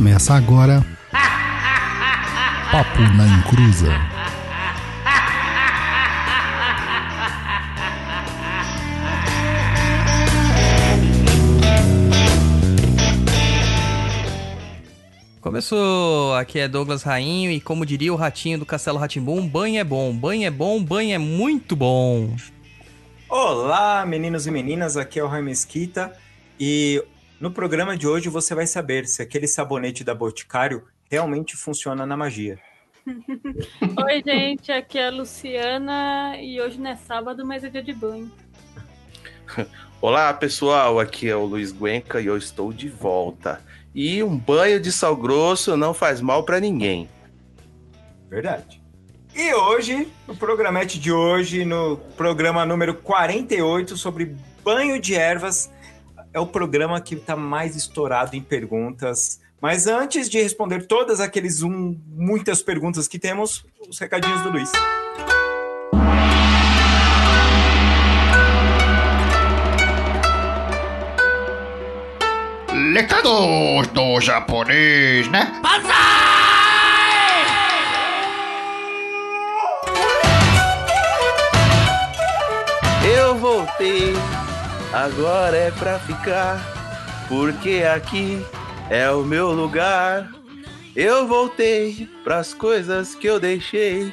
Começa agora. Papo na Encruza. Começou, aqui é Douglas Rainho e como diria o ratinho do Castelo Ratimbum, banho é bom, banho é bom, banho é muito bom. Olá, meninos e meninas, aqui é o Raio Mesquita e no programa de hoje você vai saber se aquele sabonete da Boticário realmente funciona na magia. Oi, gente, aqui é a Luciana e hoje não é sábado, mas é dia de banho. Olá, pessoal, aqui é o Luiz Guenca e eu estou de volta. E um banho de sal grosso não faz mal para ninguém. Verdade. E hoje, no programete de hoje, no programa número 48 sobre banho de ervas, é o programa que está mais estourado em perguntas. Mas antes de responder todas aqueles um, muitas perguntas que temos, os recadinhos do Luiz. Recados do japonês, né? Eu voltei, agora é pra ficar, porque aqui é o meu lugar. Eu voltei pras coisas que eu deixei.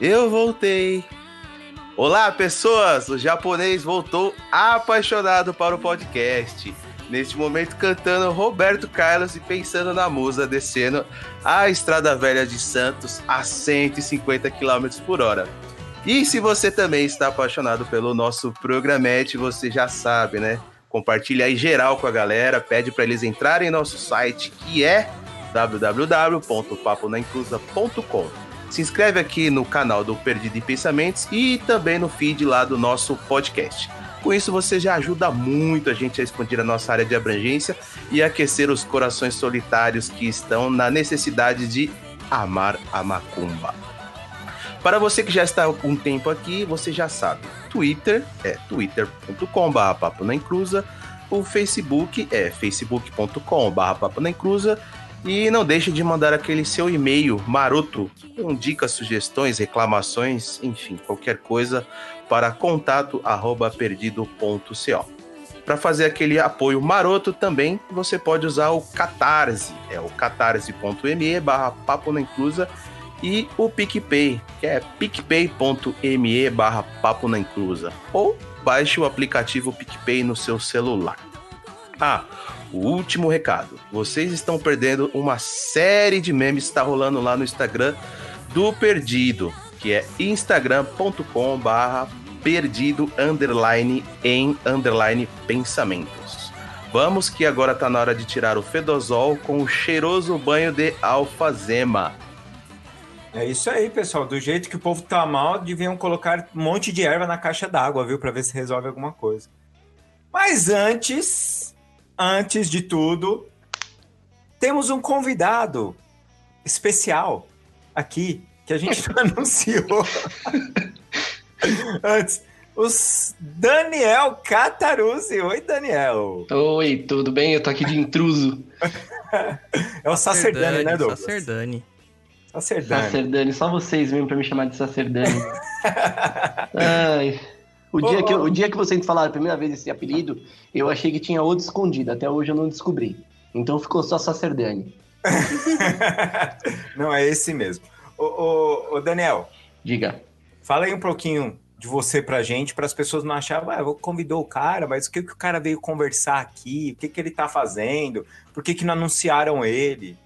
Eu voltei. Olá, pessoas! O japonês voltou apaixonado para o podcast. Neste momento, cantando Roberto Carlos e pensando na musa descendo a Estrada Velha de Santos a 150 km por hora. E se você também está apaixonado pelo nosso programete, você já sabe, né? Compartilha aí geral com a galera, pede para eles entrarem em nosso site, que é www.paponainclusa.com. Se inscreve aqui no canal do Perdido em Pensamentos e também no feed lá do nosso podcast. Com isso, você já ajuda muito a gente a expandir a nossa área de abrangência e aquecer os corações solitários que estão na necessidade de amar a macumba. Para você que já está algum tempo aqui, você já sabe. Twitter é twitter.com.br papo na encruza. O Facebook é facebook.com.br papo na encruza. E não deixe de mandar aquele seu e-mail maroto com dicas, sugestões, reclamações, enfim, qualquer coisa para contato arroba perdido.co. Para fazer aquele apoio maroto também, você pode usar o Catarse, é o catarse.me barra papo na encruza e o PicPay, que é picpay.me barra papo na encruza. Ou baixe o aplicativo PicPay no seu celular. Ah, o último recado. Vocês estão perdendo uma série de memes que está rolando lá no Instagram do Perdido, que é instagram.com barra perdido underline em underline pensamentos. Vamos que agora tá na hora de tirar o fedozol com o cheiroso banho de alfazema. É isso aí, pessoal. Do jeito que o povo tá mal, deviam colocar um monte de erva na caixa d'água, viu? Para ver se resolve alguma coisa. Mas antes, antes de tudo, temos um convidado especial aqui que a gente não anunciou antes. Os Daniel Cataruzzi. Oi, Daniel. Oi, tudo bem? Eu tô aqui de intruso. É o Sacerdani, né, Douglas? Sacerdani. Sacerdani. Sacerdani, só vocês mesmo pra me chamar de Sacerdani. Ai, o, dia que eu- o dia que vocês falaram a primeira vez esse apelido, eu achei que tinha outro escondido. Até hoje eu não descobri. Então ficou só Sacerdani. não, é esse mesmo. Ô, ô, ô, Daniel, Diga. fala aí um pouquinho de você pra gente, para as pessoas não acharem, ah, eu convidou o cara, mas o que, que o cara veio conversar aqui? O que, que ele tá fazendo? Por que, que não anunciaram ele?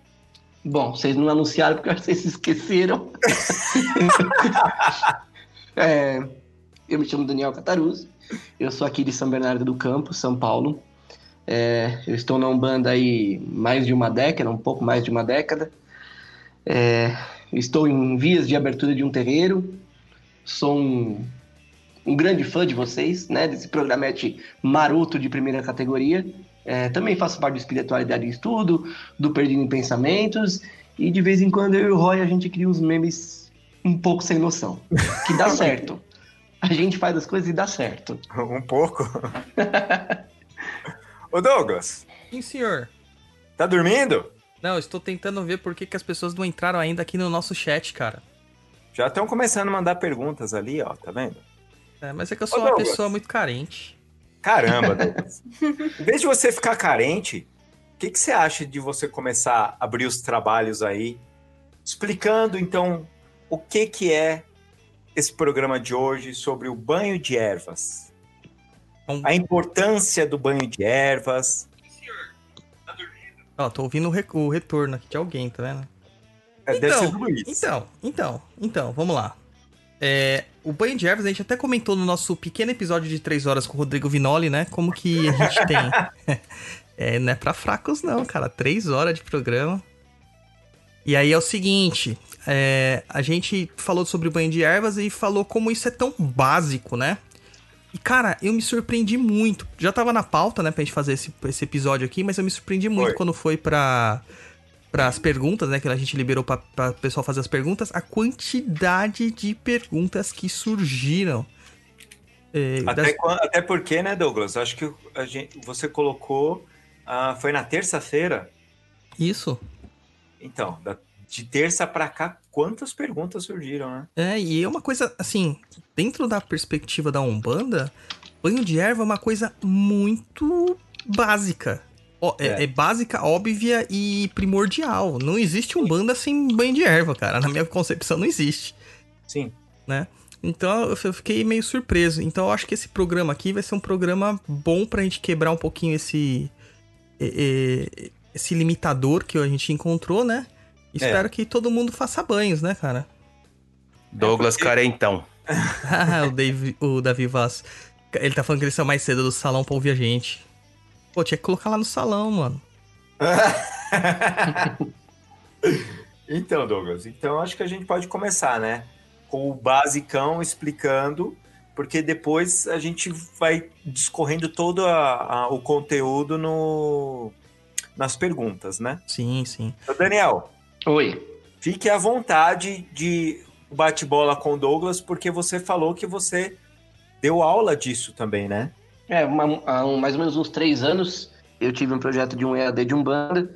Bom, vocês não anunciaram porque eu acho que vocês se esqueceram. É, eu me chamo Daniel Cataruzzi, eu sou aqui de São Bernardo do Campo, São Paulo. É, eu estou na Umbanda aí mais de uma década, um pouco mais de uma década. É, estou em vias de abertura de um terreiro. Sou um, um grande fã de vocês, né? Desse programete maroto de primeira categoria. É, também faço parte do Espiritualidade em Estudo, do Perdido em Pensamentos, e de vez em quando eu e o Roy a gente cria uns memes um pouco sem noção. Que dá certo. A gente faz as coisas e dá certo. Um pouco. Ô, Douglas, Sim, senhor. tá dormindo? Não, estou tentando ver por que, que as pessoas não entraram ainda aqui no nosso chat, cara. Já estão começando a mandar perguntas ali, ó, tá vendo? É, mas é que eu sou Ô, uma Douglas. pessoa muito carente. Caramba, Douglas. em vez de você ficar carente, o que, que você acha de você começar a abrir os trabalhos aí, explicando então o que, que é esse programa de hoje sobre o banho de ervas? Bom. A importância do banho de ervas. Ó, tô ouvindo o, re- o retorno aqui de alguém, tá vendo? É, Deve ser do Luiz. Então, então, então, vamos lá. É, o banho de ervas, a gente até comentou no nosso pequeno episódio de 3 horas com o Rodrigo Vinoli, né? Como que a gente tem. é, não é pra fracos, não, cara. 3 horas de programa. E aí é o seguinte: é, a gente falou sobre o banho de ervas e falou como isso é tão básico, né? E, cara, eu me surpreendi muito. Já tava na pauta, né, pra gente fazer esse, esse episódio aqui, mas eu me surpreendi muito Foi. quando foi pra, as perguntas, né, que a gente liberou pra, pra pessoal fazer as perguntas, a quantidade de perguntas que surgiram. É, Até, das- quan- até porque, né, Douglas? Acho que a gente, você colocou. ah, foi na terça-feira. Isso. Então, da- de terça pra cá, quantas perguntas surgiram, né? É, e é uma coisa, assim, dentro da perspectiva da Umbanda, banho de erva é uma coisa muito básica. É, É. é básica, óbvia e primordial. Não existe Umbanda sem banho de erva, cara. Na minha concepção, não existe. Sim. Então eu fiquei meio surpreso. Então eu acho que esse programa aqui vai ser um programa bom pra gente quebrar um pouquinho esse. esse limitador que a gente encontrou, né? Espero que todo mundo faça banhos, né, cara? Douglas porque- Carentão. Ah, o, Dave, o Davi Vaz. Ele tá falando que ele saiu mais cedo do salão pra ouvir a gente. Pô, tinha que colocar lá no salão, mano. então, Douglas, então acho que a gente pode começar, né? Com o basicão explicando, porque depois a gente vai discorrendo todo a- a- o conteúdo no, nas perguntas, né? Sim, sim. Então, Daniel, Oi. fique à vontade de bate-bola com o Douglas, porque você falou que você deu aula disso também, né? É, uma- há um- mais ou menos uns três anos, eu tive um projeto de um EAD de Umbanda,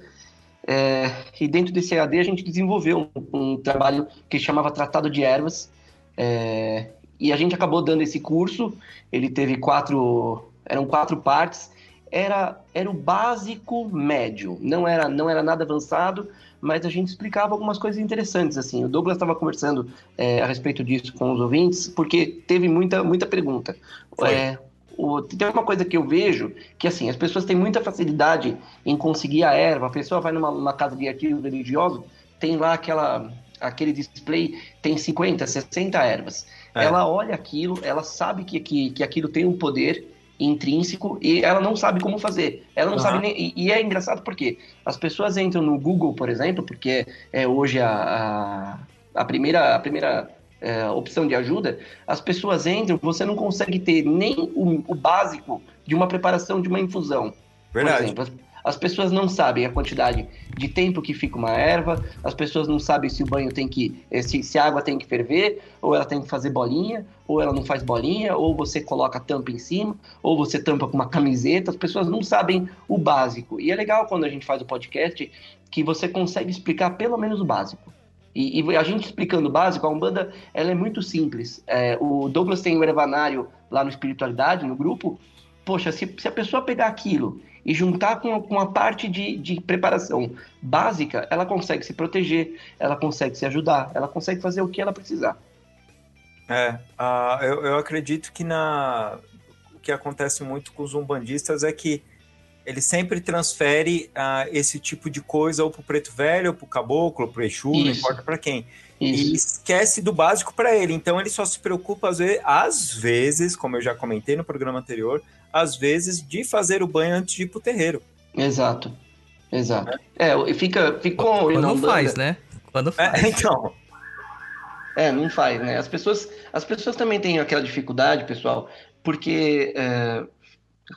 é, e dentro desse EAD a gente desenvolveu um, um trabalho que chamava Tratado de Ervas, é, e a gente acabou dando esse curso, ele teve quatro, eram quatro partes, era, era o básico médio, não era, não era nada avançado, mas a gente explicava algumas coisas interessantes, assim, o Douglas estava conversando é, a respeito disso com os ouvintes, porque teve muita, muita pergunta. Foi. É, o- tem uma coisa que eu vejo que assim as pessoas têm muita facilidade em conseguir a erva. A pessoa vai numa, numa casa de artigos religiosos, tem lá aquela aquele display tem 50, 60 ervas. É. Ela olha aquilo, ela sabe que, que, que aquilo tem um poder intrínseco e ela não sabe como fazer. Ela não Aham. sabe nem. E, e é engraçado porque as pessoas entram no Google, por exemplo, porque é hoje a, a, a primeira, a primeira é, opção de ajuda, as pessoas entram, você não consegue ter nem o, o básico de uma preparação de uma infusão. Por Verdade. exemplo, as, as pessoas não sabem a quantidade de tempo que fica uma erva, as pessoas não sabem se o banho tem que. eh, se, se a água tem que ferver, ou ela tem que fazer bolinha, ou ela não faz bolinha, ou você coloca a tampa em cima, ou você tampa com uma camiseta, as pessoas não sabem o básico. E é legal quando a gente faz o podcast que você consegue explicar pelo menos o básico. E, e a gente explicando o básico, a Umbanda ela é muito simples. É, o Douglas tem o Ervanário lá no Espiritualidade, no grupo. Poxa, se, se a pessoa pegar aquilo e juntar com, com a parte de, de preparação básica, ela consegue se proteger, ela consegue se ajudar, ela consegue fazer o que ela precisar. É, ah, eu, eu acredito que na o que acontece muito com os umbandistas é que ele sempre transfere ah, esse tipo de coisa ou pro preto velho, ou pro caboclo, ou pro Exu, não Isso. importa para quem. E Isso. esquece do básico para ele. Então ele só se preocupa às vezes, às vezes, como eu já comentei no programa anterior, às vezes de fazer o banho antes de ir pro terreiro. Exato. Exato. É, e fica, ficou Quando Umbanda- faz, né? Quando faz. É, então, É, não faz, né? As pessoas, as pessoas também têm aquela dificuldade, pessoal, porque é,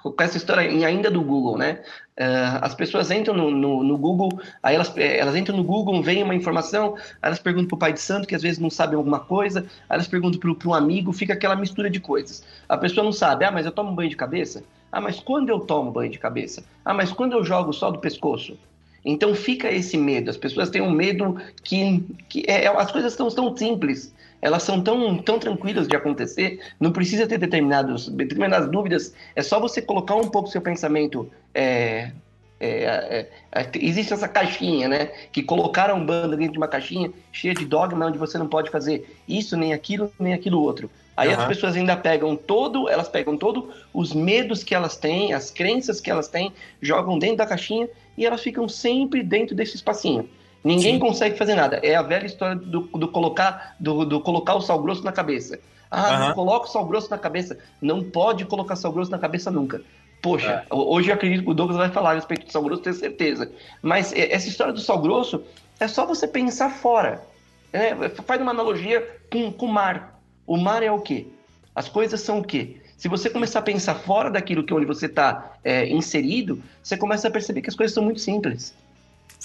com essa história ainda do Google, né? É, as pessoas entram no, no, no Google, aí elas, é, elas entram no Google, veem uma informação, elas perguntam pro pai de santo, que às vezes não sabe alguma coisa, elas perguntam pro um amigo, fica aquela mistura de coisas. A pessoa não sabe, ah, mas eu tomo banho de cabeça? Ah, mas quando eu tomo banho de cabeça? Ah, mas quando eu jogo só do pescoço? Então fica esse medo. As pessoas têm um medo que, que é, as coisas estão tão simples, elas são tão, tão tranquilas de acontecer, não precisa ter determinados, determinadas dúvidas, é só você colocar um pouco seu pensamento. É, é, é, é, existe essa caixinha, né? Que colocaram banda dentro de uma caixinha cheia de dogma, onde você não pode fazer isso, nem aquilo, nem aquilo outro. Aí uhum. as pessoas ainda pegam todo, elas pegam todo os medos que elas têm, as crenças que elas têm, jogam dentro da caixinha e elas ficam sempre dentro desse espacinho. Ninguém Sim. consegue fazer nada. É a velha história do, do colocar do, do, colocar o sal grosso na cabeça. Ah, uhum. não coloca o sal grosso na cabeça. Não pode colocar sal grosso na cabeça nunca. Poxa, é. hoje eu acredito que o Douglas vai falar a respeito do sal grosso, tenho certeza. Mas essa história do sal grosso é só você pensar fora. É, faz uma analogia com, com o mar. O mar é o quê? As coisas são o quê? Se você começar a pensar fora daquilo que onde você está é, inserido, você começa a perceber que as coisas são muito simples.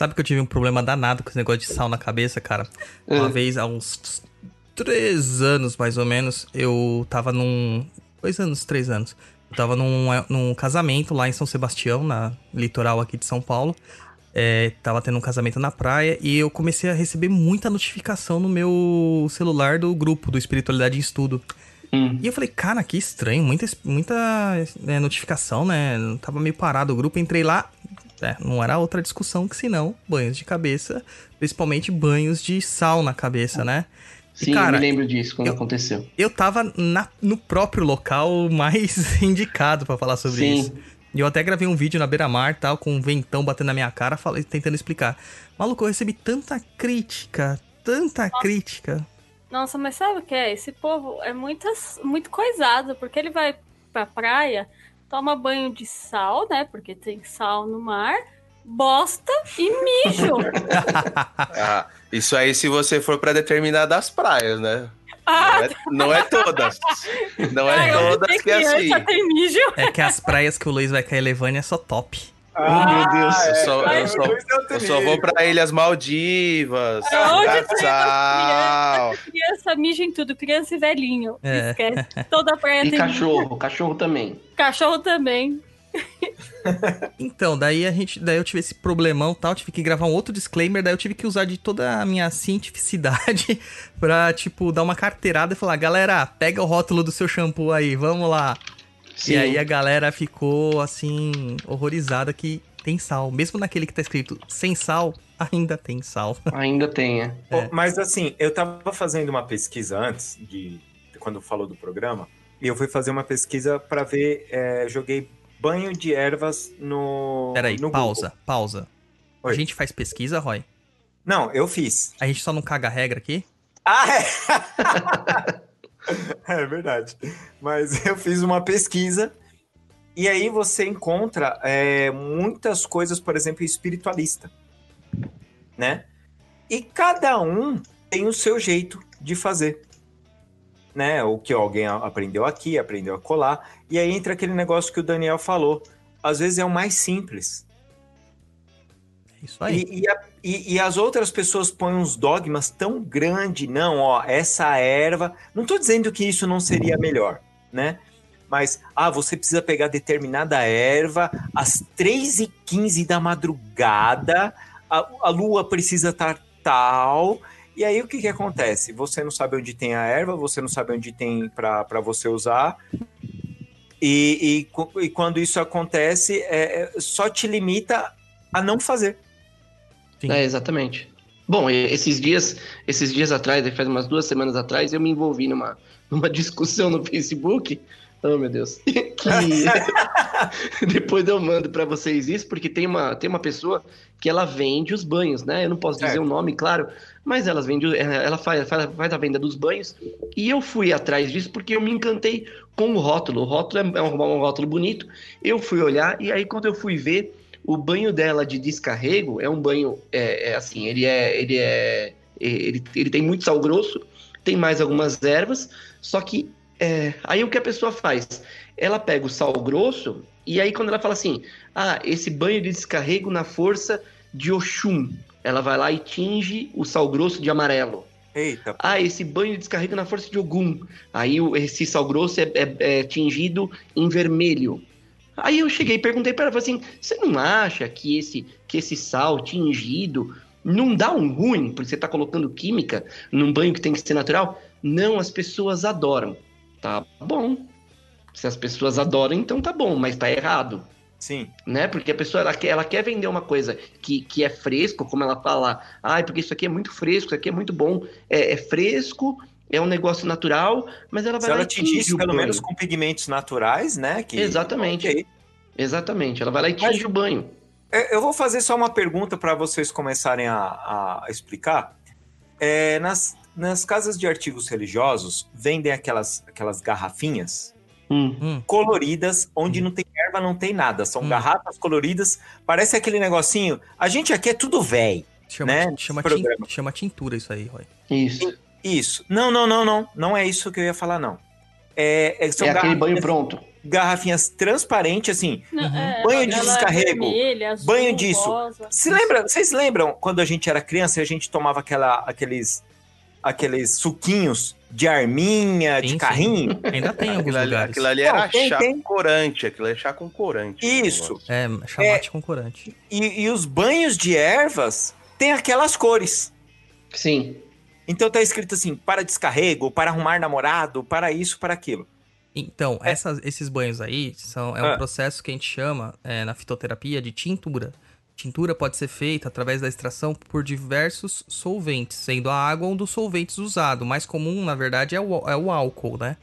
Sabe que eu tive um problema danado com esse negócio de sal na cabeça, cara? Uma é. vez, há uns três anos mais ou menos, eu tava num. Dois anos, três anos. Eu tava num, num casamento lá em São Sebastião, na litoral aqui de São Paulo. É, tava tendo um casamento na praia e eu comecei a receber muita notificação no meu celular do grupo do Espiritualidade em Estudo. Hum. E eu falei, cara, que estranho, muita, muita é, notificação, né? Tava meio parado o grupo, entrei lá, é, não era outra discussão que senão banhos de cabeça, principalmente banhos de sal na cabeça, né? Sim, cara, eu me lembro disso quando eu, aconteceu. Eu tava na, no próprio local mais indicado para falar sobre Sim. isso. E eu até gravei um vídeo na beira-mar, tal, com um ventão batendo na minha cara, falei, tentando explicar. Maluco, eu recebi tanta crítica, tanta Nossa. crítica. Nossa, mas sabe o que é? Esse povo é muitas, muito coisado, porque ele vai pra praia, toma banho de sal, né? Porque tem sal no mar, bosta e mijo. ah, isso aí se você for para determinadas praias, né? Ah, não, é, não é todas. Não é todas que é assim. É que as praias que o Luiz vai cair levando é só top. Ah, oh, meu Deus. eu, só, eu, só, eu só vou pra Ilhas Maldivas. Criança, criança mija em tudo, criança e velhinho. É. Esquece. Toda praia e tem. cachorro, cachorro também. Cachorro também. então, daí a gente, daí eu tive esse problemão tal, tive que gravar um outro disclaimer, daí eu tive que usar de toda a minha cientificidade pra, tipo, dar uma carteirada e falar, galera, pega o rótulo do seu shampoo aí, vamos lá. Sim. E aí a galera ficou, assim, horrorizada que tem sal. Mesmo naquele que tá escrito sem sal, ainda tem sal. Ainda tem, é. é. Mas assim, eu tava fazendo uma pesquisa antes de quando falou do programa, e eu fui fazer uma pesquisa para ver, é, joguei banho de ervas no. Peraí, no pausa, Google. pausa. Oi. A gente faz pesquisa, Roy? Não, eu fiz. A gente só não caga a regra aqui? Ah, é! é verdade. Mas eu fiz uma pesquisa e aí você encontra é, muitas coisas, por exemplo, espiritualista, né? E cada um tem o seu jeito de fazer, né? O que alguém aprendeu aqui, aprendeu a colar. E aí entra aquele negócio que o Daniel falou. Às vezes é o mais simples. Isso aí. E, e, a, e, e, as outras pessoas põem uns dogmas tão grandes, não, ó, essa erva. Não estou dizendo que isso não seria melhor, né? Mas, ah, você precisa pegar determinada erva às 3h15 da madrugada, a, a lua precisa estar tal. E aí o que, que acontece? Você não sabe onde tem a erva, você não sabe onde tem para você usar. E, e, e, quando isso acontece, é, é, só te limita a não fazer. Sim. É, exatamente. Bom, esses dias, esses dias atrás, faz umas duas semanas atrás, eu me envolvi numa, numa discussão no Facebook. Oh, meu Deus. Que depois eu mando para vocês isso, porque tem uma, tem uma pessoa que ela vende os banhos, né? Eu não posso dizer o um nome, claro, mas ela vende, ela faz, faz, faz a venda dos banhos. E eu fui atrás disso porque eu me encantei com o rótulo. O rótulo é um, um rótulo bonito. Eu fui olhar e aí quando eu fui ver, o banho dela de descarrego é um banho, é, é assim, ele é, ele é, ele, ele tem muito sal grosso, tem mais algumas ervas, só que é, aí o que a pessoa faz? Ela pega o sal grosso e aí quando ela fala assim, ah, esse banho de descarrego na força de Oxum, ela vai lá e tinge o sal grosso de amarelo. Eita. Ah, esse banho de descarrego na força de Ogum. Aí esse sal grosso é, é, é tingido em vermelho. Aí eu cheguei e perguntei pra ela, assim, você não acha que esse, que esse sal tingido não dá um ruim, porque você tá colocando química num banho que tem que ser natural? Não, as pessoas adoram. Tá bom. Se as pessoas adoram, então tá bom, mas tá errado Sim. né? Porque a pessoa ela quer, ela quer vender uma coisa que, que é fresco, como ela fala, ai, porque isso aqui é muito fresco, isso aqui é muito bom, é, é fresco, é um negócio natural, mas ela vai Se lá ela e tinge atingisse o pelo banho. menos com pigmentos naturais, né? Que, Exatamente. Ok. Exatamente, ela vai lá e Mas- tinge o banho. É, Eu vou fazer só uma pergunta para vocês começarem a, a explicar. É, nas, nas casas de artigos religiosos, vendem aquelas, aquelas garrafinhas Hum. Hum, coloridas, onde não tem erva, não tem nada. São Hum. garrafas coloridas, parece aquele negocinho. A gente aqui é tudo velho. chama, Né, chama, tin- chama tintura isso aí, Roy. Isso. Isso. Não, não, não, não. Não é isso que eu ia falar, não. É, é- são é aquele banho pronto. garrafinhas transparentes, assim. Não, Uhum. é, Banho de é descarrego, vermelha, azul, banho disso. rosa. Se lembra, vocês lembram quando a gente era criança e a gente tomava aquela, aqueles, aqueles suquinhos de arminha, Sim, de sim. carrinho? Ainda tem em alguns Aquilo lugares. aquilo ali Não, era tem- chá tem. com corante, aquilo é chá com corante. Isso. É, chamate com corante. E, e os banhos de ervas têm aquelas cores. Sim. Então tá escrito assim, para descarrego, para arrumar namorado, para isso, para aquilo. Então, É. essas- esses banhos aí são, é um Ah. processo que a gente chama é, na fitoterapia de tintura. Tintura pode ser feita através da extração por diversos solventes, sendo a água um dos solventes usado. O mais comum, na verdade, é o, é o álcool, né?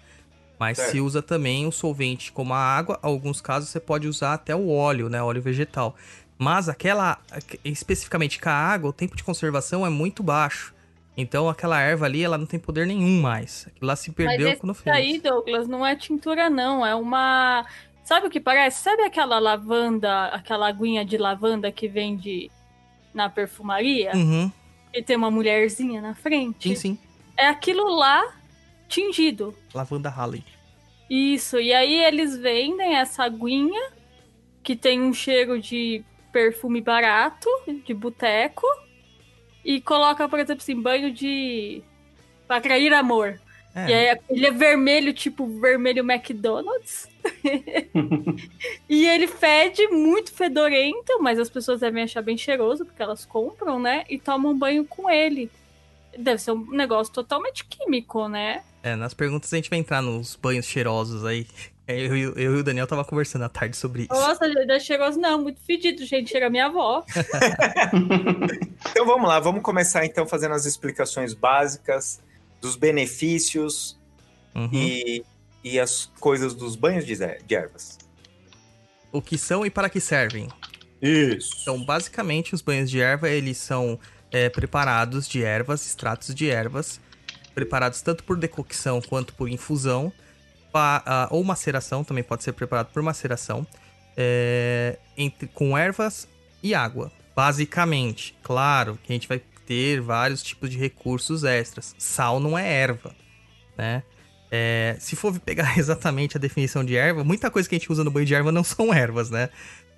Mas Certo. se usa também o solvente como a água. Em alguns casos você pode usar até o óleo, né? Óleo vegetal. Mas aquela, especificamente com a água, o tempo de conservação é muito baixo. Então aquela erva ali, ela não tem poder nenhum mais. Aquilo lá se perdeu Mas quando fez. aí, Douglas, não é tintura, não. É uma. Sabe o que parece? Sabe aquela lavanda, aquela aguinha de lavanda que vende na perfumaria? Uhum, E tem uma mulherzinha na frente? sim, sim. É aquilo lá tingido. Lavanda Halley. Isso. E aí eles vendem essa aguinha que tem um cheiro de perfume barato, de boteco. E coloca, por exemplo, assim, banho de. Pra atrair amor. É, E aí ele é vermelho, tipo vermelho McDonald's. e ele fede muito fedorento, mas as pessoas devem achar bem cheiroso, porque elas compram, né? E tomam banho com ele. Deve ser um negócio totalmente químico, né? é, nas perguntas a gente vai entrar nos banhos cheirosos aí. É, Eu, eu, eu e o Daniel tava conversando à tarde sobre isso. Nossa, ele é cheiroso, não, muito fedido, gente. Chega a minha avó. Então vamos lá, vamos começar então fazendo as explicações básicas dos benefícios Uhum. e, e as coisas dos banhos de, de ervas. O que são e para que servem? Isso. Então, basicamente, os banhos de erva, eles são é, preparados de ervas, extratos de ervas, preparados tanto por decocção quanto por infusão, pa- ou maceração, também pode ser preparado por maceração, é, entre, com ervas e água. Basicamente, claro que a gente vai ter vários tipos de recursos extras. Sal não é erva, né? É, se for pegar exatamente a definição de erva, muita coisa que a gente usa no banho de erva não são ervas, né?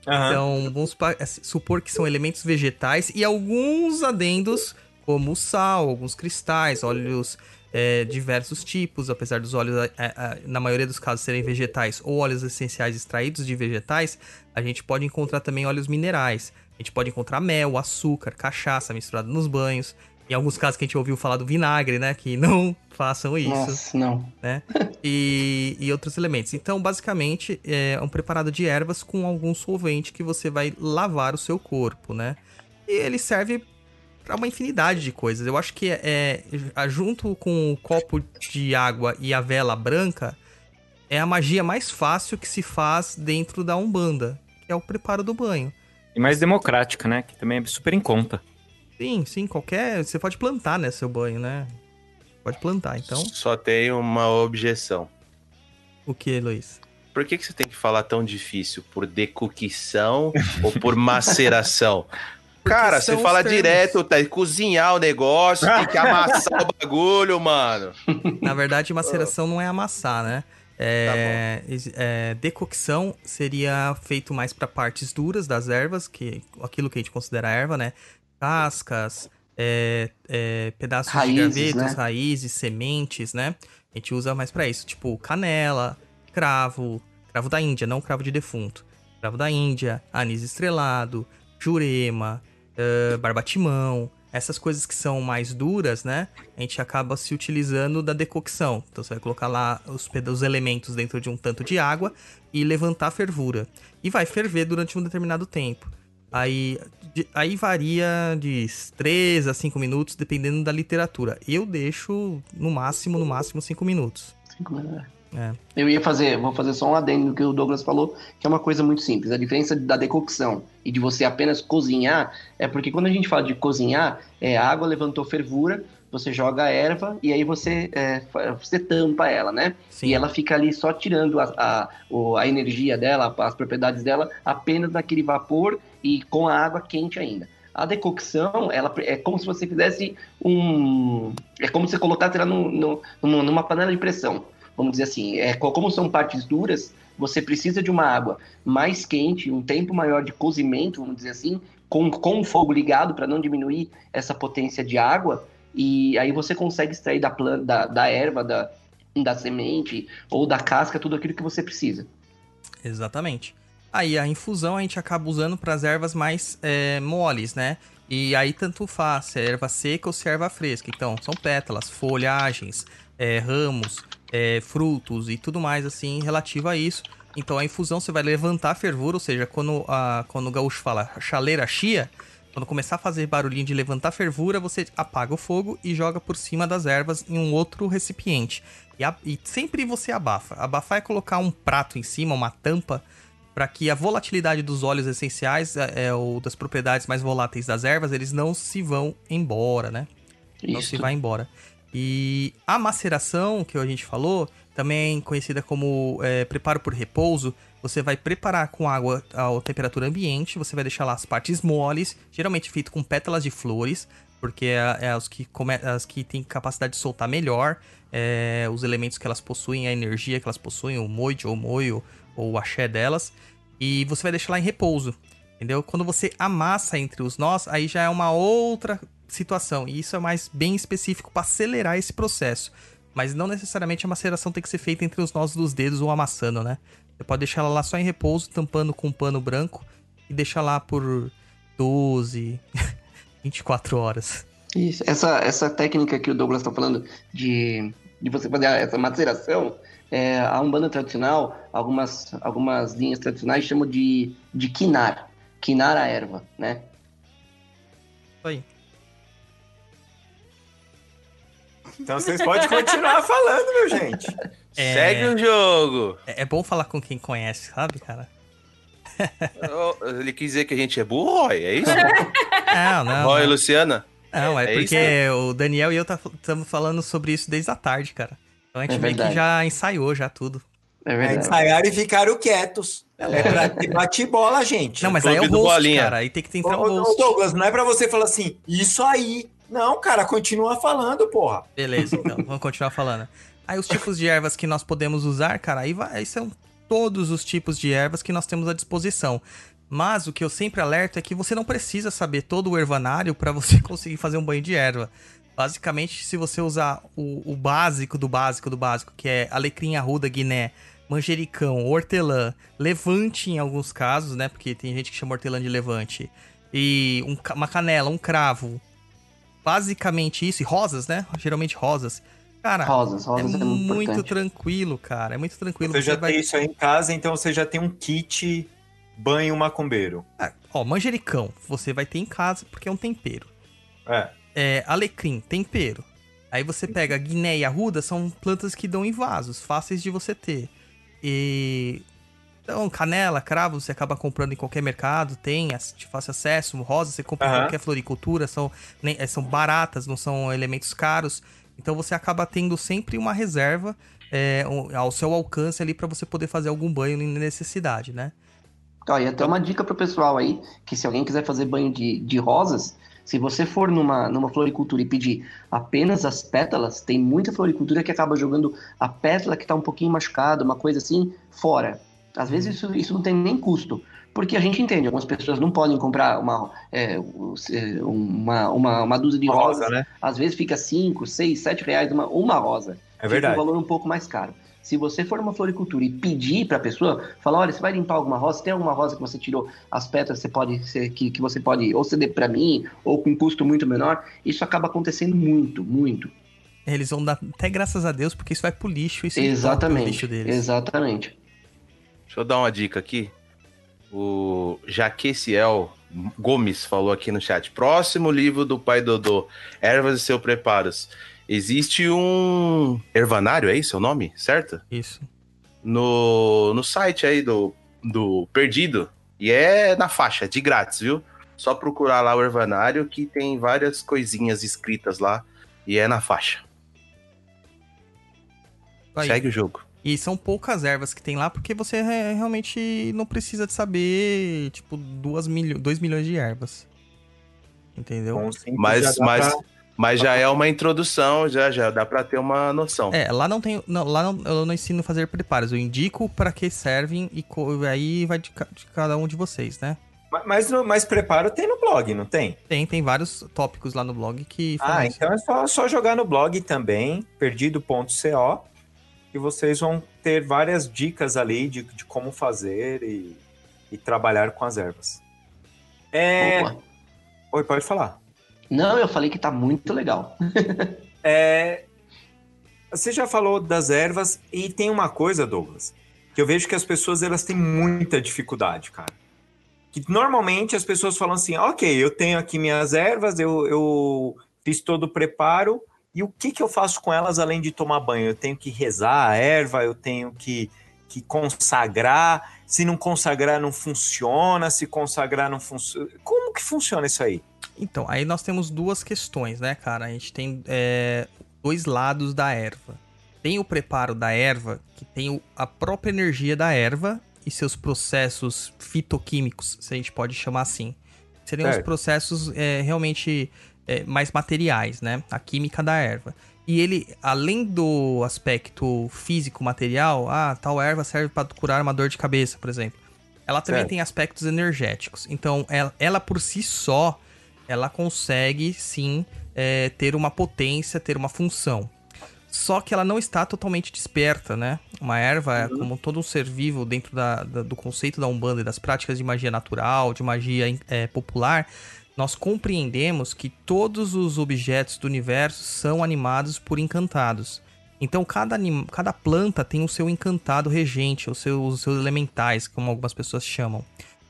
Aham. Então, vamos assim, supor que são elementos vegetais e alguns adendos, como o sal, alguns cristais, óleos é, diversos tipos, apesar dos óleos, é, é, na maioria dos casos, serem vegetais ou óleos essenciais extraídos de vegetais, a gente pode encontrar também óleos minerais. A gente pode encontrar mel, açúcar, cachaça misturado nos banhos. Em alguns casos que a gente ouviu falar do vinagre, né? Que não façam isso Nossa, não. e, e outros elementos. Então, basicamente, é um preparado de ervas com algum solvente que você vai lavar o seu corpo, né? E ele serve para uma infinidade de coisas. Eu acho que é, é junto com o copo de água e a vela branca é a magia mais fácil que se faz dentro da Umbanda, que é o preparo do banho. E mais democrática, né? Que também é super em conta. Sim, sim, qualquer. Você pode plantar, né, seu banho, né? Pode plantar, então. Só tem uma objeção. O que, Luiz? Por que, que você tem que falar tão difícil? Por decocção ou por maceração? Cara, você fala os termos. direto, tá? Cozinhar o negócio, tem que amassar o bagulho, mano. Na verdade, maceração não é amassar, né? É, ex- é, decocção seria feito mais para partes duras das ervas, que aquilo que a gente considera erva, né? Cascas, é, é, pedaços Raízes, de gravetos, né? raízes, sementes, né? A gente usa mais para isso, tipo canela, cravo, cravo Cravo da Índia, não cravo de defunto. Cravo da Índia, anis estrelado, jurema, barbatimão, essas coisas que são mais duras, né? A gente acaba se utilizando da decocção. Então você vai colocar lá os, os elementos dentro de um tanto de água e levantar a fervura. E vai ferver durante um determinado tempo. Aí, de, aí varia de 3 a 5 minutos, dependendo da literatura. Eu deixo no máximo, no máximo 5 minutos. 5 minutos. É. Eu ia fazer, vou fazer só um adendo no que o Douglas falou, que é uma coisa muito simples. A diferença da decocção e de você apenas cozinhar é porque quando a gente fala de cozinhar, é a água levantou fervura, você joga a erva e aí você, é, você tampa ela, né? Sim. E ela fica ali só tirando a, a, a energia dela, as propriedades dela, apenas naquele vapor e com a água quente ainda. A decocção, ela é como se você fizesse um. É como se você colocasse ela no, no, numa panela de pressão vamos dizer assim, é, como são partes duras, você precisa de uma água mais quente, um tempo maior de cozimento, vamos dizer assim, com, com o fogo ligado para não diminuir essa potência de água, e aí você consegue extrair da planta, da, da erva, da, da semente ou da casca tudo aquilo que você precisa. Exatamente. Aí a infusão a gente acaba usando para as ervas mais é, moles, né? E aí tanto faz, se é erva seca ou se é erva fresca. Então, são pétalas, folhagens, é, ramos, é, frutos e tudo mais assim relativo a isso. Então a infusão você vai levantar a fervura, ou seja, quando, a, quando o gaúcho fala chaleira chia, quando começar a fazer barulhinho de levantar fervura, você apaga o fogo e joga por cima das ervas em um outro recipiente. E, a, e sempre você abafa. Abafar é colocar um prato em cima, uma tampa, para que a volatilidade dos óleos essenciais é, é, ou das propriedades mais voláteis das ervas, eles não se vão embora, né? Isso. Não se vai embora. E a maceração, que a gente falou, também conhecida como é, preparo por repouso, você vai preparar com água a temperatura ambiente, você vai deixar lá as partes moles, geralmente feito com pétalas de flores, porque é, é as, que come, as que têm capacidade de soltar melhor é, os elementos que elas possuem, a energia que elas possuem, o mojo, ou moio, ou o axé delas, e você vai deixar lá em repouso, entendeu? Quando você amassa entre os nós, aí já é uma outra situação. E isso é mais bem específico para acelerar esse processo. Mas não necessariamente a maceração tem que ser feita entre os nós dos dedos ou amassando, né? Você pode deixar ela lá só em repouso, tampando com um pano branco e deixar lá por 12, 24 horas. Isso. Essa, essa técnica que o Douglas está falando de, de você fazer essa maceração, é, a Umbanda tradicional, algumas, algumas linhas tradicionais chamam de, de quinar. Quinar a erva, né? Aí. Então vocês podem continuar falando, meu gente. É... Segue o jogo. É, é, bom falar com quem conhece, sabe, cara? Ele quis dizer que a gente é burro, é isso? Não, não. Roy, Luciana? Não, é, é porque isso? o Daniel e eu estamos tá, falando sobre isso desde a tarde, cara. Então a gente é meio que já ensaiou já tudo. É verdade. É, ensaiaram e ficaram quietos. É pra bate bola, gente. Não, mas aí é o host, bolinha. cara. Aí tem que entrar o, o host. Douglas, não é pra você falar assim, isso aí. Não, cara, continua falando, porra. Beleza, então, vamos continuar falando. Aí os tipos de ervas que nós podemos usar, cara, aí, vai, aí são todos os tipos de ervas que nós temos à disposição. Mas o que eu sempre alerto é que você não precisa saber todo o ervanário para você conseguir fazer um banho de erva. Basicamente, se você usar o, o, básico do básico do básico, que é alecrim arruda, guiné, manjericão, hortelã, levante em alguns casos, né? Porque tem gente que chama hortelã de levante. E um, uma canela, um cravo, basicamente isso. E rosas, né? Geralmente rosas. Cara, rosas, rosas é, é muito, muito tranquilo, cara. É muito tranquilo. Você, você já vai... tem isso aí em casa, então você já tem um kit banho macumbeiro. Ah, ó, manjericão, você vai ter em casa porque é um tempero. É. é alecrim, tempero. Aí você pega guiné e arruda, são plantas que dão em vasos, fáceis de você ter. E então, canela, cravo, você acaba comprando em qualquer mercado, tem de fácil acesso. Rosa, você compra uhum. em qualquer floricultura, são, eh, são baratas, não são elementos caros. Então você acaba tendo sempre uma reserva é, ao seu alcance ali para você poder fazer algum banho em necessidade, né? Ó, e até uma dica pro pessoal aí, que se alguém quiser fazer banho de, de rosas, se você for numa, numa floricultura e pedir apenas as pétalas, tem muita floricultura que acaba jogando a pétala que tá um pouquinho machucada, uma coisa assim, fora. Às vezes isso, isso não tem nem custo. Porque a gente entende, algumas pessoas não podem comprar uma, é, uma, uma, uma dúzia de rosas. Rosa, né? Às vezes fica 5, 6, 7 reais uma, uma rosa. É verdade. Fica um valor um pouco mais caro. Se você for numa floricultura e pedir para a pessoa, falar, olha, você vai limpar alguma rosa, tem alguma rosa que você tirou as pétalas, você pode ser, que, que você pode ou ceder para mim, ou com um custo muito menor, isso acaba acontecendo muito, muito. Eles vão dar até graças a Deus, porque isso vai pro lixo. Isso Exatamente. lixo deles. Exatamente. Deixa eu dar uma dica aqui. O Jaqueciel Gomes falou aqui no chat. Próximo livro do pai Dodô, Ervas e seus preparos. Existe um ervanário, é isso o nome? Certo? Isso. No, no site aí do, do Perdido. E é na faixa, de grátis, viu? Só procurar lá o ervanário que tem várias coisinhas escritas lá. E é na faixa. Aí. Segue o jogo. E são poucas ervas que tem lá, porque você realmente não precisa de saber, tipo, 2 milho, dois milhões de ervas. Entendeu? Com cinco já Mas, dá mas, pra- mas já é uma introdução, já, já dá pra ter uma noção. É, lá não tem. Não, lá não, eu não ensino a fazer preparos. Eu indico para que servem e aí vai de, de cada um de vocês, né? Ma- Mas, mas preparo tem no blog, não tem? Tem, tem vários tópicos lá no blog que Ah, isso. então é só, só jogar no blog também, perdido.co, e vocês vão ter várias dicas ali de, de como fazer e, e trabalhar com as ervas. É... Opa. Oi, pode falar. Não, eu falei que tá muito legal. É, Você já falou das ervas e tem uma coisa, Douglas, que eu vejo que as pessoas elas têm muita dificuldade, cara. Que normalmente as pessoas falam assim, ok, eu tenho aqui minhas ervas, eu, eu fiz todo o preparo, e o que, que eu faço com elas além de tomar banho? Eu tenho que rezar a erva, eu tenho que, que consagrar, se não consagrar não funciona, se consagrar não funciona. Como que funciona isso aí? Então, aí nós temos duas questões, né, cara? A gente tem é, dois lados da erva. Tem o preparo da erva, que tem a própria energia da erva e seus processos fitoquímicos, se a gente pode chamar assim. Seriam os processos é, realmente é, mais materiais, né? A química da erva. E ele, além do aspecto físico, material, ah, tal erva serve para curar uma dor de cabeça, por exemplo. Ela também Certo. tem aspectos energéticos. Então, ela, ela por si só, ela consegue sim é, ter uma potência, ter uma função. Só que ela não está totalmente desperta, né? Uma erva, é como todo um ser vivo dentro da- da- do conceito da Umbanda e das práticas de magia natural, de magia é, popular, nós compreendemos que todos os objetos do universo são animados por encantados. Então, cada, cada planta tem o seu encantado regente, os seus, os seus elementais, como algumas pessoas chamam.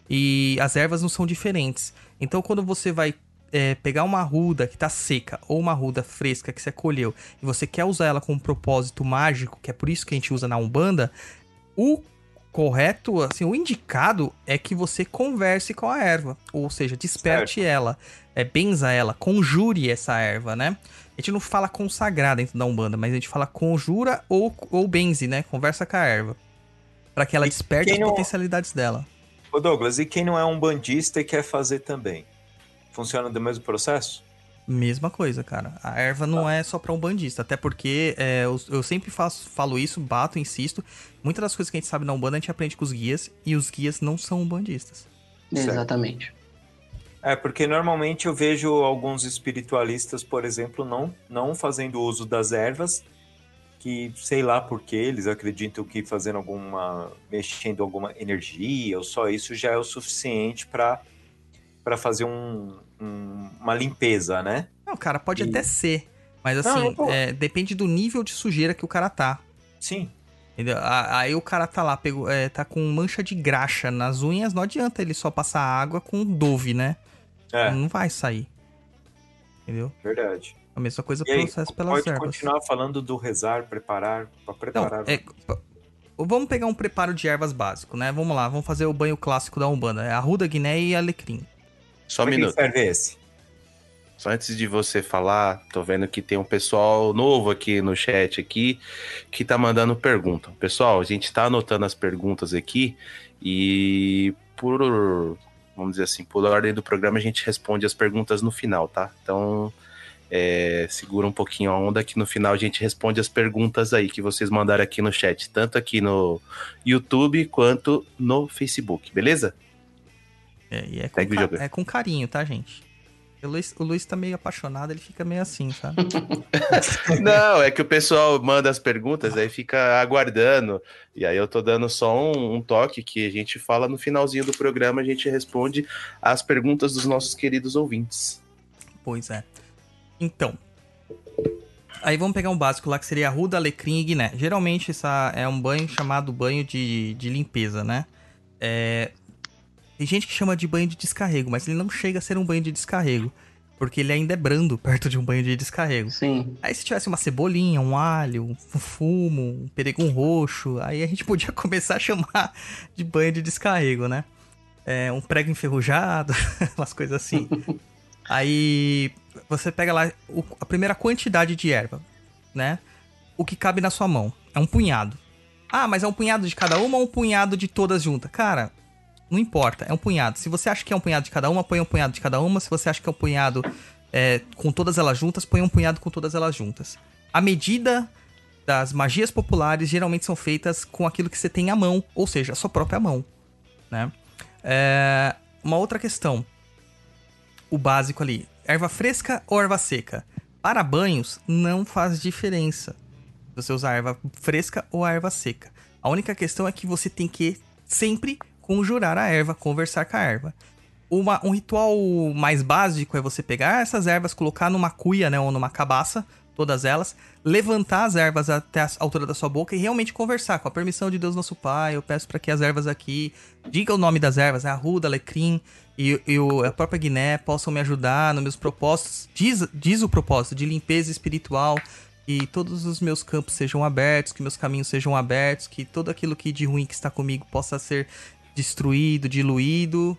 E as ervas não são diferentes. Então, quando você vai é, pegar uma arruda que tá seca ou uma arruda fresca que você colheu e você quer usar ela com um propósito mágico, que é por isso que a gente usa na Umbanda, o correto, assim, o indicado é que você converse com a erva, ou seja, desperte ela, é, benza ela, conjure essa erva, né? A gente não fala consagrar dentro da Umbanda, mas a gente fala conjura ou, ou benze, né? Conversa com a erva. Pra que ela E desperte as não- potencialidades dela. Ô Douglas, e quem não é um bandista e quer fazer também? Funciona do mesmo processo? Mesma coisa, cara. A erva não é só pra um bandista. Até porque é, eu, eu sempre faço, falo isso, bato, insisto. Muitas das coisas que a gente sabe na Umbanda a gente aprende com os guias. E os guias não são umbandistas. Exatamente. É, porque normalmente eu vejo alguns espiritualistas, por exemplo, não, não fazendo uso das ervas, que sei lá por que eles acreditam que fazendo alguma. mexendo alguma energia, ou só isso já é o suficiente para para fazer um, um- uma limpeza, né? Não, cara, pode E- até ser. Mas Não, assim, não, é, depende do nível de sujeira que o cara tá. Sim. Entendeu? Aí o cara tá lá, pegou, é, tá com mancha de graxa nas unhas, não adianta ele só passar água com Dove, né? É, Não vai sair. Entendeu? verdade. A mesma coisa E aí, processo pelas pode ervas. continuar falando do rezar, preparar, para Não, preparar. é, p- vamos pegar um preparo de ervas básico, né? Vamos lá, vamos fazer o banho clássico da Umbanda. É arruda, guiné e alecrim. Só um Pra minuto. serve esse? Só antes de você falar, tô vendo que tem um pessoal novo aqui no chat aqui que tá mandando pergunta. Pessoal, a gente tá anotando as perguntas aqui e por, vamos dizer assim, por ordem do programa a gente responde as perguntas no final, tá? Então, é, segura um pouquinho a onda que no final a gente responde as perguntas aí que vocês mandaram aqui no chat, tanto aqui no YouTube quanto no Facebook, beleza? É, e é com, ca- é com carinho, tá, gente? O Luiz, o Luiz tá meio apaixonado, ele fica meio assim, sabe? Não, é que o pessoal manda as perguntas, aí fica aguardando. E aí eu tô dando só um, um, toque que a gente fala no finalzinho do programa, a gente responde as perguntas dos nossos queridos ouvintes. Pois é. Então. Aí vamos pegar um básico lá que seria arruda, alecrim e guiné. Geralmente essa é um banho chamado banho de, de limpeza, né? É, tem gente que chama de banho de descarrego, mas ele não chega a ser um banho de descarrego. Porque ele ainda é brando perto de um banho de descarrego. Sim. Aí se tivesse uma cebolinha, um alho, um fumo, um peregum roxo, aí a gente podia começar a chamar de banho de descarrego, né? É, um prego enferrujado, umas coisas assim. aí você pega lá a primeira quantidade de erva, né? O que cabe na sua mão. É um punhado. Ah, mas é um punhado de cada uma ou um punhado de todas juntas? Cara, não importa, é um punhado. Se você acha que é um punhado de cada uma, põe um punhado de cada uma. Se você acha que é um punhado é, com todas elas juntas, põe um punhado com todas elas juntas. A medida das magias populares geralmente são feitas com aquilo que você tem à mão, ou seja, a sua própria mão. Né? É, uma outra questão. O básico ali. Erva fresca ou erva seca? Para banhos, não faz diferença você usar erva fresca ou erva seca. A única questão é que você tem que sempre conjurar a erva, conversar com a erva. Uma, um ritual mais básico é você pegar essas ervas, colocar numa cuia, né, ou numa cabaça, todas elas, levantar as ervas até a altura da sua boca e realmente conversar com a permissão de Deus nosso Pai. Eu peço para que as ervas aqui, diga o nome das ervas, né, arruda, alecrim e, e o, a própria Guiné possam me ajudar nos meus propósitos. Diz, diz o propósito de limpeza espiritual, que todos os meus campos sejam abertos, que meus caminhos sejam abertos, que tudo aquilo que de ruim que está comigo possa ser destruído, diluído.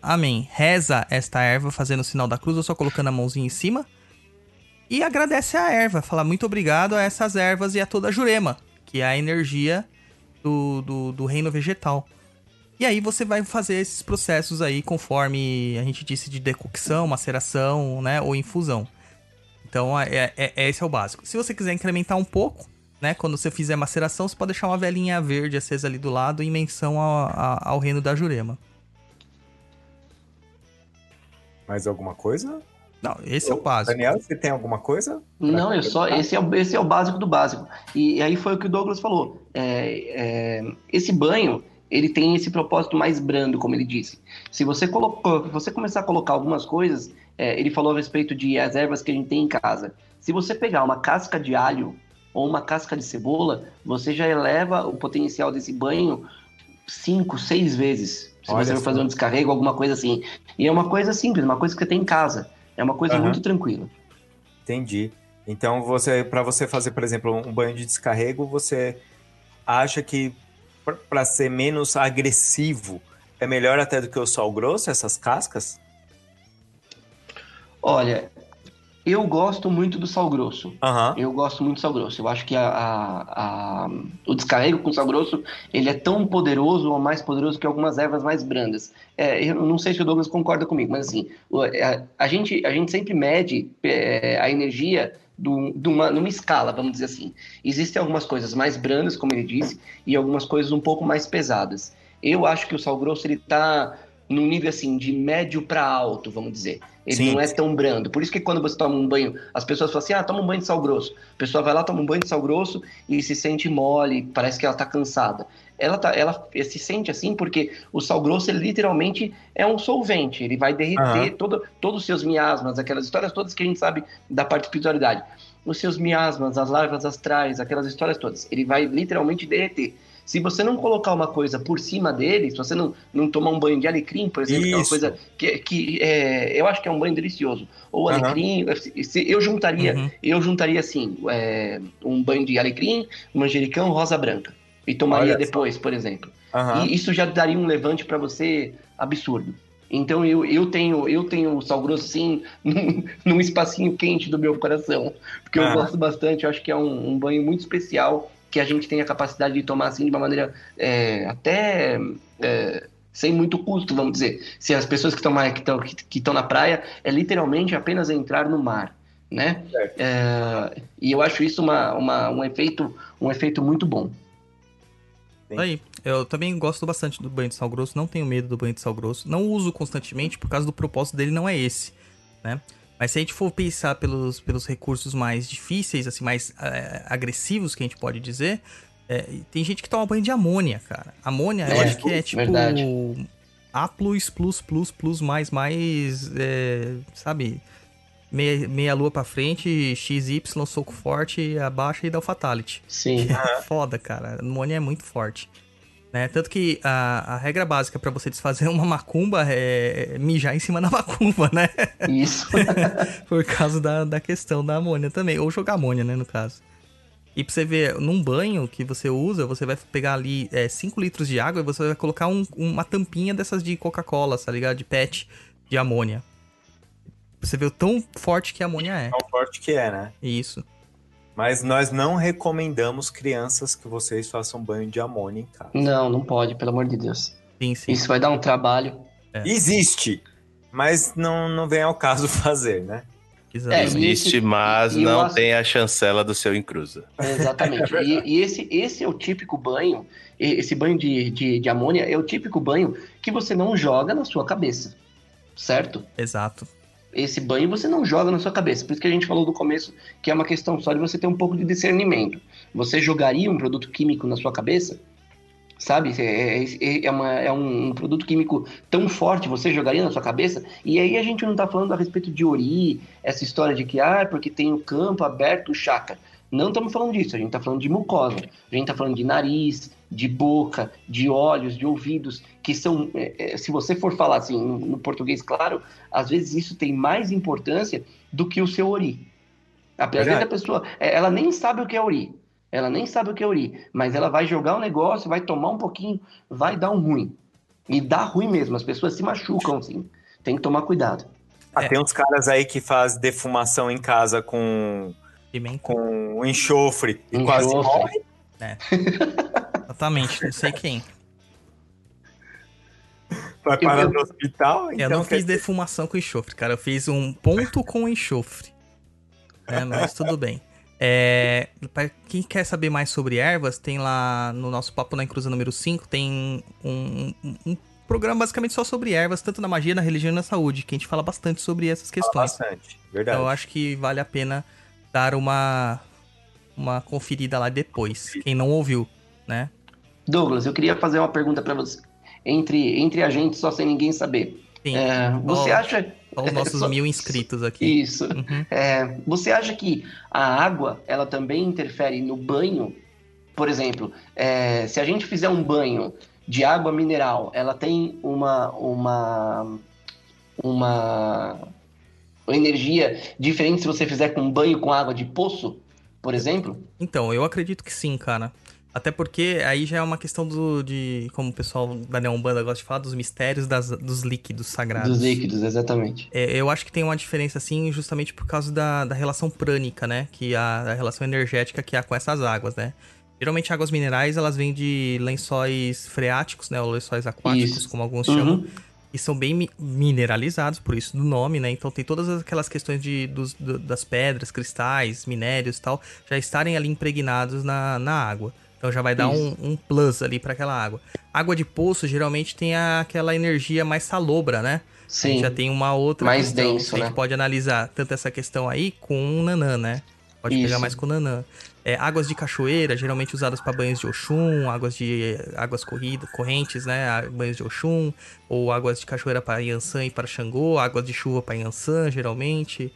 Amém. Reza esta erva fazendo o sinal da cruz, ou só colocando a mãozinha em cima. E agradece a erva, fala muito obrigado a essas ervas e a toda a jurema, que é a energia do, do, do reino vegetal. E aí você vai fazer esses processos aí conforme a gente disse de decocção, maceração, né, ou infusão. Então é, é, é, esse é o básico. Se você quiser incrementar um pouco, né? Quando você fizer maceração, você pode deixar uma velinha verde acesa ali do lado em menção ao, ao reino da Jurema. Mais alguma coisa? Não, esse é o básico. Daniel, você tem alguma coisa? Não, eu só. Esse é, o, esse é o básico do básico. E, e aí foi o que o Douglas falou. É, é, esse banho, ele tem esse propósito mais brando, como ele disse. Se você colocou, você começar a colocar algumas coisas, é, ele falou a respeito de as ervas que a gente tem em casa. Se você pegar uma casca de alho ou uma casca de cebola, você já eleva o potencial desse banho cinco, seis vezes. Se Olha você vai fazer um descarrego, alguma coisa assim. E é uma coisa simples, uma coisa que você tem em casa. É uma coisa uhum. muito tranquila. Entendi. Então, você, para você fazer, por exemplo, um banho de descarrego, você acha que para ser menos agressivo é melhor até do que o sal grosso, essas cascas? Olha, eu gosto muito do sal grosso. Uhum. Eu gosto muito do sal grosso. Eu acho que a, a, a, o descarrego com sal grosso ele é tão poderoso ou mais poderoso que algumas ervas mais brandas. É, eu não sei se o Douglas concorda comigo, mas assim, a, a gente, a gente sempre mede é, a energia do, de uma, numa escala, vamos dizer assim. Existem algumas coisas mais brandas, como ele disse, e algumas coisas um pouco mais pesadas. Eu acho que o sal grosso ele está num nível assim de médio para alto, vamos dizer. Ele Sim. não é tão brando. Por isso que quando você toma um banho, as pessoas falam assim: ah, toma um banho de sal grosso. A pessoa vai lá, toma um banho de sal grosso e se sente mole, parece que ela está cansada. Ela, tá, ela se sente assim porque o sal grosso, ele literalmente é um solvente. Ele vai derreter uhum. todo, todos os seus miasmas, aquelas histórias todas que a gente sabe da parte de espiritualidade. Os seus miasmas, as larvas astrais, aquelas histórias todas. Ele vai literalmente derreter. Se você não colocar uma coisa por cima dele, se você não, não tomar um banho de alecrim, por exemplo, que é uma coisa que, que é, eu acho que é um banho delicioso. Ou alecrim, uhum. se, eu juntaria, uhum. eu juntaria assim, é, um banho de alecrim, manjericão, rosa branca. E tomaria depois, por exemplo. Uhum. E isso já daria um levante para você absurdo. Então eu, eu tenho eu tenho o sal grosso sim num, num espacinho quente do meu coração, porque eu gosto bastante, eu acho que é um, um banho muito especial que a gente tem a capacidade de tomar assim de uma maneira é, até é, sem muito custo, vamos dizer. Se as pessoas que estão que estão que estão na praia é literalmente apenas entrar no mar, né? É, e eu acho isso uma, uma, um efeito um efeito muito bom. Aí, eu também gosto bastante do banho de sal grosso, não tenho medo do banho de sal grosso, não uso constantemente por causa do propósito dele não é esse. né? Mas se a gente for pensar pelos, pelos recursos mais difíceis, assim, mais é, agressivos, que a gente pode dizer, é, tem gente que toma banho de amônia, cara. Amônia, eu É, acho que é tipo verdade. A plus, plus, plus, plus, mais, mais, é, sabe? Meia, meia lua pra frente, XY, soco forte, abaixa e dá o fatality. Sim. É foda, cara. A amônia é muito forte. Né? Tanto que a, a regra básica pra você desfazer uma macumba é mijar em cima da macumba, né? Isso. Por causa da, da questão da amônia também. Ou jogar amônia, né, no caso. E pra você ver, num banho que você usa, você vai pegar ali 5 litros de água e você vai colocar um- uma tampinha dessas de Coca-Cola, tá ligado? De PET, de amônia. Pra Você vê o tão forte que a amônia é. Tão forte que é, né? Isso. Mas nós não recomendamos crianças que vocês façam banho de amônia em casa. Não, não pode, pelo amor de Deus. Sim, sim. Isso vai dar um trabalho. É. Existe, mas não, não vem ao caso fazer, né? É, Existe, e- mas e não acho- tem a chancela do seu encruza. Exatamente. E, e esse, esse é o típico banho, e- esse banho de, de, de amônia é o típico banho que você não joga na sua cabeça. Certo? Exato. Esse banho você não joga na sua cabeça. Por isso que a gente falou do começo que é uma questão só de você ter um pouco de discernimento. Você jogaria um produto químico na sua cabeça? Sabe? É, é- é uma- é um, um produto químico tão forte, você jogaria na sua cabeça? E aí a gente não tá falando a respeito de ori, essa história de que, ah, porque tem o campo aberto, chácara. Não estamos falando disso, a gente está falando de mucosa, a gente está falando de nariz, de boca, de olhos, de ouvidos, que são, é, é, se você for falar assim no, no português claro, às vezes isso tem mais importância do que o seu ori. Apesar da pessoa, é, ela nem sabe o que é ori, ela nem sabe o que é ori, mas ela vai jogar o negócio, vai tomar um pouquinho, vai dar um ruim. E dá ruim mesmo, as pessoas se machucam, assim. Tem que tomar cuidado. Ah, É. Tem uns caras aí que faz defumação em casa com, Pimenta. com enxofre e quase Enxofre. morre. Exatamente. Não sei quem. Vai parar Eu- no hospital. Eu então não quer fiz defumação com enxofre, cara. Eu fiz um ponto com enxofre. É, mas tudo bem. É, pra quem quer saber mais sobre ervas, tem lá no nosso Papo na Encruza número 5, tem um, um- um programa basicamente só sobre ervas, tanto na magia, na religião e na saúde, que a gente fala bastante sobre essas Fala questões. bastante. Verdade. Então eu acho que vale a pena dar uma, uma conferida lá depois. Quem não ouviu, né? Douglas, eu queria fazer uma pergunta para você. Entre, entre a gente, só sem ninguém saber. Sim. É, você Ó, acha. Olha os nossos só- mil inscritos aqui. Isso. Uhum. É, você acha que a água ela também interfere no banho? Por exemplo, é, se a gente fizer um banho de água mineral, ela tem uma uma uma energia diferente se você fizer com um banho com água de poço, por exemplo? Então, eu acredito que sim, cara. Até porque aí já é uma questão do, de, como o pessoal da Neombanda gosta de falar, dos mistérios das- dos líquidos sagrados. Dos líquidos, exatamente. É, eu acho que tem uma diferença, assim, justamente por causa da, da relação prânica, né? Que a, a relação energética que há com essas águas, né? Geralmente águas minerais, elas vêm de lençóis freáticos, né? Ou lençóis aquáticos, Isso. como alguns Uhum. chamam. E são bem mi- mineralizados, por isso do nome, né? Então tem todas aquelas questões de, dos- do- das pedras, cristais, minérios e tal, já estarem ali impregnados na, na água. Então já vai dar um, um plus ali para aquela água. Água de poço geralmente tem a- aquela energia mais salobra, né? A gente Sim. já tem uma outra Mais questão. denso, a gente né? pode analisar tanto essa questão aí com o nanã, né? Pode pegar Isso. mais com o nanã. É, águas de cachoeira, geralmente usadas para banhos de Oxum, águas de águas corridas, correntes, né? Banhos de Oxum, ou águas de cachoeira para Yansan e para Xangô, águas de chuva para Yansan, geralmente.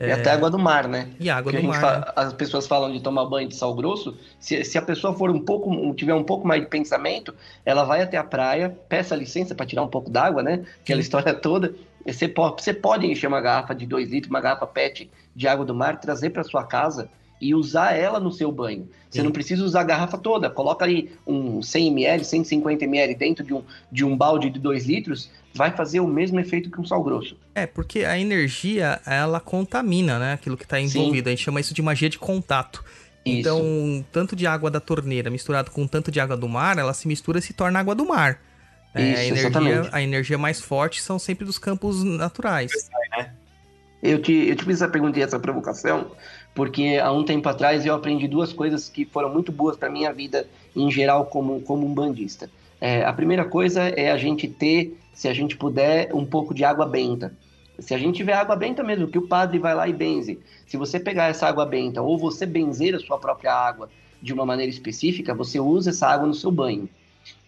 E até água do mar, né? E água Porque do mar. né? fa- as pessoas falam de tomar banho de sal grosso. Se, se a pessoa for um pouco, tiver um pouco mais de pensamento, ela vai até a praia, peça licença para tirar um pouco d'água, né? Aquela Sim. história toda. Você pode, você pode encher uma garrafa de 2 litros, uma garrafa PET de água do mar, trazer para sua casa e usar ela no seu banho. Você Sim. não precisa usar a garrafa toda. Coloca ali um 100 ml, 150 ml dentro de um, de um balde de 2 litros, vai fazer o mesmo efeito que um sal grosso. É, porque a energia, ela contamina, né? Aquilo que tá envolvido. A gente chama isso de magia de contato. Isso. Então, tanto de água da torneira misturado com tanto de água do mar, ela se mistura e se torna água do mar. É, a, Isso, energia, exatamente. a energia mais forte são sempre dos campos naturais. Eu te, eu te fiz essa pergunta e essa provocação, porque há um tempo atrás eu aprendi duas coisas que foram muito boas para minha vida em geral como, como um bandista. É, a primeira coisa é a gente ter, se a gente puder, um pouco de água benta. Se a gente tiver água benta mesmo, que o padre vai lá e benze. Se você pegar essa água benta ou você benzer a sua própria água de uma maneira específica, você usa essa água no seu banho.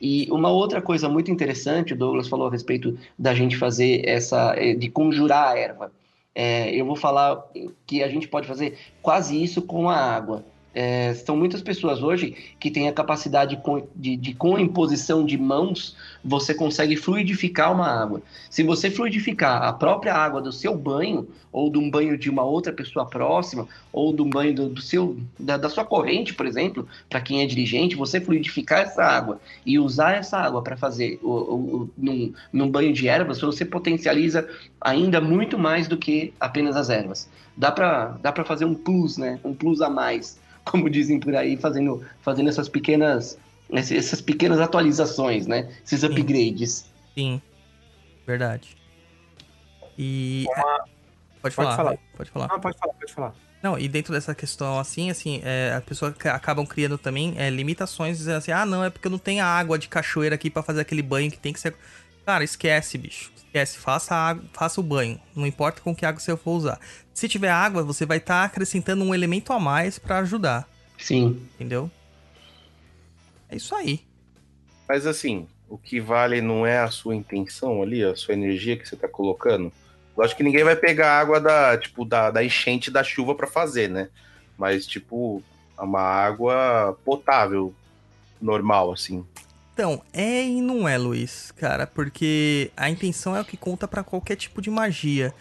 E uma outra coisa muito interessante, o Douglas falou a respeito da gente fazer essa, eh, de conjurar a erva. É, eu vou falar que a gente pode fazer quase isso com a água. É, são muitas pessoas hoje que têm a capacidade de, de, com a imposição de mãos, você consegue fluidificar uma água. Se você fluidificar a própria água do seu banho, ou de um banho de uma outra pessoa próxima, ou de um banho do, do seu, da, da, sua corrente, por exemplo, para quem é dirigente, você fluidificar essa água e usar essa água para fazer o, o, o, num, num banho de ervas, você potencializa ainda muito mais do que apenas as ervas. Dá para dá fazer um plus, né? Um plus a mais como dizem por aí, fazendo, fazendo essas pequenas essas pequenas atualizações, né? Esses Sim. upgrades. Sim, verdade. E Uma... pode, falar, falar, pode falar. Não, pode falar, pode falar. Não, e dentro dessa questão assim, assim, é, as pessoas acabam criando também é, limitações, dizendo assim, ah, não, é porque eu não tenho água de cachoeira aqui para fazer aquele banho que tem que ser. Cara, esquece, bicho. Esquece, faça, água, faça o banho. Não importa com que água você for usar. Se tiver água, você vai estar tá acrescentando um elemento a mais para ajudar. Sim. Entendeu? É isso aí. Mas assim, o que vale não é a sua intenção ali, a sua energia que você tá colocando. Eu acho que ninguém vai pegar água da, tipo, da, da enchente da chuva para fazer, né? Mas, tipo, uma água potável, normal, assim. Então, é e não é, Luiz, cara, porque a intenção é o que conta para qualquer tipo de magia.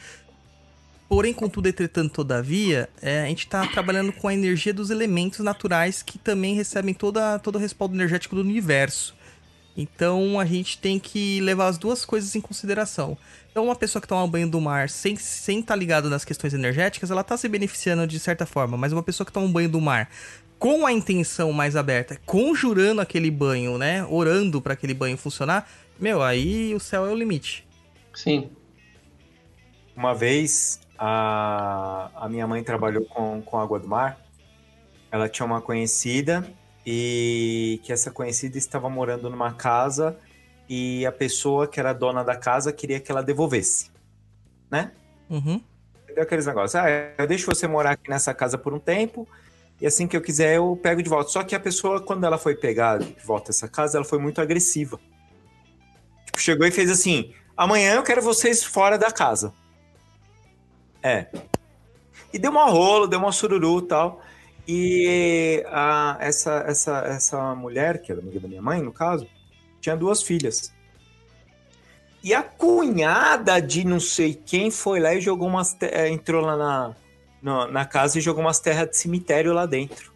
Porém, contudo, entretanto, todavia, é, a gente está trabalhando com a energia dos elementos naturais que também recebem toda, todo o respaldo energético do universo. Então, a gente tem que levar as duas coisas em consideração. Então, uma pessoa que toma banho do mar sem estar sem tá ligado nas questões energéticas, ela está se beneficiando de certa forma. Mas uma pessoa que toma um banho do mar com a intenção mais aberta, conjurando aquele banho, né? Orando para aquele banho funcionar, meu, aí o céu é o limite. Sim. Uma vez a, a minha mãe trabalhou com, com água do mar. Ela tinha uma conhecida e que essa conhecida estava morando numa casa e a pessoa que era dona da casa queria que ela devolvesse, né? Uhum. Entendeu aqueles negócios? Ah, eu deixo você morar aqui nessa casa por um tempo e assim que eu quiser eu pego de volta. Só que a pessoa, quando ela foi pegar de volta essa casa, ela foi muito agressiva. Tipo, chegou e fez assim: amanhã eu quero vocês fora da casa. É. E deu uma rolo, deu uma sururu e tal. E a, essa, essa, essa mulher, que era amiga da minha mãe, no caso, tinha duas filhas. E a cunhada de não sei quem foi lá e jogou umas. É, entrou lá na, na, na, casa e jogou umas terras de cemitério lá dentro.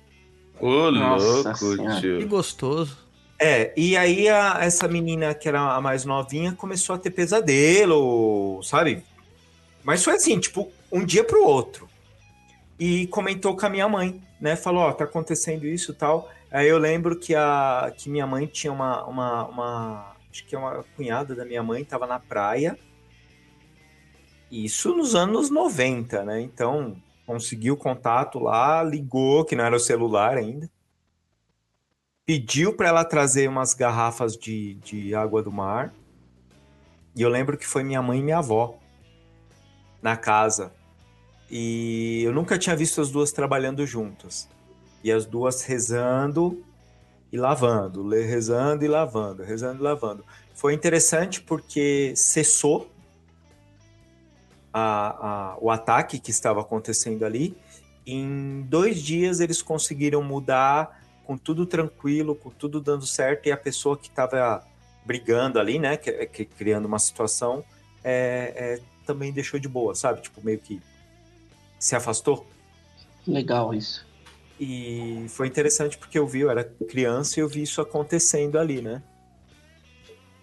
Ô, louco, tio. Que gostoso. É, e aí a, essa menina que era a mais novinha começou a ter pesadelo, sabe? Mas foi assim, tipo, um dia pro outro. E comentou com a minha mãe, né? Falou, ó, oh, tá acontecendo isso e tal. Aí eu lembro que, a, que minha mãe tinha uma, uma, uma. Acho que é uma cunhada da minha mãe, tava na praia. Isso nos anos 90, né? Então, conseguiu contato lá, ligou, que não era o celular ainda. Pediu para ela trazer umas garrafas de, de água do mar. E eu lembro que foi minha mãe e minha avó na casa. E eu nunca tinha visto as duas trabalhando juntas. E as duas rezando e lavando, rezando e lavando, rezando e lavando. Foi interessante porque cessou a, a, o ataque que estava acontecendo ali. Em dois dias eles conseguiram mudar com tudo tranquilo, com tudo dando certo, e a pessoa que estava brigando ali, né, que, que, criando uma situação, é, é, também deixou de boa, sabe? Tipo, meio que se afastou. Legal isso. E foi interessante porque eu vi, eu era criança e eu vi isso acontecendo ali, né?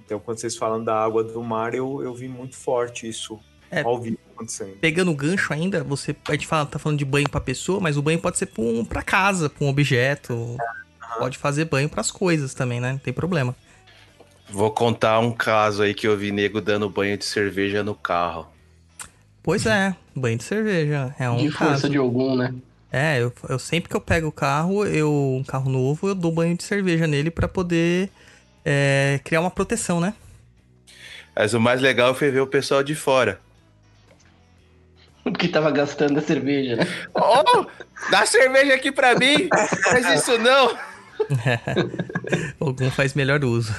Então, quando vocês falam da água do mar, eu, eu vi muito forte isso é, ao vivo acontecendo. Pegando o gancho ainda, você, a gente fala, tá falando de banho pra pessoa, mas o banho pode ser pra, um, pra casa, pra um objeto. uhum. Pode fazer banho pras coisas também, né? Não tem problema. Vou contar um caso aí que eu vi nego dando banho de cerveja no carro. Pois é, banho de cerveja. É um de caso. força de algum, né? É, eu, eu, sempre que eu pego o carro, eu um carro novo, eu dou banho de cerveja nele para poder é, criar uma proteção, né? Mas o mais legal foi ver o pessoal de fora. Porque tava gastando a cerveja, né? Oh, dá cerveja aqui pra mim! Faz isso não! Algum faz melhor uso.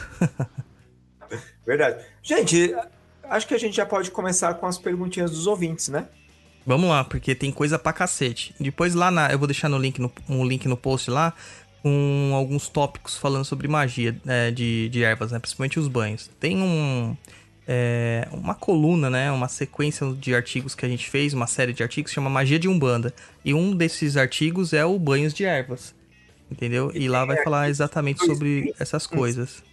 Verdade. Gente, acho que a gente já pode começar com as perguntinhas dos ouvintes, né? Vamos lá, porque tem coisa pra cacete. Depois lá na. Eu vou deixar no link no, um link no post lá com alguns tópicos falando sobre magia é, de, de ervas, né? Principalmente os banhos. Tem um. É, uma coluna, né? Uma sequência de artigos que a gente fez, uma série de artigos que chama Magia de Umbanda. E um desses artigos é o Banhos de Ervas. Entendeu? E lá vai falar exatamente sobre essas coisas.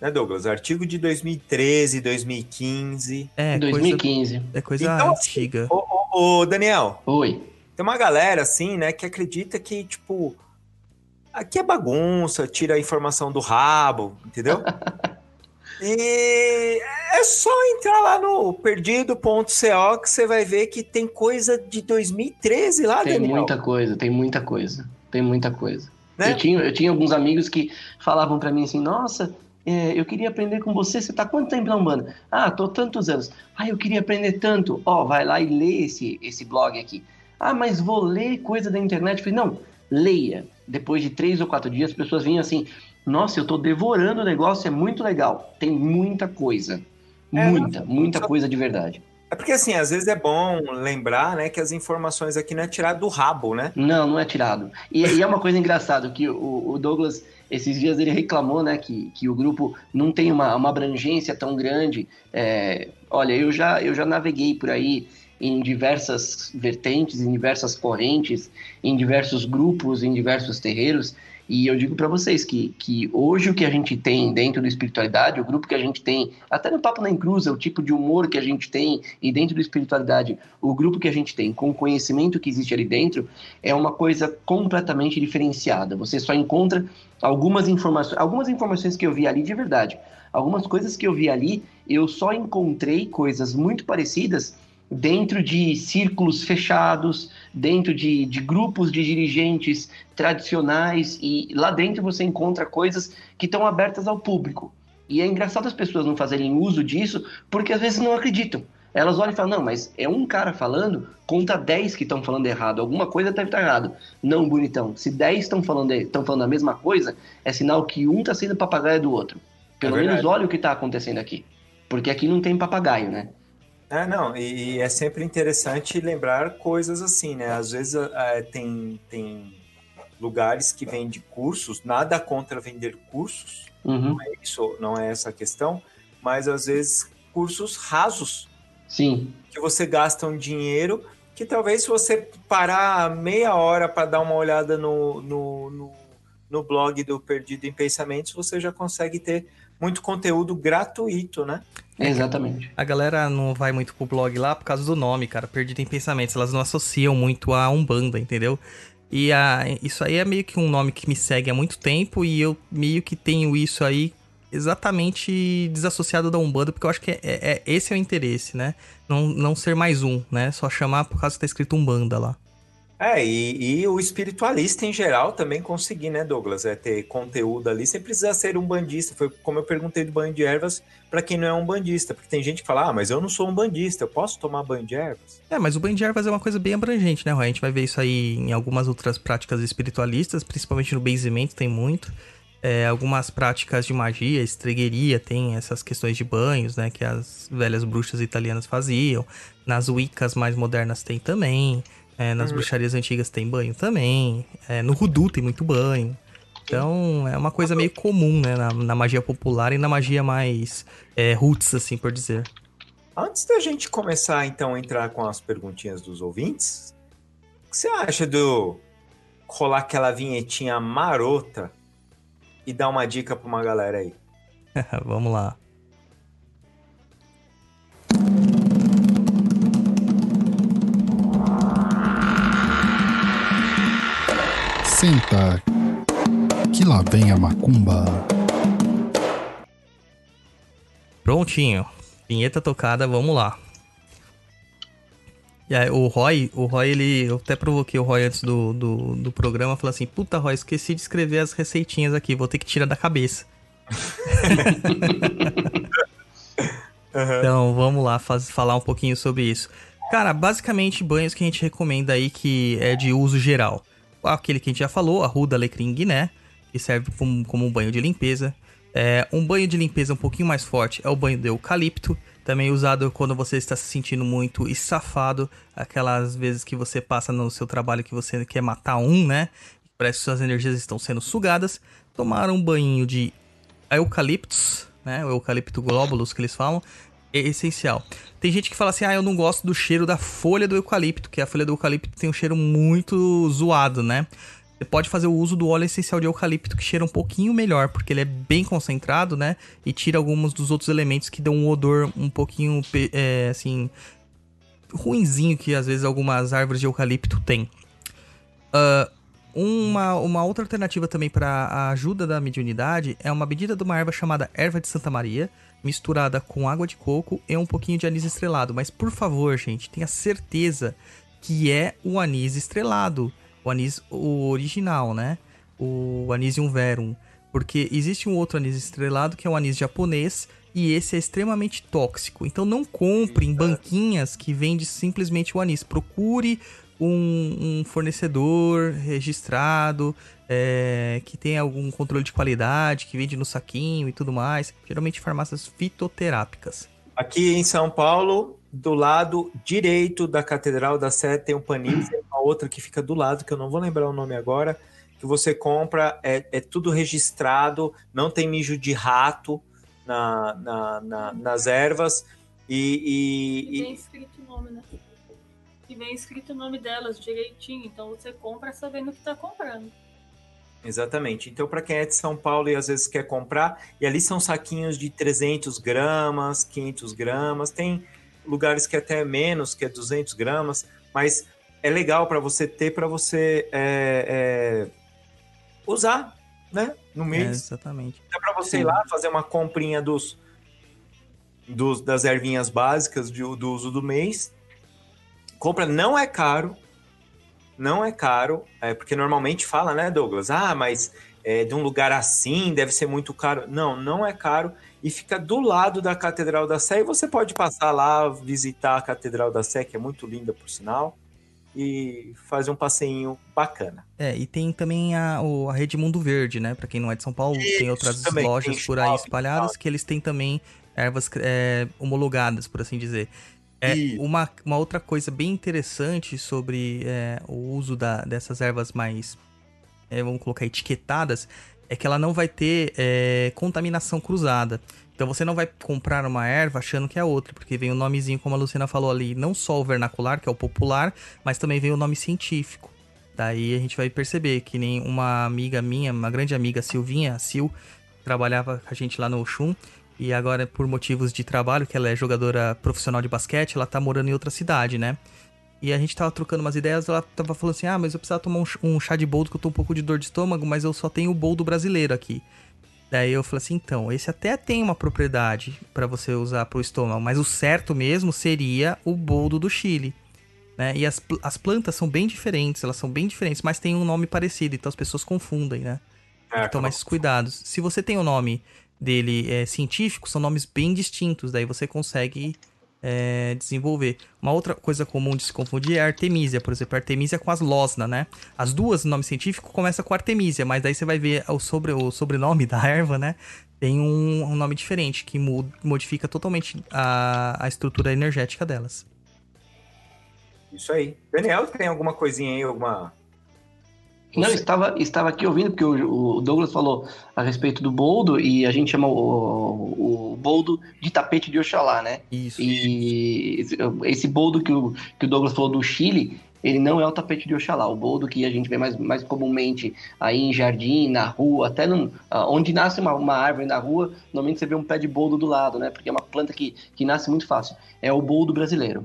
Né, Douglas? Artigo de 2013, 2015. É, 2015. Coisa, é coisa Então, assim, antiga. Ô, ô, ô, Daniel, Oi. tem uma galera assim, né, que acredita que, tipo, aqui é bagunça, tira a informação do rabo, entendeu? e é só entrar lá no perdido.co que você vai ver que tem coisa de 2013 lá, Tem Daniel. muita coisa, tem muita coisa. Tem muita coisa. Né? Eu, tinha, eu tinha alguns amigos que falavam pra mim assim, nossa, é, eu queria aprender com você, você tá quanto tempo na Umbanda? Ah, tô tantos anos. Ah, eu queria aprender tanto. Ó, vai lá e lê esse, esse blog aqui. Ah, mas vou ler coisa da internet. Eu falei, não, leia. Depois de três ou quatro dias, as pessoas vinham assim, nossa, eu tô devorando o negócio, é muito legal. Tem muita coisa. É, Muita, muita só- coisa de verdade. É porque, assim, às vezes é bom lembrar, né, que as informações aqui não é tirado do rabo, né? Não, não é tirado. E, e é uma coisa engraçada que o, o Douglas, esses dias, ele reclamou, né, que, que o grupo não tem uma, uma abrangência tão grande. É, olha, eu já, eu já naveguei por aí em diversas vertentes, em diversas correntes, em diversos grupos, em diversos terreiros. E eu digo para vocês que, que hoje o que a gente tem dentro da espiritualidade, o grupo que a gente tem, até no Papo na Encruza, o tipo de humor que a gente tem, e dentro da espiritualidade, o grupo que a gente tem, com o conhecimento que existe ali dentro, é uma coisa completamente diferenciada. Você só encontra algumas informações, algumas informações que eu vi ali de verdade. Algumas coisas que eu vi ali, eu só encontrei coisas muito parecidas dentro de círculos fechados, dentro de, de grupos de dirigentes tradicionais, e lá dentro você encontra coisas que estão abertas ao público. E é engraçado as pessoas não fazerem uso disso, porque às vezes não acreditam. Elas olham e falam, não, mas é um cara falando contra 10 que estão falando errado. Alguma coisa deve estar errado. Não, bonitão. Se 10 estão falando, estão falando a mesma coisa, é sinal que um está sendo papagaio do outro. Pelo É menos olha o que está acontecendo aqui. Porque aqui não tem papagaio, né? É, não, e, e é sempre interessante lembrar coisas assim, né? Às vezes é, tem, tem lugares que vendem cursos, nada contra vender cursos, Uhum. isso não é essa a questão, mas às vezes cursos rasos, Sim. que você gasta um dinheiro que talvez se você parar meia hora para dar uma olhada no, no, no, no blog do Perdido em Pensamentos, você já consegue ter muito conteúdo gratuito, né? Exatamente. A galera não vai muito pro blog lá por causa do nome, cara. Perdido em pensamentos. Elas não associam muito a Umbanda, entendeu? E a, isso aí é meio que um nome que me segue há muito tempo e eu meio que tenho isso aí exatamente desassociado da Umbanda, porque eu acho que é, é- é- esse é o interesse, né? Não, não ser mais um, né? Só chamar por causa que tá escrito Umbanda lá. É, e, e o espiritualista em geral também conseguir, né, Douglas? É ter conteúdo ali sem precisar ser um bandista. Foi como eu perguntei do banho de ervas para quem não é um bandista. Porque tem gente que fala, ah, mas eu não sou um bandista, eu posso tomar banho de ervas? É, mas o banho de ervas é uma coisa bem abrangente, né, Roy? A gente vai ver isso aí em algumas outras práticas espiritualistas, principalmente no benzimento tem muito. É, algumas práticas de magia, estregueria, tem essas questões de banhos, né, que as velhas bruxas italianas faziam. Nas wiccas mais modernas tem também. É, nas bruxarias antigas tem banho também. É, no Rudu tem muito banho. Então, é uma coisa meio comum, né, na, na magia popular e na magia mais é, roots, assim por dizer. Antes da gente começar, então, a entrar com as perguntinhas dos ouvintes, o que você acha do rolar aquela vinhetinha marota e dar uma dica para uma galera aí? Vamos lá. Senta, que lá vem a macumba. Prontinho. Vinheta tocada, vamos lá. E aí, o Roy, o Roy, ele. Eu até provoquei o Roy antes do, do, do programa, falou assim: Puta, Roy, esqueci de escrever as receitinhas aqui, vou ter que tirar da cabeça. Então, vamos lá faz- falar um pouquinho sobre isso. Cara, basicamente banhos que a gente recomenda aí que é de uso geral. Aquele que a gente já falou, a Ruda Alecrim Guiné, que serve como, como um banho de limpeza. É, um banho de limpeza um pouquinho mais forte é o banho de eucalipto, também usado quando você está se sentindo muito estafado, aquelas vezes que você passa no seu trabalho que você quer matar um, né? Parece que suas energias estão sendo sugadas. Tomar um banho de eucaliptos, né? O eucalipto glóbulos que eles falam, é essencial. Tem gente que fala assim: ah, eu não gosto do cheiro da folha do eucalipto, que a folha do eucalipto tem um cheiro muito zoado, né? Você pode fazer o uso do óleo essencial de eucalipto, que cheira um pouquinho melhor, porque ele é bem concentrado, né? E tira alguns dos outros elementos que dão um odor um pouquinho, é, assim, ruinzinho que às vezes algumas árvores de eucalipto têm. Uh, uma, uma outra alternativa também para a ajuda da mediunidade é uma medida de uma erva chamada erva de Santa Maria, misturada com água de coco e um pouquinho de anis estrelado. Mas por favor, gente, tenha certeza que é o anis estrelado, o anis o original, né? O Anisium verum, porque existe um outro anis estrelado que é o anis japonês e esse é extremamente tóxico. Então não compre em banquinhas que vende simplesmente o anis. Procure um, um fornecedor registrado, é, que tem algum controle de qualidade, que vende no saquinho e tudo mais. Geralmente farmácias fitoterápicas. Aqui em São Paulo, do lado direito da Catedral da Sé tem um tem uma outra que fica do lado, que eu não vou lembrar o nome agora, que você compra, é, é tudo registrado, não tem mijo de rato na, na, na nas ervas. E, e, e... Tem escrito o nome, né? que vem escrito o nome delas direitinho. Então você compra sabendo o que está comprando. Exatamente. Então, para quem é de São Paulo e às vezes quer comprar, e ali são saquinhos de 300 gramas, 500 gramas, tem lugares que é até menos, que é 200 gramas, mas é legal para você ter, para você é, é, usar, né? No mês. É, exatamente. Dá para você Sim. ir lá fazer uma comprinha dos, dos das ervinhas básicas de, do uso do mês compra não é caro, não é caro, é, porque normalmente fala, né, Douglas? Ah, mas é, de um lugar assim deve ser muito caro. Não, não é caro e fica do lado da Catedral da Sé e você pode passar lá, visitar a Catedral da Sé, que é muito linda, por sinal, e fazer um passeinho bacana. É, e tem também a, a Rede Mundo Verde, né? Para quem não é de São Paulo, Isso, tem outras lojas tem por aí espalhadas que eles têm também ervas é, homologadas, por assim dizer. É, e... uma, uma outra coisa bem interessante sobre é, o uso da, dessas ervas mais, é, vamos colocar, etiquetadas, é que ela não vai ter é, contaminação cruzada. Então você não vai comprar uma erva achando que é outra, porque vem o nomezinho, como a Luciana falou ali, não só o vernacular, que é o popular, mas também vem o nome científico. Daí a gente vai perceber que nem uma amiga minha, uma grande amiga, Silvinha, a Sil, trabalhava com a gente lá no Oxum, e agora, por motivos de trabalho, que ela é jogadora profissional de basquete, ela tá morando em outra cidade, né? E a gente tava trocando umas ideias, ela tava falando assim: ah, mas eu precisava tomar um, um chá de boldo que eu tô um pouco de dor de estômago, mas eu só tenho o boldo brasileiro aqui. Daí eu falei assim: então, esse até tem uma propriedade para você usar pro estômago, mas o certo mesmo seria o boldo do Chile. Né? E as, as plantas são bem diferentes, elas são bem diferentes, mas tem um nome parecido, então as pessoas confundem, né? É, então, mais cuidados. Se você tem o um nome dele é, científico são nomes bem distintos, daí você consegue é, desenvolver. Uma outra coisa comum de se confundir é Artemisia, por exemplo, Artemisia com as Losna, né? As duas, o nome científico começa com Artemisia, mas daí você vai ver o, sobre, o sobrenome da erva, né? Tem um, um nome diferente, que modifica totalmente a, a estrutura energética delas. Isso aí. Daniel, tem alguma coisinha aí, alguma não, estava, estava aqui ouvindo, porque o, o, Douglas falou a respeito do boldo, e a gente chama o, o boldo de tapete de Oxalá, né? Isso. E esse, esse boldo que o, que o Douglas falou do Chile, ele não é o tapete de Oxalá. O boldo que a gente vê mais, mais comumente aí em jardim, na rua, até no, onde nasce uma, uma árvore na rua, normalmente você vê um pé de boldo do lado, né? Porque é uma planta que, que nasce muito fácil. É o boldo brasileiro.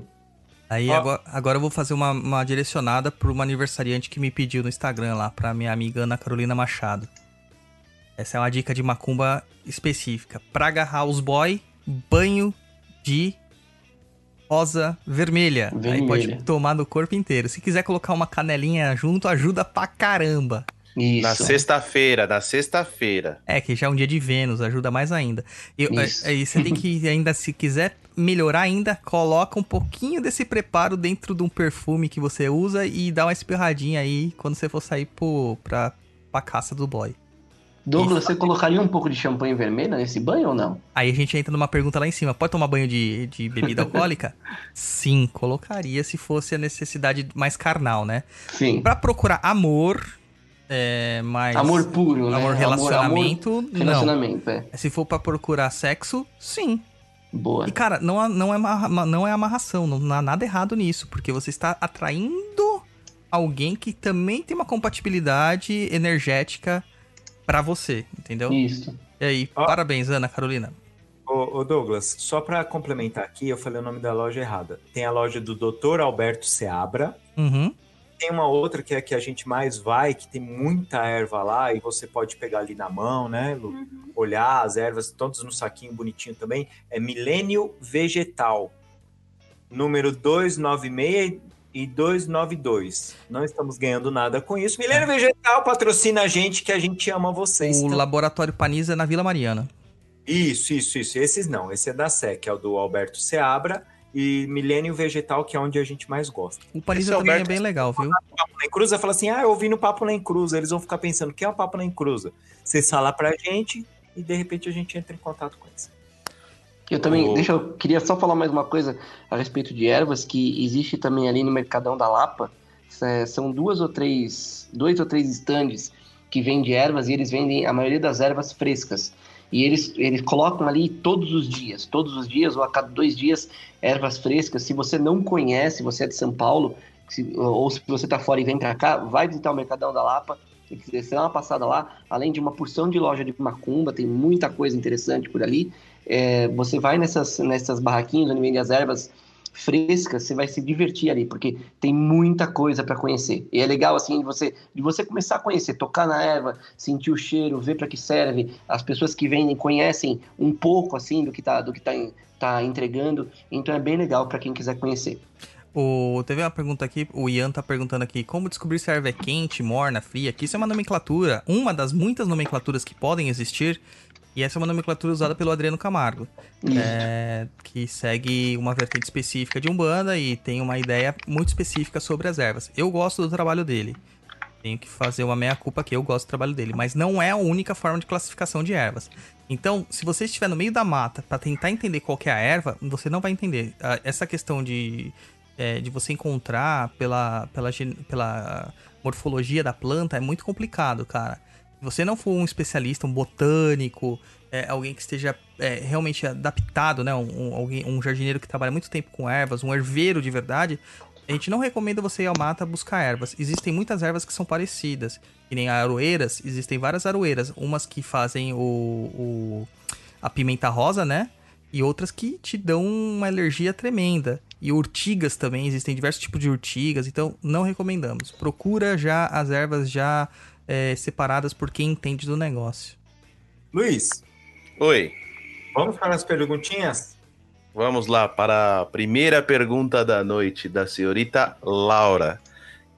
Aí agora, agora eu vou fazer uma, uma direcionada para uma aniversariante que me pediu no Instagram lá, pra minha amiga Ana Carolina Machado. Essa é uma dica de macumba específica. Praga House Boy, banho de rosa vermelha. vermelha. Aí pode tomar no corpo inteiro. Se quiser colocar uma canelinha junto, ajuda pra caramba. Isso. Na sexta-feira, na sexta-feira. É, que já é um dia de Vênus, ajuda mais ainda. E, aí você tem que, ainda, se quiser melhorar ainda, coloca um pouquinho desse preparo dentro de um perfume que você usa e dá uma espirradinha aí quando você for sair pro, pra, pra caça do boy. Douglas, você colocaria um pouco de champanhe vermelho nesse banho ou não? Aí a gente entra numa pergunta lá em cima: pode tomar banho de, de bebida alcoólica? Sim, colocaria se fosse a necessidade mais carnal, né? Sim. Pra procurar amor, é, mais. Amor puro, né? Amor, relacionamento, não. Relacionamento, é. Se for pra procurar sexo, sim. Boa. E cara, não, há- não, é, amarra- não é amarração, não há nada errado nisso, porque você está atraindo alguém que também tem uma compatibilidade energética pra você, entendeu? Isso. E aí, Ó. parabéns, Ana Carolina. Ô, ô, Douglas, só pra complementar aqui, eu falei o nome da loja errada. Tem a loja do Dr. Alberto Seabra. Uhum. Tem uma outra que é a que a gente mais vai, que tem muita erva lá e você pode pegar ali na mão, né, Lu? Olhar as ervas, todas no saquinho bonitinho também. É Milênio Vegetal. Número 296 e 292. Não estamos ganhando nada com isso. Milênio Vegetal patrocina a gente, que a gente ama vocês. O também. Laboratório Panisa é na Vila Mariana. Isso, isso, isso. Esses não. Esse é da SEC, é o do Alberto Seabra. E Milênio Vegetal, que é onde a gente mais gosta. O Esse também Alberto- é bem legal, viu? Papo na Encruza fala assim: ah, eu ouvi no Papo na Encruza. Eles vão ficar pensando: o que é o Papo na Encruza? Vocês falam pra gente e de repente a gente entra em contato com eles. Eu também, O- deixa eu queria só falar mais uma coisa a respeito de ervas que existe também ali no Mercadão da Lapa. É, são duas ou três, dois ou três estandes que vendem ervas e eles vendem a maioria das ervas frescas. E eles, eles colocam ali todos os dias, todos os dias ou a cada dois dias, ervas frescas. Se você não conhece, você é de São Paulo, se- ou se você está fora e vem para cá, vai visitar o Mercadão da Lapa. Quiser dar uma passada lá, além de uma porção de loja de macumba, tem muita coisa interessante por ali. É, você vai nessas, nessas barraquinhas onde vende as ervas frescas, você vai se divertir ali, porque tem muita coisa para conhecer. E é legal assim de você, de você começar a conhecer, tocar na erva, sentir o cheiro, ver para que serve. As pessoas que vendem conhecem um pouco assim do que tá, do que tá, tá entregando. Então é bem legal para quem quiser conhecer. O, teve uma pergunta aqui, o Ian tá perguntando aqui, como descobrir se a erva é quente, morna, fria? Que isso é uma nomenclatura, uma das muitas nomenclaturas que podem existir, e essa é uma nomenclatura usada pelo Adriano Camargo, é, que segue uma vertente específica de Umbanda e tem uma ideia muito específica sobre as ervas. Eu gosto do trabalho dele, tenho que fazer uma meia-culpa aqui, eu gosto do trabalho dele, mas não é a única forma de classificação de ervas. Então, se você estiver no meio da mata para tentar entender qual que é a erva, você não vai entender. Essa questão de é, de você encontrar pela, pela, pela morfologia da planta é muito complicado, cara. Você não for um especialista, um botânico, é, alguém que esteja é, realmente adaptado, né? Um, um- alguém, um jardineiro que trabalha muito tempo com ervas, um herveiro de verdade, a gente não recomenda você ir ao mata buscar ervas. Existem muitas ervas que são parecidas. Que nem aroeiras, existem várias aroeiras. Umas que fazem o, o- a pimenta rosa, né? E outras que te dão uma alergia tremenda. E urtigas também, existem diversos tipos de urtigas, então não recomendamos. Procura já as ervas já é, separadas por quem entende do negócio. Luiz, Oi, vamos para as perguntinhas? vamos lá para a primeira pergunta da noite da senhorita Laura,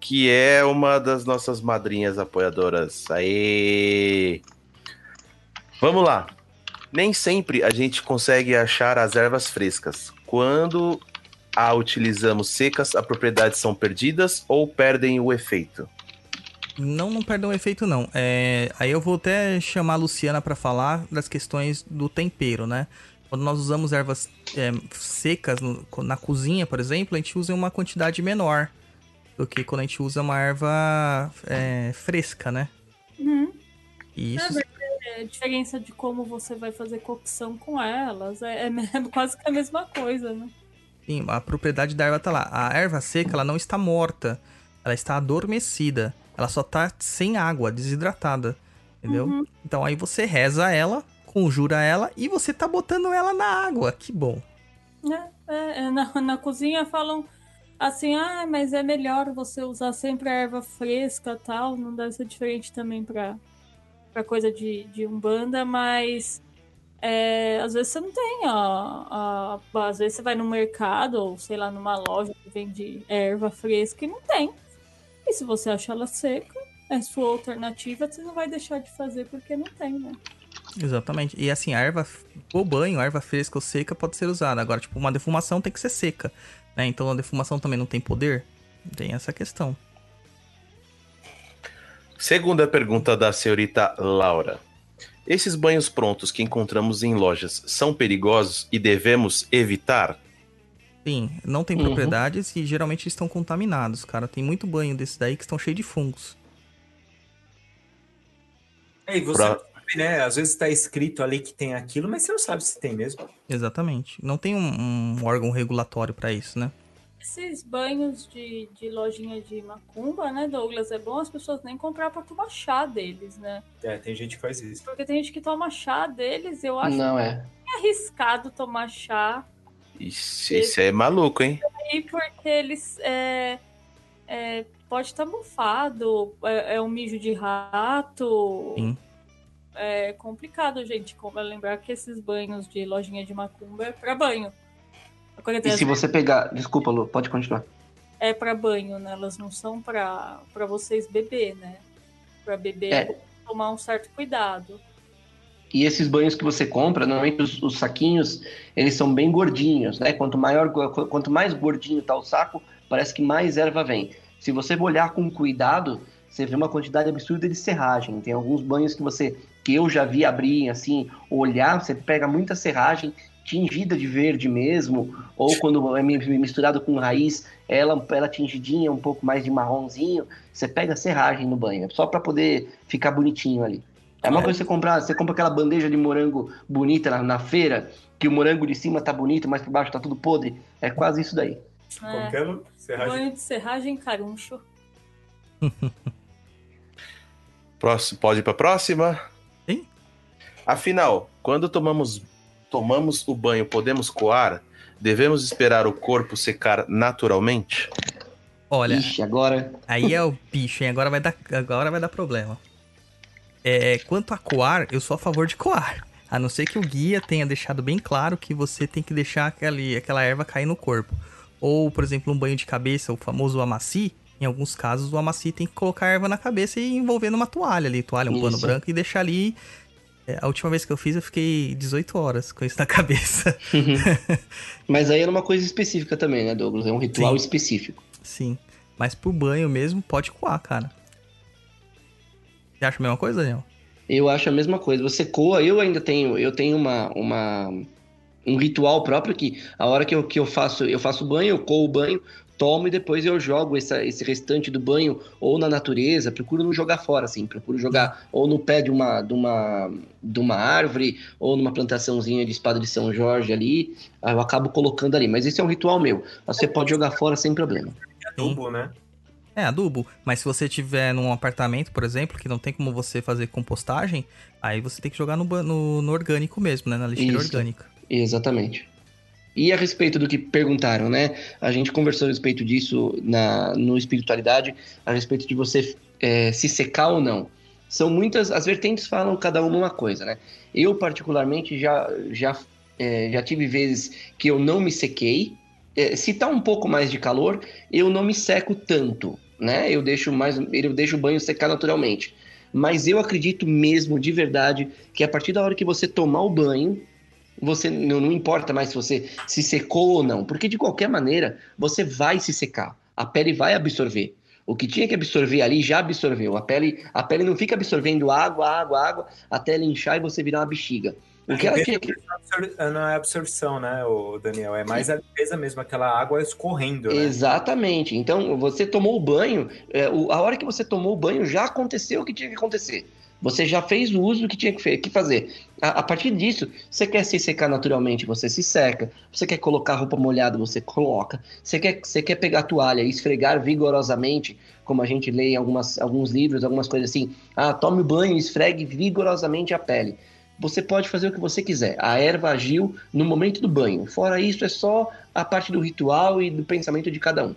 que é uma das nossas madrinhas apoiadoras. Aê! Vamos lá. Nem sempre a gente consegue achar as ervas frescas. Quando a utilizamos secas, as propriedades são perdidas ou perdem o efeito? Não, não perdam o efeito, não. É, aí eu vou até chamar a Luciana para falar das questões do tempero, né? Quando nós usamos ervas é, secas no- na cozinha, por exemplo, a gente usa em uma quantidade menor do que quando a gente usa uma erva é, fresca, né? Uhum. Isso É, a diferença de como você vai fazer cocção com elas é, é quase que a mesma coisa, né? Sim, a propriedade da erva tá lá. A erva seca, ela não está morta. Ela está adormecida. Ela só tá sem água, desidratada. Entendeu? Então aí você reza ela, conjura ela e você tá botando ela na água. Que bom. É, é, é, na, na cozinha falam assim, ah, mas é melhor você usar sempre a erva fresca tal. Não deve ser diferente também pra, pra coisa de, de Umbanda, mas é, às vezes você não tem a- Às vezes você vai no mercado, ou sei lá, numa loja que vende erva fresca e não tem. E se você acha ela seca, é sua alternativa, você não vai deixar de fazer porque não tem, né? Exatamente. E assim, a erva, o banho, a erva fresca ou seca pode ser usada. Agora, tipo, uma defumação tem que ser seca. Né? Então a defumação também não tem poder. Tem essa questão. Segunda pergunta da senhorita Laura. Esses banhos prontos que encontramos em lojas são perigosos e devemos evitar? Sim, não tem Uhum. propriedades e geralmente estão contaminados, cara. Tem muito banho desses daí que estão cheios de fungos. É, E você Pra- sabe, né? Às vezes tá escrito ali que tem aquilo, mas você não sabe se tem mesmo. Exatamente. Não tem um, um órgão regulatório pra isso, né? Esses banhos de, de lojinha de macumba, né, Douglas? É bom as pessoas nem comprar pra tomar chá deles, né? É, tem gente que faz isso. Porque tem gente que toma chá deles, eu acho Não é. arriscado tomar chá. Isso, isso é maluco, hein? E porque eles é, é, pode estar mofado, é, é um mijo de rato. Sim. É complicado, gente. Como é lembrar que esses banhos de lojinha de macumba é pra banho. E se você pegar. Desculpa, Lu, pode continuar. É pra banho, né? Elas não são pra, pra vocês beber, né? Pra beber É. tomar um certo cuidado. E esses banhos que você compra, normalmente os, os saquinhos, eles são bem gordinhos, né? Quanto maior, quanto mais gordinho tá o saco, parece que mais erva vem. Se você olhar com cuidado, você vê uma quantidade absurda de serragem. Tem alguns banhos que você, que eu já vi abrir, assim, olhar, você pega muita serragem tingida de verde mesmo, ou quando é mi- misturado com raiz, ela, ela tingidinha, um pouco mais de marronzinho, você pega serragem no banho, só para poder ficar bonitinho ali. É uma coisa você comprar, você compra aquela bandeja de morango bonita na, na feira, que o morango de cima tá bonito, mas por baixo tá tudo podre. É quase isso daí. É, Qualquer serragem. banho de serragem caruncho. Próximo, pode ir pra próxima? Sim. Afinal, quando tomamos, tomamos o banho, podemos coar? Devemos esperar o corpo secar naturalmente? Olha, Ixi, agora. aí é o bicho, hein? Agora vai dar, agora vai dar problema. É, quanto a coar, eu sou a favor de coar. A não ser que o guia tenha deixado bem claro que você tem que deixar aquele, aquela erva cair no corpo. Ou, por exemplo, um banho de cabeça, o famoso amaci. Em alguns casos, o amaci tem que colocar a erva na cabeça e envolver numa toalha ali. Toalha, um pano Isso. branco e deixar ali. É, a última vez que eu fiz, eu fiquei 18 horas com isso na cabeça. Mas aí era uma coisa específica também, né, Douglas? É um ritual Sim. específico. Sim. Mas pro banho mesmo, pode coar, cara. Você acha a mesma coisa, Daniel? Eu acho a mesma coisa. Você coa, eu ainda tenho, eu tenho uma, uma um ritual próprio que a hora que eu, que eu faço, eu faço banho, eu coo o banho, tomo e depois eu jogo essa, esse restante do banho ou na natureza, procuro não jogar fora assim, procuro jogar ou no pé de uma de uma de uma árvore ou numa plantaçãozinha de espada de São Jorge ali, aí eu acabo colocando ali, mas esse é um ritual meu. Você pode jogar fora sem problema. Adubo, né? É, adubo. Mas se você tiver num apartamento, por exemplo, que não tem como você fazer compostagem, aí você tem que jogar no, no, no orgânico mesmo, né? Na lixeira Isso. orgânica. Exatamente. E a respeito do que perguntaram, né? A gente conversou a respeito disso na, no Espiritualidade, a respeito de você é, se secar ou não. São muitas, as vertentes falam cada uma uma coisa, né? Eu, particularmente, já, já, é, já tive vezes que eu não me sequei. É, se tá um pouco mais de calor, eu não me seco tanto, né? Eu deixo mais, eu deixo o banho secar naturalmente. Mas eu acredito mesmo, de verdade, que a partir da hora que você tomar o banho, você não, não importa mais se você se secou ou não, porque de qualquer maneira você vai se secar, a pele vai absorver. O que tinha que absorver ali já absorveu. A pele, a pele não fica absorvendo água, água, água até ela inchar e você virar uma bexiga. Que ela tinha que Não é absorção, né, o Daniel? É mais a limpeza mesmo, aquela água escorrendo, né? Exatamente. Então, você tomou o banho, o- a hora que você tomou o banho já aconteceu o que tinha que acontecer. Você já fez o uso do que tinha que, fazer. A, a partir disso, você quer se secar naturalmente, você se seca. Você quer colocar roupa molhada, você coloca. Você quer, você quer pegar a toalha e esfregar vigorosamente, como a gente lê em algumas, alguns livros, algumas coisas assim. Ah, tome o banho e esfregue vigorosamente a pele. Você pode fazer o que você quiser. A erva agiu no momento do banho. Fora isso, é só a parte do ritual e do pensamento de cada um.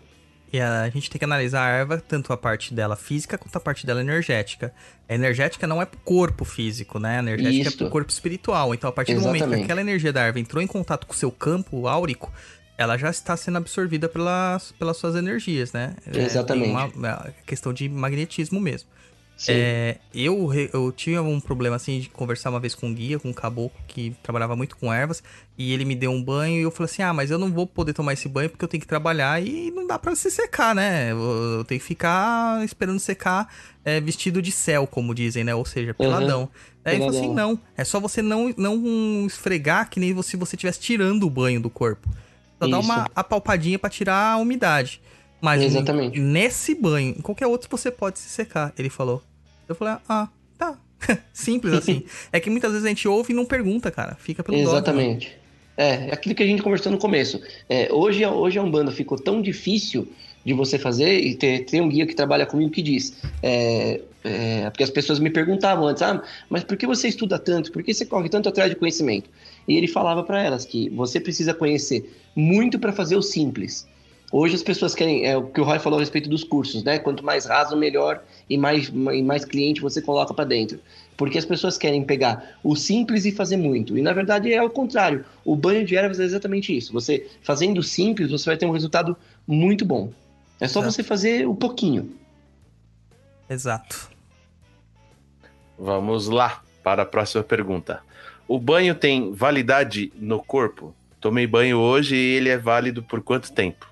E a gente tem que analisar a erva, tanto a parte dela física quanto a parte dela energética. A energética não é pro corpo físico, né? A energética Isso. é pro corpo espiritual. Então, a partir do momento que Exatamente. aquela energia da erva entrou em contato com o seu campo áurico, ela já está sendo absorvida pelas, pelas suas energias, né? É, Exatamente. tem uma, uma questão de magnetismo mesmo. É, eu, eu tinha um problema assim de conversar uma vez com um guia, com um caboclo que trabalhava muito com ervas, e ele me deu um banho e eu falei assim: ah, mas eu não vou poder tomar esse banho porque eu tenho que trabalhar e não dá pra se secar, né? Eu, eu tenho que ficar esperando secar é, vestido de céu, como dizem, né? Ou seja, peladão. Aí ele falou assim: não, é só você não, não esfregar que nem se você estivesse tirando o banho do corpo. Só dá Isso. uma apalpadinha pra tirar a umidade. Mas Exatamente. nesse banho, em qualquer outro você pode se secar, ele falou. Eu falei, ah, tá. Simples assim. é que muitas vezes a gente ouve e não pergunta, cara. Fica pelo. Exatamente. É, é aquilo que a gente conversou no começo. É, hoje, hoje a Umbanda ficou tão difícil de você fazer, e ter, tem um guia que trabalha comigo que diz, é, é, porque as pessoas me perguntavam antes, ah, mas por que você estuda tanto? Por que você corre tanto atrás de conhecimento? E ele falava para elas que você precisa conhecer muito para fazer o simples. Hoje as pessoas querem, é o que o Roy falou a respeito dos cursos, né? Quanto mais raso, melhor, e mais, e mais cliente você coloca para dentro. Porque as pessoas querem pegar o simples e fazer muito. E na verdade é o contrário. O banho de ervas é exatamente isso. Você fazendo simples, você vai ter um resultado muito bom. É só Exato. você fazer o pouquinho. Exato. Vamos lá para a próxima pergunta. O banho tem validade no corpo? Tomei banho hoje e ele é válido por quanto tempo?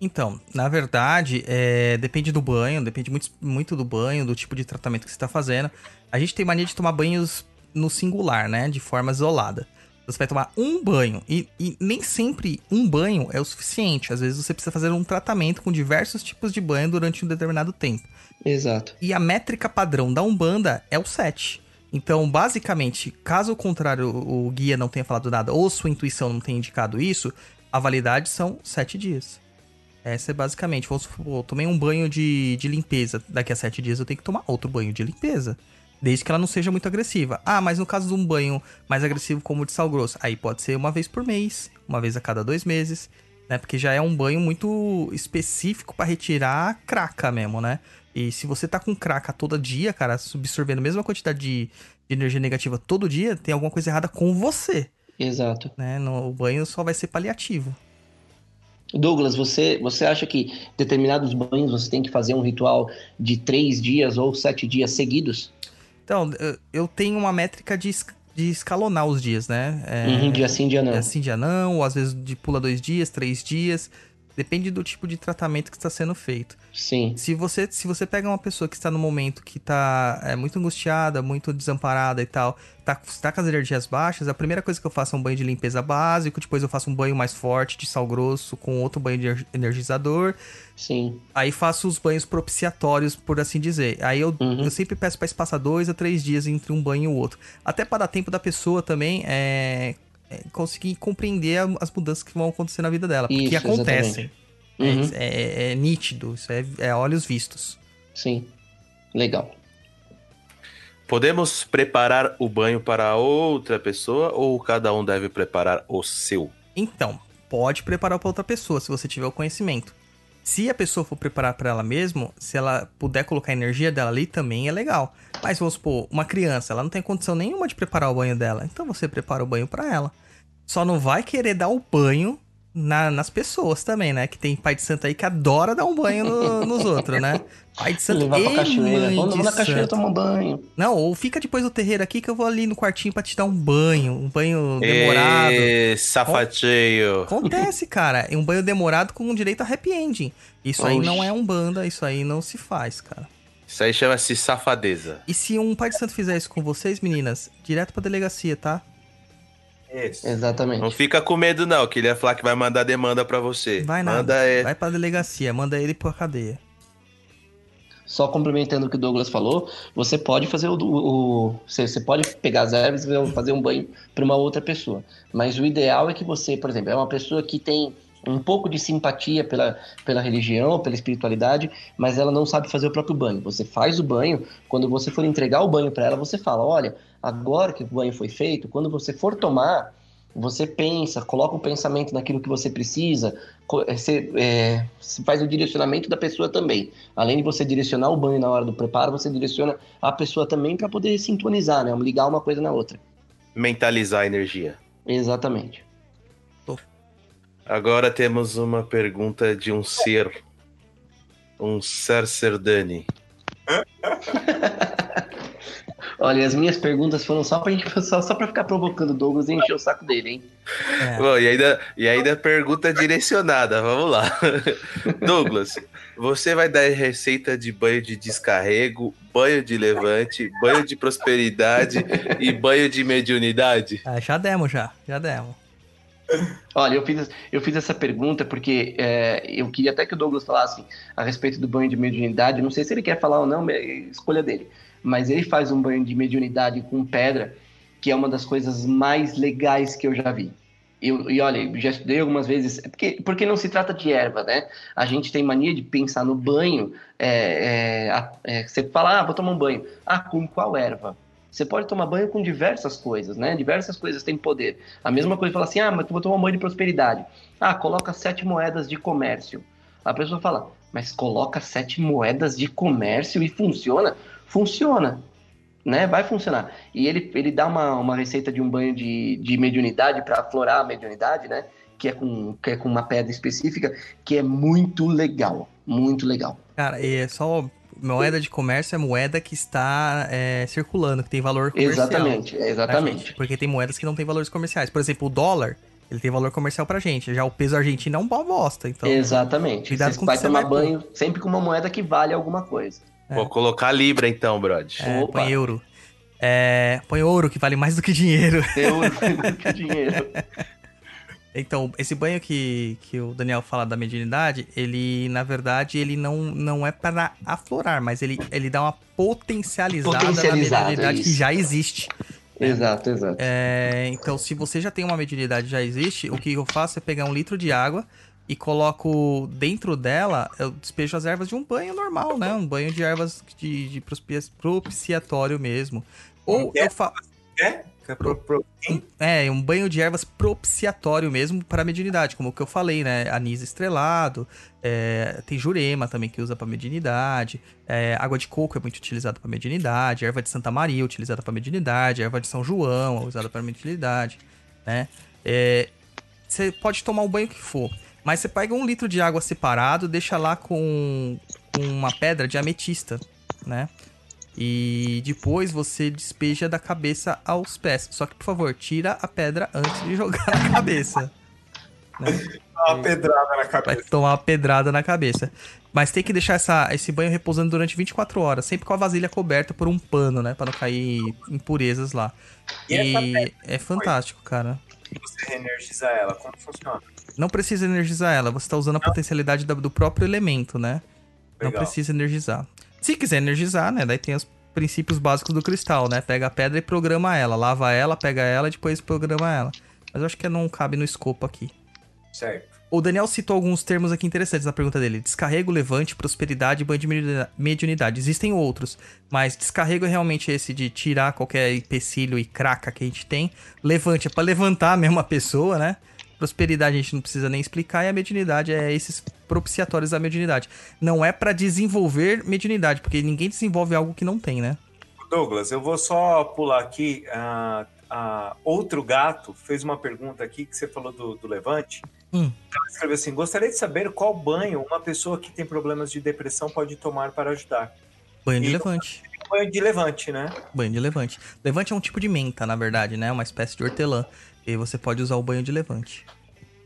Então, na verdade, é, depende do banho, depende muito, muito do banho, do tipo de tratamento que você está fazendo. A gente tem mania de tomar banhos no singular, né? De forma isolada. Você vai tomar um banho e, e nem sempre um banho é o suficiente. Às vezes você precisa fazer um tratamento com diversos tipos de banho durante um determinado tempo. Exato. E a métrica padrão da Umbanda é o 7. Então, basicamente, caso contrário, o guia não tenha falado nada ou sua intuição não tenha indicado isso, a validade são 7 dias. Essa é basicamente, vamos supor, eu tomei um banho de, de limpeza, daqui a 7 dias eu tenho que tomar outro banho de limpeza. Desde que ela não seja muito agressiva. Ah, mas no caso de um banho mais agressivo como o de sal grosso, aí pode ser uma vez por mês, uma vez a cada dois meses, né? Porque já é um banho muito específico pra retirar a craca mesmo, né? E se você tá com craca todo dia, cara, absorvendo a mesma quantidade de, de energia negativa todo dia, tem alguma coisa errada com você, Exato. né? No, o banho só vai ser paliativo. Douglas, você, você acha que determinados banhos você tem que fazer um ritual de três dias ou sete dias seguidos? Então, eu- tenho uma métrica de, de escalonar os dias, né? É, Uhum, dia sim, dia não. É assim, dia não, ou às vezes de pula dois dias, três dias. Depende do tipo de tratamento que está sendo feito. Sim. Se você, se você pega uma pessoa que está no momento que tá é, muito angustiada, muito desamparada e tal, tá, tá com as energias baixas, a primeira coisa que eu faço é um banho de limpeza básico, depois eu faço um banho mais forte de sal grosso com outro banho de energizador, Sim. Aí faço os banhos propiciatórios, por assim dizer. Aí eu, Uhum. eu sempre peço pra espaçar dois a três dias entre um banho e o outro. Até para dar tempo da pessoa também é, conseguir compreender as mudanças que vão acontecer na vida dela. Porque Isso, acontecem. É, Uhum. é- é nítido, isso é, é olhos vistos. Sim. Legal. Podemos preparar o banho para outra pessoa ou cada um deve preparar o seu? Então, pode preparar para outra pessoa, se você tiver o conhecimento. Se a pessoa for preparar para ela mesmo, se ela puder colocar a energia dela ali, também é legal. Mas vamos supor, uma criança, ela não tem condição nenhuma de preparar o banho dela. Então você prepara o banho para ela. Só não vai querer dar o banho na- nas pessoas também, né? Que tem pai de santo aí que adora dar um banho no- nos outros, né? Pai de santo Levar pra e cachoeira. Vamos, na cachoeira tomar um banho. Não, ou fica depois do terreiro aqui que eu vou ali no quartinho pra te dar um banho. Um banho demorado. Ê, safateio. Acontece, cara. É um banho demorado com direito a happy ending. Isso aí Oxi. não é um banda, isso aí não se faz, cara. Isso aí chama-se safadeza. E se um pai de santo fizer isso com vocês, meninas, direto pra delegacia, tá? Isso. Exatamente. Não fica com medo não, que ele ia falar que vai mandar demanda pra você. Vai Manda nada. é... Vai pra delegacia, manda ele pra cadeia. Só complementando o que o Douglas falou, você pode fazer o. o- você, você pode pegar as ervas e fazer um banho para uma outra pessoa. Mas o ideal é que você, por exemplo, é uma pessoa que tem um pouco de simpatia pela, pela religião, pela espiritualidade, mas ela não sabe fazer o próprio banho. Você faz o banho, quando você for entregar o banho para ela, você fala: olha, agora que o banho foi feito, quando você for tomar, você pensa, coloca o pensamento naquilo que você precisa, é, você, é, faz o direcionamento da pessoa também. Além de você direcionar o banho na hora do preparo, você direciona a pessoa também para poder sintonizar, né? Ligar uma coisa na outra. mentalizar a energia. Exatamente. Agora temos uma pergunta de um ser. Um ser Serdani. Olha, as minhas perguntas foram só pra, gente, só, só pra ficar provocando o Douglas e encher o saco dele, hein? É. Bom, e ainda, e ainda pergunta direcionada, vamos lá. Douglas, você vai dar receita de banho de descarrego, banho de levante, banho de prosperidade e banho de mediunidade? Ah, já demos, já, já demos. Olha, eu fiz, eu fiz essa pergunta porque é, eu queria até que o Douglas falasse a respeito do banho de mediunidade. Não sei se ele quer falar ou não, é escolha dele mas ele faz um banho de mediunidade com pedra, que é uma das coisas mais legais que eu já vi. Eu, e olha, já estudei algumas vezes, é porque, porque não se trata de erva, né? A gente tem mania de pensar no banho, é, é, é, você fala, ah, vou tomar um banho. Ah, com qual erva? Você pode tomar banho com diversas coisas, né? Diversas coisas têm poder. A mesma coisa fala assim, ah, mas eu vou tomar banho de prosperidade. Ah, coloca sete moedas de comércio. A pessoa fala, mas coloca sete moedas de comércio e funciona? funciona, né? Vai funcionar. E ele, ele dá uma, uma receita de um banho de, de mediunidade para aflorar a mediunidade, né? Que é, com, que é com uma pedra específica, que é muito legal. Muito legal. Cara, é só moeda de comércio é moeda que está é, circulando, que tem valor comercial. Exatamente, exatamente. Gente, porque tem moedas que não têm valores comerciais. Por exemplo, o dólar, ele tem valor comercial pra gente. Já o peso argentino é um bosta, então... Exatamente. Cuidado você com vai tomar banho sempre com uma moeda que vale alguma coisa. É. Vou colocar Libra então, Brod. É, põe euro. É, põe ouro, que vale mais do que dinheiro. Euro do que dinheiro. Então, esse banho que, que o Daniel fala da mediunidade, ele, na verdade, ele não, não é para aflorar, mas ele, ele dá uma potencializada, potencializada na mediunidade isso. que já existe. Exato, exato. É, então, se você já tem uma mediunidade já existe, o que eu faço é pegar um litro de água, e coloco dentro dela, eu despejo as ervas de um banho normal, né? Um banho de ervas de, de propiciatório mesmo. Ou eu faço. É? É, um banho de ervas propiciatório mesmo para mediunidade, como o que eu falei, né? Anis estrelado, é, tem jurema também que usa para mediunidade, é, água de coco é muito utilizada para mediunidade, erva de Santa Maria utilizada para mediunidade, erva de São João usada para mediunidade, né? É, você pode tomar o banho que for. Mas você pega um litro de água separado, deixa lá com, com uma pedra de ametista, né? E depois você despeja da cabeça aos pés. Só que, por favor, tira a pedra antes de jogar na cabeça. Né? Uma pedrada na cabeça. Vai tomar uma pedrada na cabeça. Mas tem que deixar essa, esse banho repousando durante 24 horas, sempre com a vasilha coberta por um pano, né? Pra não cair impurezas lá. E, e é fantástico, cara. Você reenergiza ela, como funciona? Não precisa energizar ela, você está usando a potencialidade do próprio elemento, né? Legal. Não precisa energizar. Se quiser energizar, né? Daí tem os princípios básicos do cristal, né? Pega a pedra e programa ela. Lava ela, pega ela e depois programa ela. Mas eu acho que não cabe no escopo aqui. Certo. O Daniel citou alguns termos aqui interessantes na pergunta dele: descarrego, levante, prosperidade e banho de mediunidade. Existem outros, mas descarrego é realmente esse de tirar qualquer empecilho e craca que a gente tem. Levante é para levantar a mesma pessoa, né? Prosperidade a gente não precisa nem explicar, e a mediunidade é esses propiciatórios da mediunidade. Não é para desenvolver mediunidade, porque ninguém desenvolve algo que não tem, né? Douglas, eu vou só pular aqui. Uh, uh, outro gato fez uma pergunta aqui que você falou do, do Levante. Hum. Ela escreveu assim: gostaria de saber qual banho uma pessoa que tem problemas de depressão pode tomar para ajudar. Banho de e levante. Banho de levante, né? Banho de levante. Levante é um tipo de menta, na verdade, né? Uma espécie de hortelã. E você pode usar o banho de levante.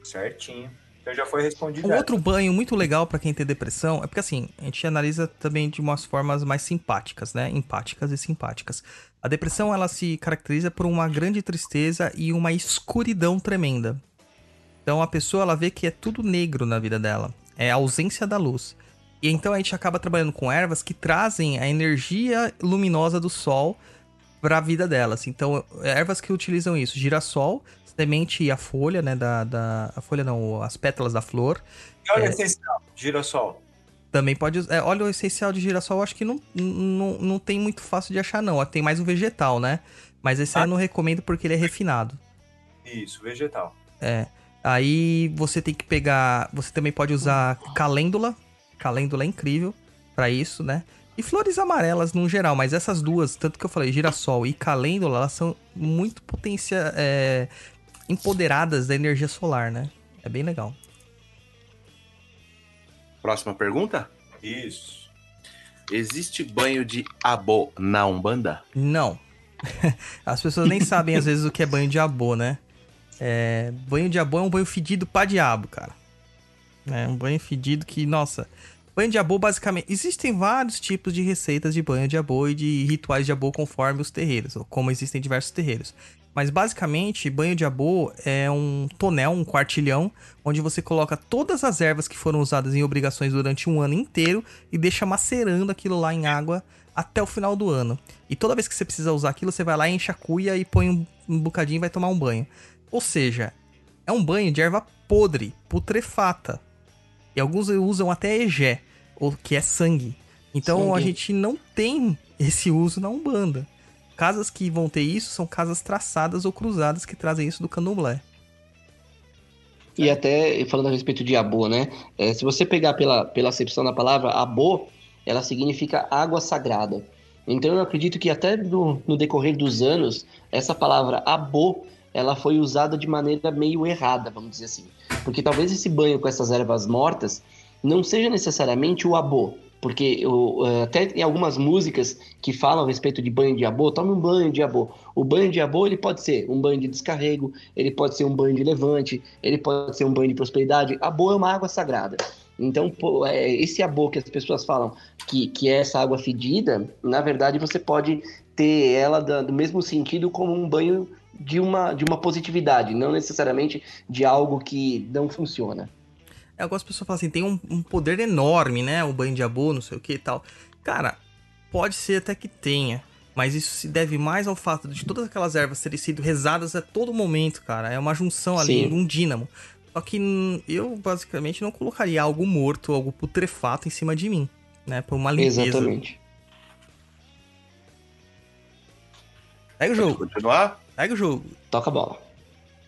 Certinho. Então já foi respondido. Um outro banho muito legal para quem tem depressão é porque assim, a gente analisa também de umas formas mais simpáticas, né? Empáticas e simpáticas. A depressão ela se caracteriza por uma grande tristeza e uma escuridão tremenda. Então a pessoa ela vê que é tudo negro na vida dela, é a ausência da luz. E então a gente acaba trabalhando com ervas que trazem a energia luminosa do sol para a vida delas. Então, ervas que utilizam isso: girassol, semente e a folha, né? Da, da a folha não, as pétalas da flor. E óleo é, essencial, girassol. Também pode usar. É, óleo essencial de girassol, acho que não, não, não tem muito fácil de achar, não. Tem mais o vegetal, né? Mas esse ah. eu não recomendo porque ele é refinado. Isso, vegetal. É. Aí você tem que pegar. Você também pode usar calêndula. Calêndula é incrível para isso, né? E flores amarelas no geral, mas essas duas, tanto que eu falei, girassol e calêndula, elas são muito potência é, empoderadas da energia solar, né? É bem legal. Próxima pergunta? Isso. Existe banho de abô na Umbanda? Não. As pessoas nem sabem, às vezes, o que é banho de abô, né? É, banho de abô é um banho fedido pra diabo, cara. É um banho fedido que, nossa. Banho de abô, basicamente. Existem vários tipos de receitas de banho de abô e de rituais de abô conforme os terreiros, ou como existem diversos terreiros. Mas basicamente, banho de abô é um tonel, um quartilhão, onde você coloca todas as ervas que foram usadas em obrigações durante um ano inteiro e deixa macerando aquilo lá em água até o final do ano. E toda vez que você precisa usar aquilo, você vai lá, enche a cuia e põe um, um bocadinho e vai tomar um banho. Ou seja, é um banho de erva podre, putrefata. E alguns usam até egé, ou que é sangue. Então Sangue. a gente não tem esse uso na Umbanda. Casas que vão ter isso são casas traçadas ou cruzadas que trazem isso do candomblé. E até falando a respeito de abô, né? É, se você pegar pela, pela acepção da palavra, abô, ela significa água sagrada. Então eu acredito que até no, no decorrer dos anos, essa palavra abô, ela foi usada de maneira meio errada, vamos dizer assim. Porque talvez esse banho com essas ervas mortas não seja necessariamente o abô. Porque eu, eh, até em algumas músicas que falam a respeito de banho de abô, tome um banho de abô. O banho de abô ele pode ser um banho de descarrego, ele pode ser um banho de levante, ele pode ser um banho de prosperidade. Abô é uma água sagrada. Então, é, esse abô que as pessoas falam que, que é essa água fedida, na verdade você pode ter ela do mesmo sentido como um banho de uma, de uma positividade, não necessariamente de algo que não funciona. É, algumas pessoas falam assim, tem um, um poder enorme, né? O banho de abô, não sei o que e tal. Cara, pode ser até que tenha. Mas isso se deve mais ao fato de todas aquelas ervas terem sido rezadas a todo momento, cara. É uma junção ali, Sim. um dínamo. Só que eu, basicamente, não colocaria algo morto, algo putrefato em cima de mim, né? Por uma limpeza. Exatamente. Pega o Pode jogo, continuar? Pega o jogo. Toca a bola.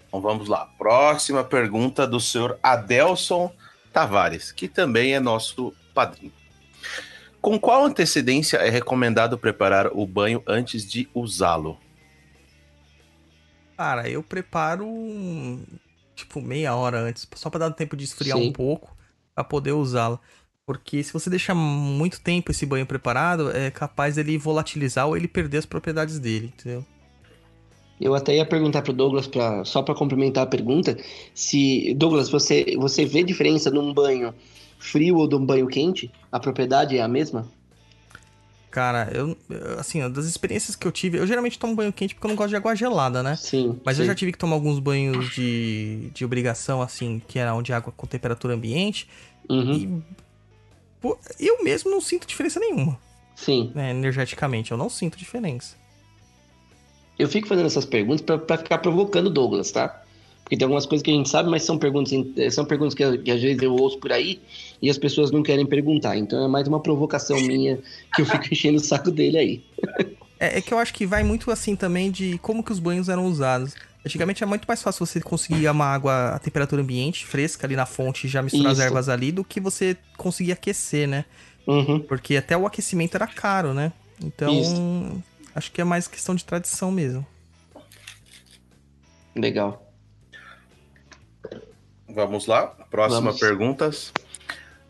Então vamos lá. Próxima pergunta do senhor Adelson Tavares, que também é nosso padrinho. Com qual antecedência é recomendado preparar o banho antes de usá-lo? Cara, eu preparo um, tipo meia hora antes, só pra dar tempo de esfriar Sim. um pouco pra poder usá-la. Porque se você deixar muito tempo esse banho preparado, é capaz dele volatilizar ou ele perder as propriedades dele, entendeu? Eu até ia perguntar pro Douglas, pra, só para complementar a pergunta, se Douglas, você, você vê diferença num banho frio ou num banho quente? A propriedade é a mesma? Cara, eu, assim, das experiências que eu tive, eu geralmente tomo banho quente porque eu não gosto de água gelada, né? Sim. Mas sim. eu já tive que tomar alguns banhos de, de obrigação, assim, que eram de água com temperatura ambiente. Uhum, E pô, eu mesmo não sinto diferença nenhuma, Sim. né? Energeticamente, eu não sinto diferença. Eu fico fazendo essas perguntas pra ficar provocando o Douglas, tá? Porque tem algumas coisas que a gente sabe, mas são perguntas, in- são perguntas que, que às vezes eu ouço por aí e as pessoas não querem perguntar. Então é mais uma provocação minha que eu fico enchendo o saco dele aí. É, é que eu acho que vai muito assim também de como que os banhos eram usados. Antigamente é muito mais fácil você conseguir uma água a temperatura ambiente, fresca ali na fonte e já misturar as Isso. ervas ali, do que você conseguir aquecer, né? Uhum. Porque até o aquecimento era caro, né? Então, Isso. Acho que é mais questão de tradição mesmo. Legal. Vamos lá. Próxima Vamos. perguntas.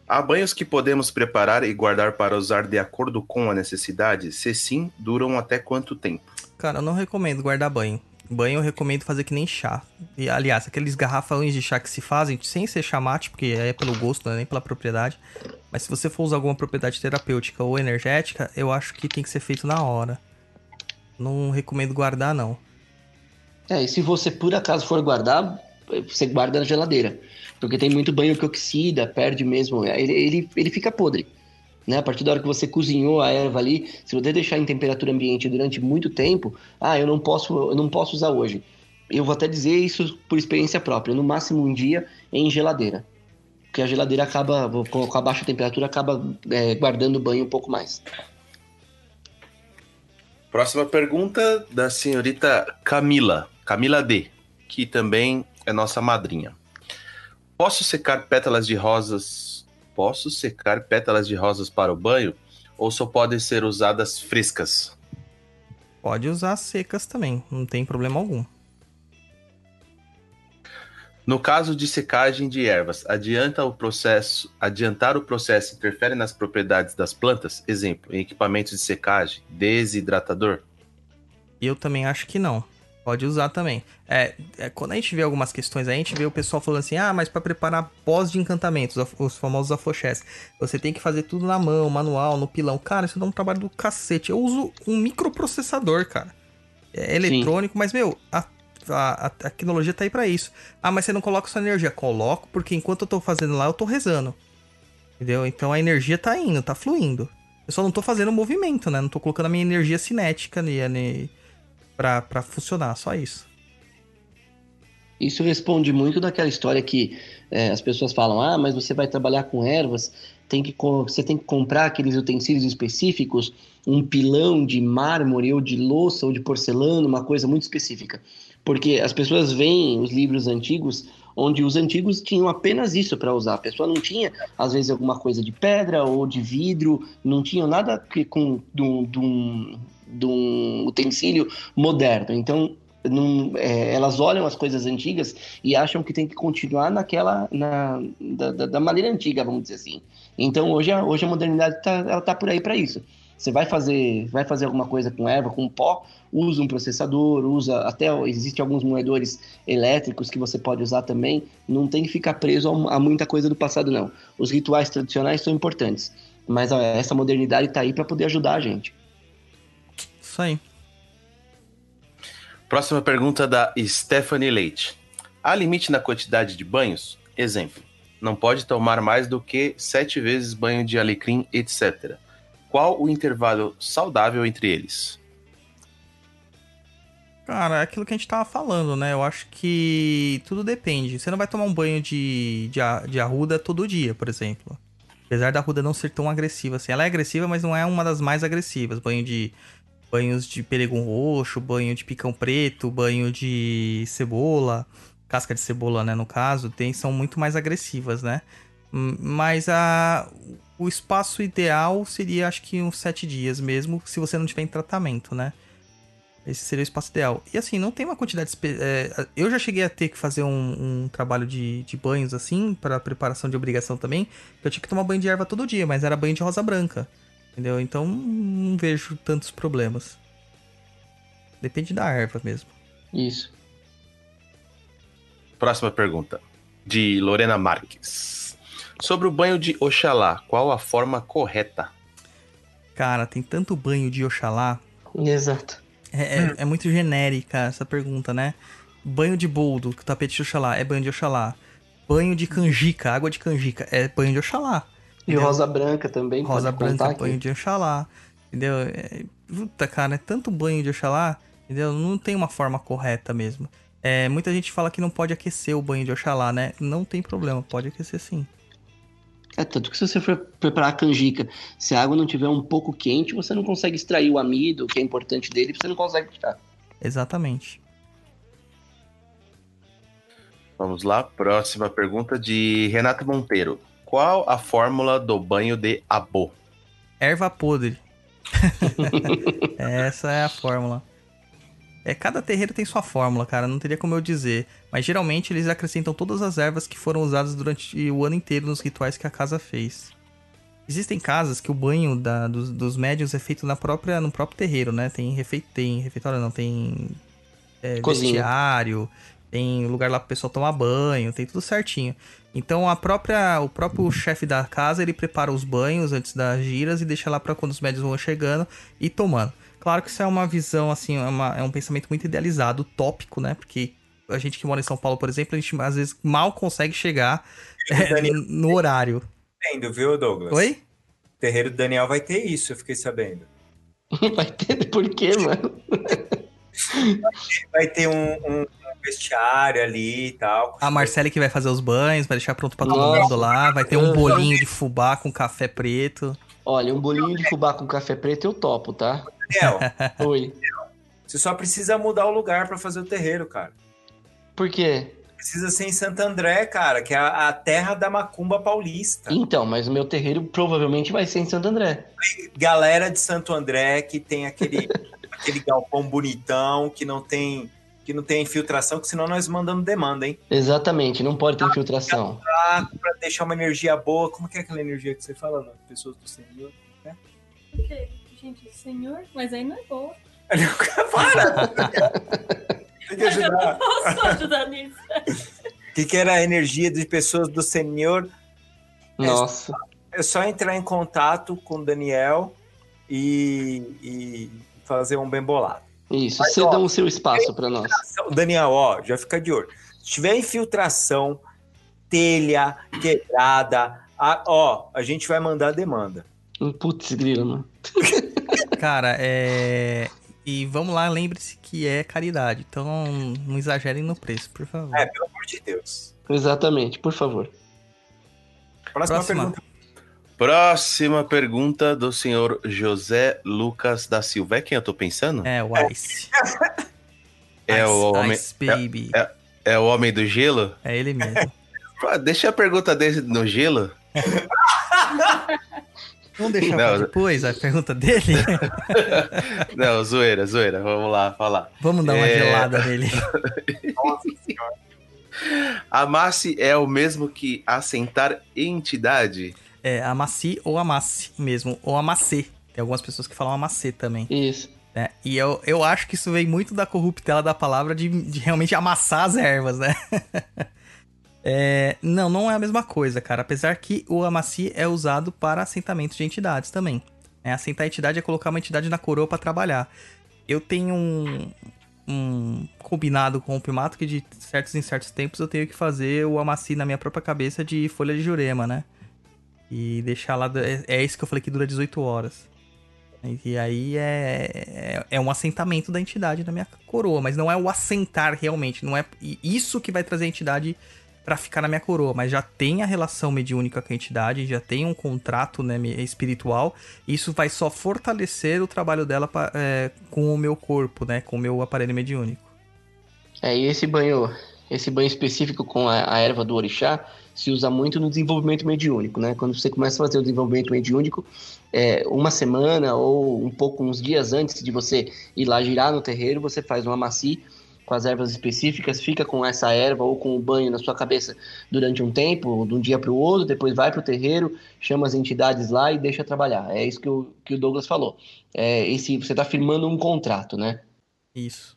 Há banhos que podemos preparar e guardar para usar de acordo com a necessidade? Se sim, duram até quanto tempo? Cara, eu não recomendo guardar banho. Banho eu recomendo fazer que nem chá. E, aliás, aqueles garrafões de chá que se fazem, sem ser chamate, porque é pelo gosto, não é nem pela propriedade. Mas se você for usar alguma propriedade terapêutica ou energética, eu acho que tem que ser feito na hora. Não recomendo guardar, não. É, e se você por acaso for guardar, você guarda na geladeira. Porque tem muito banho que oxida, perde mesmo. Ele, ele, ele fica podre. Né? A partir da hora que você cozinhou a erva ali, se você deixar em temperatura ambiente durante muito tempo, ah, eu não posso, eu não posso usar hoje. Eu vou até dizer isso por experiência própria, no máximo um dia em geladeira. Porque a geladeira acaba, com com a baixa temperatura, acaba é, guardando o banho um pouco mais. Próxima pergunta da senhorita Camila, Camila D, que também é nossa madrinha. Posso secar pétalas de rosas? Posso secar pétalas de rosas para o banho? Ou só podem ser usadas frescas? Pode usar secas também, não tem problema algum. No caso de secagem de ervas, adianta o processo, adiantar o processo interfere nas propriedades das plantas? Exemplo, em equipamentos de secagem, desidratador? Eu também acho que não. Pode usar também. É, é, quando a gente vê algumas questões, aí, a gente vê o pessoal falando assim: ah, mas para preparar pós de encantamentos, os famosos afoxés, você tem que fazer tudo na mão, manual, no pilão. Cara, isso dá um trabalho do cacete. Eu uso um microprocessador, cara. É eletrônico, Sim. mas, meu, a, a, a, tecnologia tá aí para isso. Ah, mas você não coloca sua energia? Coloco, porque enquanto eu tô fazendo lá, eu tô rezando. Entendeu? Então a energia tá indo, tá fluindo. Eu só não tô fazendo movimento, né? Não tô colocando a minha energia cinética ali, para funcionar, só isso. Isso responde muito daquela história que é, as pessoas falam: ah, mas você vai trabalhar com ervas, tem que, você tem que comprar aqueles utensílios específicos, um pilão de mármore ou de louça ou de porcelana, uma coisa muito específica. Porque as pessoas veem os livros antigos, onde os antigos tinham apenas isso para usar. A pessoa não tinha, às vezes, alguma coisa de pedra ou de vidro, não tinha nada que, com, de um, de um utensílio moderno. Então, não, é, elas olham as coisas antigas e acham que tem que continuar naquela na, da, da, maneira antiga, vamos dizer assim. Então hoje a, hoje a modernidade tá, ela tá por aí para isso. Você vai fazer vai fazer alguma coisa com erva, com pó, usa um processador, usa até existe alguns moedores elétricos que você pode usar também. Não tem que ficar preso a, muita coisa do passado não. Os rituais tradicionais são importantes, mas essa modernidade está aí para poder ajudar a gente. Isso aí. Próxima pergunta da Stephanie Leite. Há limite na quantidade de banhos? Exemplo, não pode tomar mais do que sete vezes banho de alecrim, etc. Qual o intervalo saudável entre eles? Cara, é aquilo que a gente tava falando, né? Eu acho que tudo depende. Você não vai tomar um banho de, de, de arruda todo dia, por exemplo. Apesar da arruda não ser tão agressiva assim. Ela é agressiva, mas não é uma das mais agressivas. Banho de banhos de peregum roxo, banho de picão preto, banho de cebola, casca de cebola, né, no caso, tem são muito mais agressivas, né? Mas a o espaço ideal seria acho que uns sete dias mesmo, se você não tiver em tratamento, né? Esse seria o espaço ideal. E assim, não tem uma quantidade. É, eu já cheguei a ter que fazer um, um trabalho de, de banhos assim, para preparação de obrigação também. Que eu tinha que tomar banho de erva todo dia, mas era banho de rosa branca. Entendeu? Então não vejo tantos problemas. Depende da erva mesmo. Isso. Próxima pergunta. De Lorena Marques. Sobre o banho de Oxalá, qual a forma correta? Cara, tem tanto banho de Oxalá. Exato. É, é, é muito genérica essa pergunta, né? Banho de boldo, tapete de Oxalá, é banho de Oxalá. Banho de canjica, água de canjica, é banho de Oxalá. E rosa branca também. Rosa branca, banho de Oxalá. Entendeu? É, puta, cara, é tanto banho de Oxalá, entendeu? Não tem uma forma correta mesmo. É, muita gente fala que não pode aquecer o banho de Oxalá, né? Não tem problema, pode aquecer sim. É, tanto que se você for preparar a canjica, se a água não tiver um pouco quente, você não consegue extrair o amido, que é importante dele, você não consegue tirar. Exatamente. Vamos lá, próxima pergunta de Renato Monteiro. Qual a fórmula do banho de abo? Erva podre. Essa é a fórmula. É, cada terreiro tem sua fórmula, cara, não teria como eu dizer. Mas geralmente eles acrescentam todas as ervas que foram usadas durante o ano inteiro nos rituais que a casa fez. Existem casas que o banho da, dos, dos médios é feito na própria, no próprio terreiro, né? Tem, refe, tem refeitório, não, tem é, vestiário, tem lugar lá pro pessoal tomar banho, tem tudo certinho. Então a própria, o próprio chefe da casa ele prepara os banhos antes das giras e deixa lá para quando os médios vão chegando e tomando. Claro que isso é uma visão assim, é, uma, é um pensamento muito idealizado, tópico, né? Porque a gente que mora em São Paulo, por exemplo, a gente às vezes mal consegue chegar é, no horário. Entendo, viu, Douglas? Oi? O terreiro do Daniel vai ter isso, eu fiquei sabendo. Vai ter? Por quê, mano? Vai ter um, um vestiário ali e tal. A Marcele que vai fazer os banhos, vai deixar pronto pra todo Nossa. mundo lá. Vai ter um bolinho de fubá com café preto. Olha, um bolinho de fubá com café preto eu topo, tá? Daniel, Oi. Você só precisa mudar o lugar para fazer o terreiro, cara. Por quê? Precisa ser em Santo André, cara, que é a, a, terra da macumba paulista. Então, mas o meu terreiro provavelmente vai ser em Santo André. Galera de Santo André que tem aquele, aquele galpão bonitão, que não tem que não tenha infiltração, que senão nós mandamos demanda, hein? Exatamente, não pode ter infiltração. Pra, pra deixar uma energia boa. Como que é aquela energia que você fala, né? pessoas do Senhor? Ok, gente, senhor, mas aí não é boa. Para! Tem que Eu ajudar. não posso ajudar nisso. O que, que era a energia de pessoas do Senhor? Nossa. É só entrar em contato com o Daniel e, e fazer um bem bolado. Isso, Mas, cedam ó, o seu espaço para nós. Daniel, ó, já fica de olho. Se tiver infiltração, telha, quebrada, a- ó, a gente vai mandar demanda. Um Putz, grilo, mano. Cara, é. E vamos lá, lembre-se que é caridade. Então não exagerem no preço, por favor. É, pelo amor de Deus. Exatamente, por favor. Próxima, Próxima. pergunta. Próxima pergunta do senhor José Lucas da Silva. É quem eu tô pensando? É, o Ice. É Ice, o homem- Ice Baby. é- É o homem do gelo? É ele mesmo. Ah, Deixa a pergunta dele no gelo. Vamos deixar Não, pra depois a pergunta dele? Não, zoeira, zoeira. Vamos lá, falar. Vamos dar uma É. gelada nele. Amasse é o mesmo que assentar entidade? É amaci ou amasse mesmo. Ou amacê. Tem algumas pessoas que falam amacê também. Isso. né? E eu, eu acho que isso vem muito da corruptela da palavra de, de realmente amassar as ervas, né? É, não, não é a mesma coisa, cara. Apesar que o amaci é usado para assentamento de entidades também. É, assentar entidade é colocar uma entidade na coroa para trabalhar. Eu tenho um, um combinado com o Primato que de certos em certos tempos eu tenho que fazer o amaci na minha própria cabeça de folha de jurema, né? E deixar lá. É, é isso que eu falei que dura 18 horas. E aí é, é, é um assentamento da entidade na minha coroa, mas não é o assentar realmente, não é isso que vai trazer a entidade pra ficar na minha coroa, mas já tem a relação mediúnica com a entidade, já tem um contrato né, espiritual, isso vai só fortalecer o trabalho dela pa- é, com o meu corpo, né, com o meu aparelho mediúnico. É, e esse banho, esse banho específico com a, a erva do orixá se usa muito no desenvolvimento mediúnico, né? Quando você começa a fazer o desenvolvimento mediúnico, é, uma semana ou um pouco, uns dias antes de você ir lá girar no terreiro, você faz um amaci com as ervas específicas, fica com essa erva ou com o banho na sua cabeça durante um tempo, de um dia para o outro, depois vai para o terreiro, chama as entidades lá e deixa trabalhar. É isso que o, que o Douglas falou. É, esse, você está firmando um contrato, né? Isso.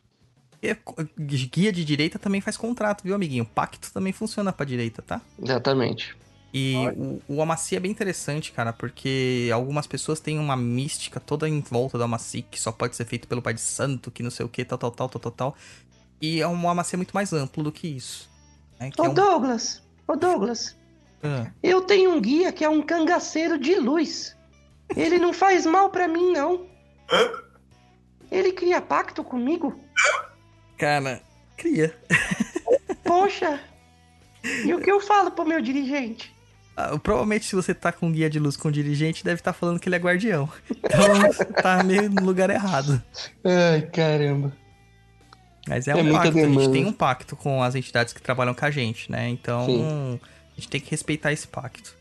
E co- guia de direita também faz contrato, viu, amiguinho? Pacto também funciona pra direita, tá? Exatamente. E o, o Amaci é bem interessante, cara, porque algumas pessoas têm uma mística toda em volta do Amaci, que só pode ser feito pelo Pai de Santo, que não sei o que, tal, tal, tal, tal, tal, tal. E é um Amaci muito mais amplo do que isso. né? Que Ô é um- Douglas, ô Douglas, Ah, eu tenho um guia que é um cangaceiro de luz. Ele não faz mal pra mim, não. Ele cria pacto comigo? cara, cria. Poxa! E o que eu falo pro meu dirigente? Ah, provavelmente se você tá com guia de luz com o dirigente, deve estar falando que ele é guardião. Então tá meio no lugar errado. Ai, caramba. Mas é, É um muita pacto, a gente demanda. tem um pacto com as entidades que trabalham com a gente, né? Então Sim. a gente tem que respeitar esse pacto.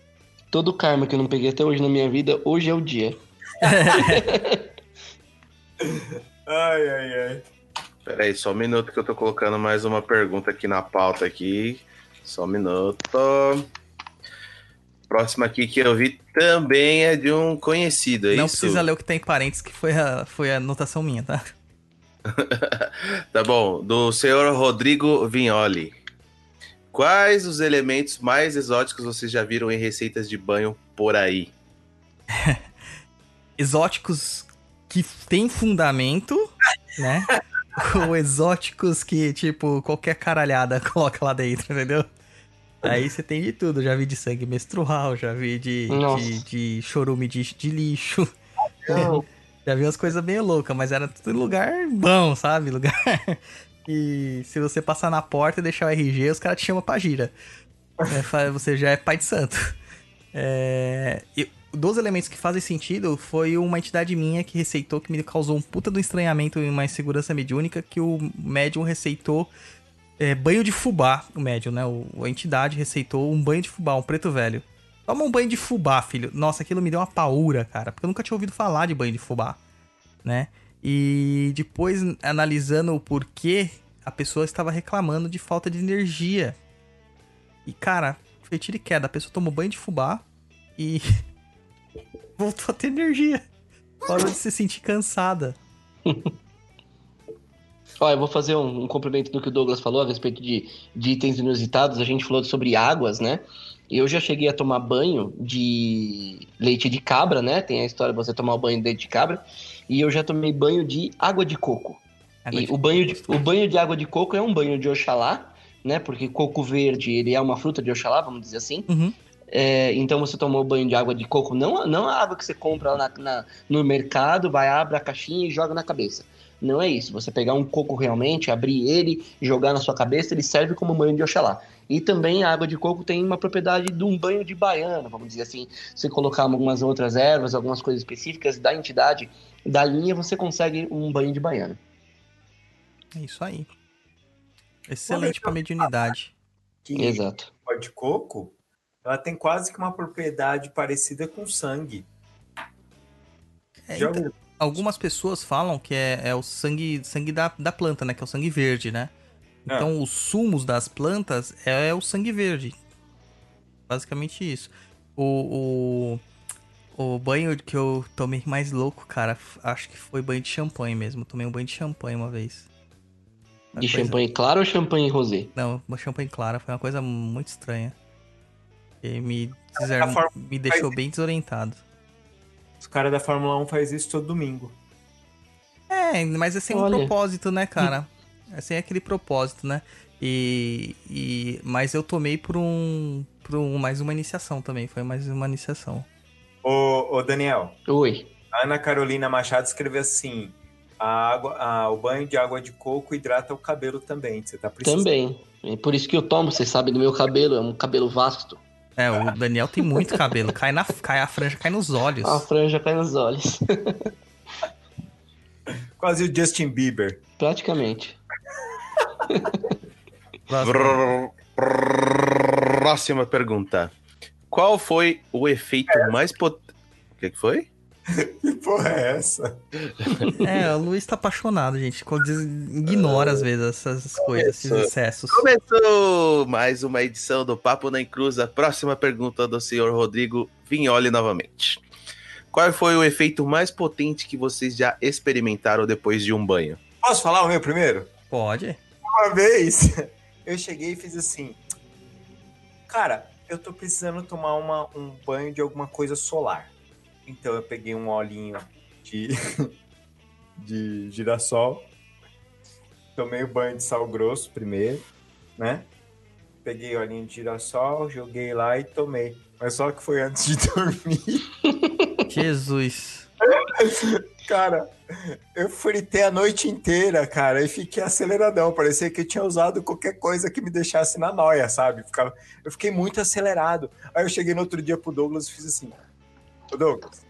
Todo o karma que eu não peguei até hoje na minha vida, hoje é o dia. Ai, ai, ai. Peraí, só um minuto que eu tô colocando mais uma pergunta aqui na pauta aqui. Só um minuto. Próxima aqui que eu vi também é de um conhecido, é Não isso? precisa ler o que tem em parênteses, que foi a, foi a anotação minha, tá? Tá bom, do senhor Rodrigo Vignoli. Quais os elementos mais exóticos vocês já viram em receitas de banho por aí? Exóticos que tem fundamento, né? Ou exóticos que, tipo, qualquer caralhada coloca lá dentro, entendeu? Aí você tem de tudo. Já vi de sangue menstrual, já vi de, de, de chorume de, de lixo. Não, Já vi umas coisas bem loucas, mas era tudo lugar bom, sabe? Lugar. E se você passar na porta e deixar o RG, os caras te chamam pra gira. É, você já é pai de santo. É, e dos elementos que fazem sentido foi uma entidade minha que receitou, que me causou um puta do estranhamento e uma insegurança mediúnica, que o médium receitou é, banho de fubá. O médium, né? O, a entidade receitou um banho de fubá, um preto velho. Toma um banho de fubá, filho. Nossa, aquilo me deu uma paura, cara. Porque eu nunca tinha ouvido falar de banho de fubá, né? E depois, analisando o porquê a pessoa estava reclamando de falta de energia. E, cara, foi tiro e queda. A pessoa tomou banho de fubá e voltou a ter energia. Parou de se sentir cansada. Olha, eu vou fazer um, um complemento do que o Douglas falou a respeito de, de itens inusitados. A gente falou sobre águas, né? Eu já cheguei a tomar banho de leite de cabra, né? Tem a história de você tomar o banho de leite de cabra. E eu já tomei banho de água de coco. Água E de o banho de, o banho de água de coco é um banho de Oxalá, né? Porque coco verde, ele é uma fruta de Oxalá, vamos dizer assim. Uhum. É, então você tomou banho de água de coco, não, não a água que você compra lá na- na- no mercado, vai, abre a caixinha e joga na cabeça. Não é isso. Você pegar um coco realmente, abrir ele, jogar na sua cabeça, ele serve como banho de Oxalá. E também a água de coco tem uma propriedade de um banho de baiana, vamos dizer assim. Se colocar algumas outras ervas, algumas coisas específicas da entidade, da linha, você consegue um banho de baiana. É isso aí. Excelente pra mediunidade. Que Exato. água de coco, ela tem quase que uma propriedade parecida com sangue. É, Já então, ouviu? Algumas pessoas falam que é, é o sangue, sangue da, da planta, né? Que é o sangue verde, né? É. Então, os sumos das plantas é, o sangue verde. Basicamente isso. O, o, o banho que eu tomei mais louco, cara, acho que foi banho de champanhe mesmo. Tomei um banho de champanhe uma vez. Uma De coisa- champanhe claro ou champanhe rosé? Não, uma champanhe clara. Foi uma coisa muito estranha. E me, me deixou bem desorientado. Os caras da Fórmula 1 faz isso todo domingo. É, mas é sem um Olha. propósito, né, cara? É sem aquele propósito, né? E, e mas eu tomei por um por um, mais uma iniciação também, foi mais uma iniciação. Ô, ô Daniel, Oi. a Ana Carolina Machado escreveu assim: a água, a- o banho de água de coco hidrata o cabelo também. Você tá precisando. Também. É por isso que eu tomo, você sabe do meu cabelo, é um cabelo vasto. É, o Daniel tem muito cabelo, cai na cai a franja cai nos olhos. A franja cai nos olhos. Quase o Justin Bieber. Praticamente. Próxima pergunta. Qual foi o efeito mais potente. O que, que foi? Que porra é essa? É, o Luiz tá apaixonado, gente. Quando diz- Ignora às vezes essas coisas, esses Começou. excessos. Começou mais uma edição do Papo na Encruza. Próxima pergunta do senhor Rodrigo Vignoli novamente. Qual foi o efeito mais potente que vocês já experimentaram depois de um banho? Posso falar o meu primeiro? Pode. Uma vez eu cheguei e fiz assim. Cara, eu tô precisando tomar uma, um banho de alguma coisa solar. Então eu peguei um olhinho de, de girassol. Tomei o banho de sal grosso primeiro, né? Peguei o olhinho de girassol, joguei lá e tomei. Mas só que foi antes de dormir. Jesus. Cara, eu fritei a noite inteira, cara, e fiquei aceleradão. Parecia que eu tinha usado qualquer coisa que me deixasse na noia, sabe? Ficava- eu fiquei muito acelerado. Aí eu cheguei no outro dia pro Douglas e fiz assim: Ô Douglas,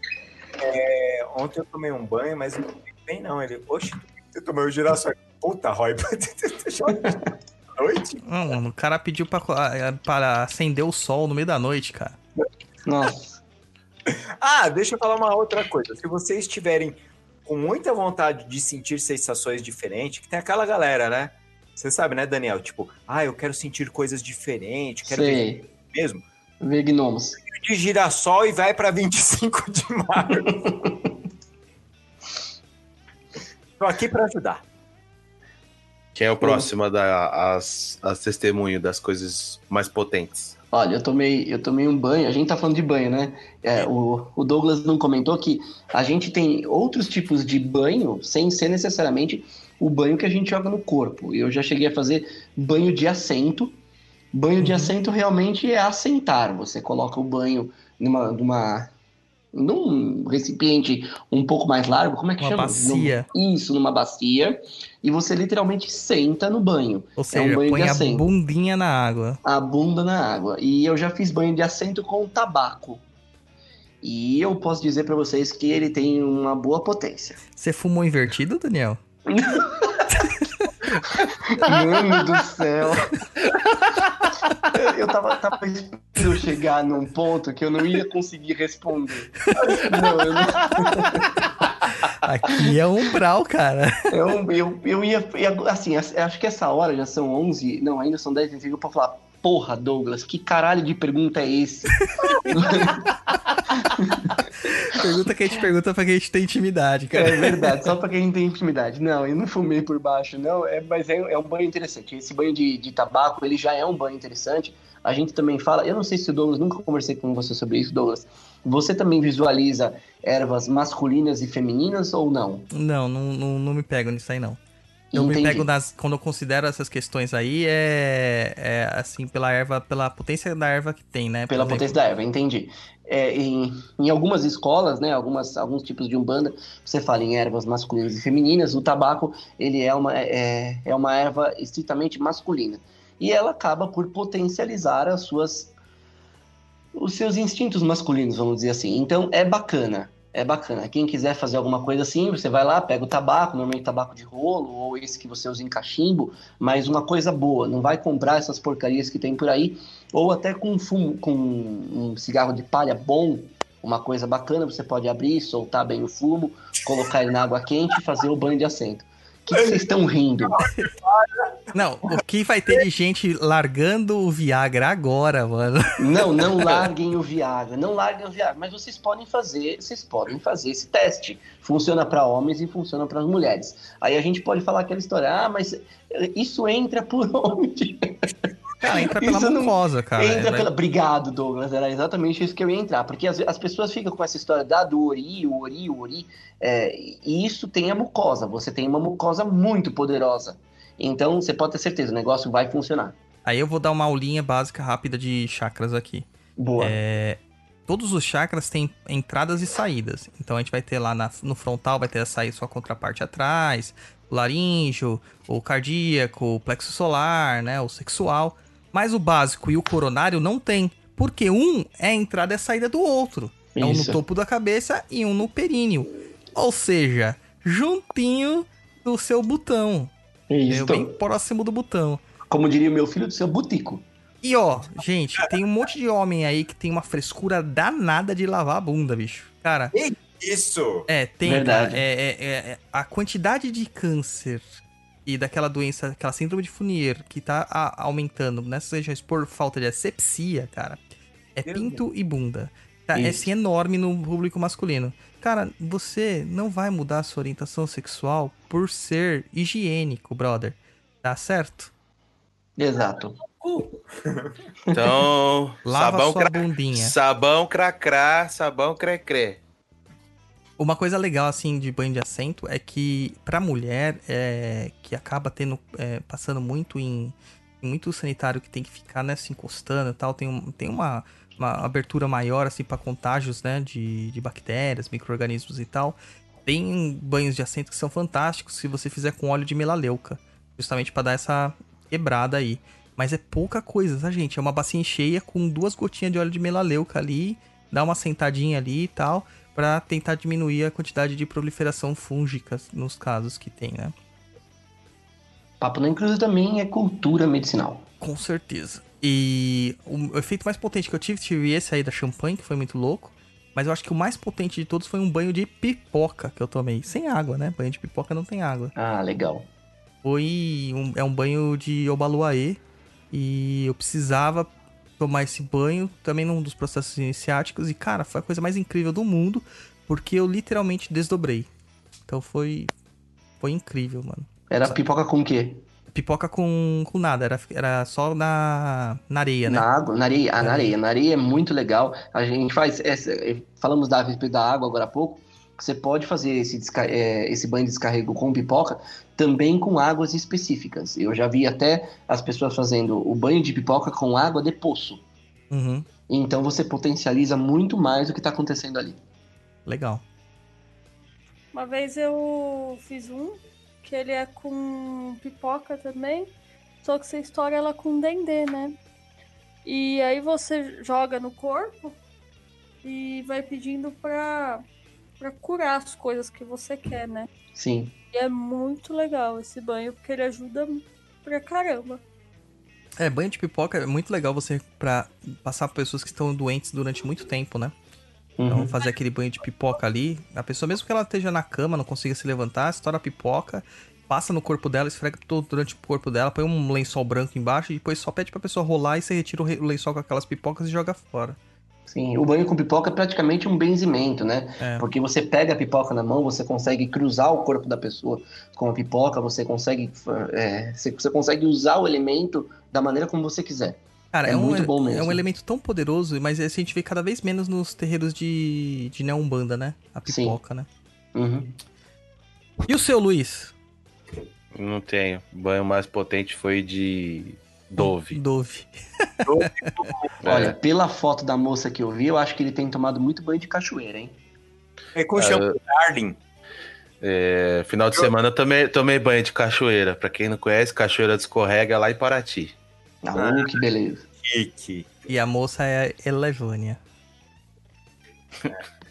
é, ontem eu tomei um banho, mas não tomei bem, não. Ele, oxe, você tomou o girassol. Puta, Roy, noite? Não, mano, o cara pediu pra, para acender o sol no meio da noite, cara. Nossa. Ah, deixa eu falar uma outra coisa. Se vocês estiverem com muita vontade de sentir sensações diferentes, que tem aquela galera, né? Você sabe, né, Daniel? Tipo, ah, eu quero sentir coisas diferentes, quero ver Sei. mesmo. Ver gnomos. De girassol e vai pra 25 de março. Tô aqui pra ajudar. Quem é o próximo a dar as, as testemunho das coisas mais potentes? Olha, eu tomei, eu tomei um banho, a gente tá falando de banho, né? É, o, o Douglas não comentou que a gente tem outros tipos de banho sem ser necessariamente o banho que a gente joga no corpo. Eu já cheguei a fazer banho de assento. Banho de Uhum. assento realmente é assentar. Você coloca o banho numa, numa num recipiente um pouco mais largo, como é que Uma chama? bacia. Num- isso, numa bacia. E você literalmente senta no banho. Ou seja, É banho põe de a assento. bundinha na água. a bunda na água. E eu já fiz banho de assento com tabaco. E eu posso dizer pra vocês que ele tem uma boa potência. Você fumou invertido, Daniel? Mano do céu. Eu tava, tava esperando chegar num ponto que eu não ia conseguir responder. Não, eu não... Aqui é umbral, cara. Eu, eu, eu ia, assim, acho que essa hora já são 11, não, ainda são 10, 25, pra falar, porra, Douglas, que caralho de pergunta é esse? Pergunta que a gente pergunta pra que a gente tem intimidade, cara. É verdade, só pra quem tem intimidade. Não, eu não fumei por baixo, não, é, mas é, é um banho interessante. Esse banho de, de tabaco, ele já é um banho interessante. A gente também fala, eu não sei se o Douglas, nunca conversei com você sobre isso, Douglas. Você também visualiza ervas masculinas e femininas ou não? Não, não, não, não me pego nisso aí, não. Eu me Entendi. pego nas. Quando eu considero essas questões aí, é, é assim, pela erva, pela potência da erva que tem, né? Pela exemplo, potência da erva, entendi. É, em, em algumas escolas, né, algumas, alguns tipos de umbanda, você fala em ervas masculinas e femininas, o tabaco, ele é uma, é, é uma erva estritamente masculina. E ela acaba por potencializar as suas, os seus instintos masculinos, vamos dizer assim. Então, é bacana, é bacana. Quem quiser fazer alguma coisa assim, você vai lá, pega o tabaco, normalmente tabaco de rolo, ou esse que você usa em cachimbo, mas uma coisa boa, não vai comprar essas porcarias que tem por aí, ou até com fumo, com um cigarro de palha bom, uma coisa bacana, você pode abrir, soltar bem o fumo, colocar ele na água quente e fazer o banho de assento. O que vocês estão rindo? Não, o que vai ter de gente largando o Viagra agora, mano? Não, não larguem o Viagra, não larguem o Viagra, mas vocês podem fazer, vocês podem fazer esse teste. Funciona para homens e funciona para mulheres. Aí a gente pode falar aquela história, ah, mas isso entra por onde? Cara, entra pela Isso não- mucosa, cara. entra É, pela... Obrigado, Douglas. Era exatamente isso que eu ia entrar. Porque as, as pessoas ficam com essa história da do ori, o ori, o ori. é, e isso tem a mucosa. Você tem uma mucosa muito poderosa. Então você pode ter certeza, o negócio vai funcionar. Aí eu vou dar uma aulinha básica rápida de chakras aqui. Boa. É, todos os chakras têm entradas e saídas. Então a gente vai ter lá na- no frontal, vai ter a sair sua contraparte atrás, o laríngeo, o cardíaco, o plexo solar, né, o sexual. Mas o básico e o coronário não tem, porque um é a entrada e a saída do outro. É um no Isso. topo da cabeça e um no períneo. Ou seja, juntinho do seu botão. Isso. É bem próximo do botão. Como diria o meu filho, do seu butico. E ó, gente, tem um monte de homem aí que tem uma frescura danada de lavar a bunda, bicho. Cara, Isso! é, tem. Verdade. cara, é, é- é- é- a quantidade de câncer e daquela doença, aquela síndrome de Fournier que tá a- aumentando, né? Seja por falta de asepsia, cara. É Meu pinto e bunda. Tá, é assim enorme no público masculino. Cara, você não vai mudar a sua orientação sexual por ser higiênico, brother. Tá certo? Exato. Então, Lava sabão, sua cra... bundinha. sabão cracrá, sabão crecré. Uma coisa legal, assim, de banho de assento é que pra mulher é, que acaba tendo, é, passando muito em, em muito sanitário que tem que ficar, né, se encostando e tal, tem, tem uma, uma abertura maior, assim, pra contágios, né, de, de bactérias, micro-organismos e tal. Tem banhos de assento que são fantásticos se você fizer com óleo de melaleuca, justamente pra dar essa quebrada aí. Mas é pouca coisa, tá, gente? É uma bacia cheia com duas gotinhas de óleo de melaleuca ali, dá uma sentadinha ali e tal, pra tentar diminuir a quantidade de proliferação fúngica nos casos que tem, né? Papo na Encruzilhada também é cultura medicinal. Com certeza. E o efeito mais potente que eu tive, tive esse aí da champanhe, que foi muito louco. Mas eu acho que o mais potente de todos foi um banho de pipoca que eu tomei. Sem água, né? Banho de pipoca não tem água. Ah, legal. Foi um, é um banho de Obaluaê. E eu precisava tomar esse banho também num dos processos iniciáticos. E, cara, foi a coisa mais incrível do mundo. Porque eu literalmente desdobrei. Então foi. Foi incrível, mano. Era pipoca com o quê? Pipoca com, com nada, era, era só na, na areia, né? Na água, na areia, ah, na areia. Na areia é muito legal. A gente faz, essa- falamos da da água agora há pouco. Você pode fazer esse, é, esse banho de descarrego com pipoca também com águas específicas. Eu já vi até as pessoas fazendo o banho de pipoca com água de poço. Uhum, Então você potencializa muito mais o que está acontecendo ali. legal. Uma vez eu fiz um, que ele é com pipoca também, só que você estoura ela com dendê, né? E aí você joga no corpo e vai pedindo pra, pra curar as coisas que você quer, né? Sim. E é muito legal esse banho, porque ele ajuda pra caramba. É, banho de pipoca é muito legal você pra passar pra pessoas que estão doentes durante muito tempo, né? Então, Uhum. fazer aquele banho de pipoca ali. A pessoa, mesmo que ela esteja na cama, não consiga se levantar, estoura a pipoca, passa no corpo dela, esfrega todo durante o corpo dela, põe um lençol branco embaixo e depois só pede pra pessoa rolar e você retira o re- o lençol com aquelas pipocas e joga fora. Sim, o banho com pipoca é praticamente um benzimento, né? É. Porque você pega a pipoca na mão, você consegue cruzar o corpo da pessoa com a pipoca, você consegue, é, você, consegue usar o elemento da maneira como você quiser. Cara, É é, um, muito bom é mesmo. um elemento tão poderoso, mas esse a gente vê cada vez menos nos terreiros de, de Neombanda, né? A Sim. pipoca, né? Uhum. E o seu, Luiz? Não tenho. O banho mais potente foi de Dove. Dove. Olha, pela foto da moça que eu vi, eu acho que ele tem tomado muito banho de cachoeira, hein? É com shampoo Darling. É, final de semana eu tomei, tomei banho de cachoeira. Pra quem não conhece, cachoeira de escorrega lá em Paraty. Ah, que beleza. Chique. E a moça é a Elevânia.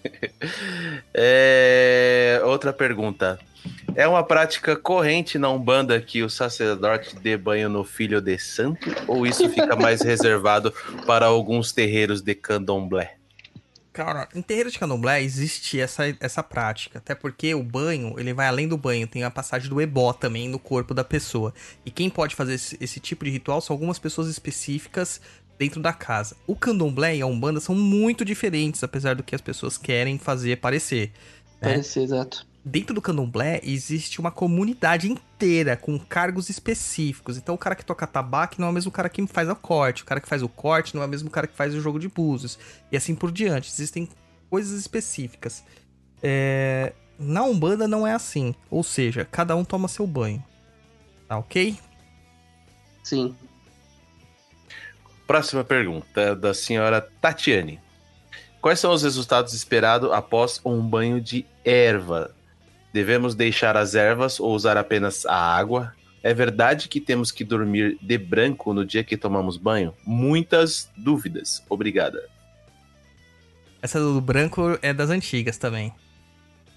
É, outra pergunta. É uma prática corrente na Umbanda que o sacerdote dê banho no filho de santo? Ou isso fica mais reservado para alguns terreiros de candomblé? Cara, em terreiro de candomblé existe essa, essa prática, até porque o banho, ele vai além do banho, tem a passagem do ebó também no corpo da pessoa. E quem pode fazer esse, esse tipo de ritual são algumas pessoas específicas dentro da casa. O candomblé e a umbanda são muito diferentes, apesar do que as pessoas querem fazer parecer. É. Parece exato. Dentro do candomblé existe uma comunidade inteira com cargos específicos. Então o cara que toca tabaco não é o mesmo cara que faz o corte, o cara que faz o corte não é o mesmo cara que faz o jogo de búzios. E assim por diante. Existem coisas específicas. É, Na Umbanda não é assim. Ou seja, cada um toma seu banho. Tá ok? Sim. Próxima pergunta da senhora Tatiane. Quais são os resultados esperados após um banho de erva? Devemos deixar as ervas ou usar apenas a água? É verdade que temos que dormir de branco no dia que tomamos banho? Muitas dúvidas. Obrigada. Essa do branco é das antigas também.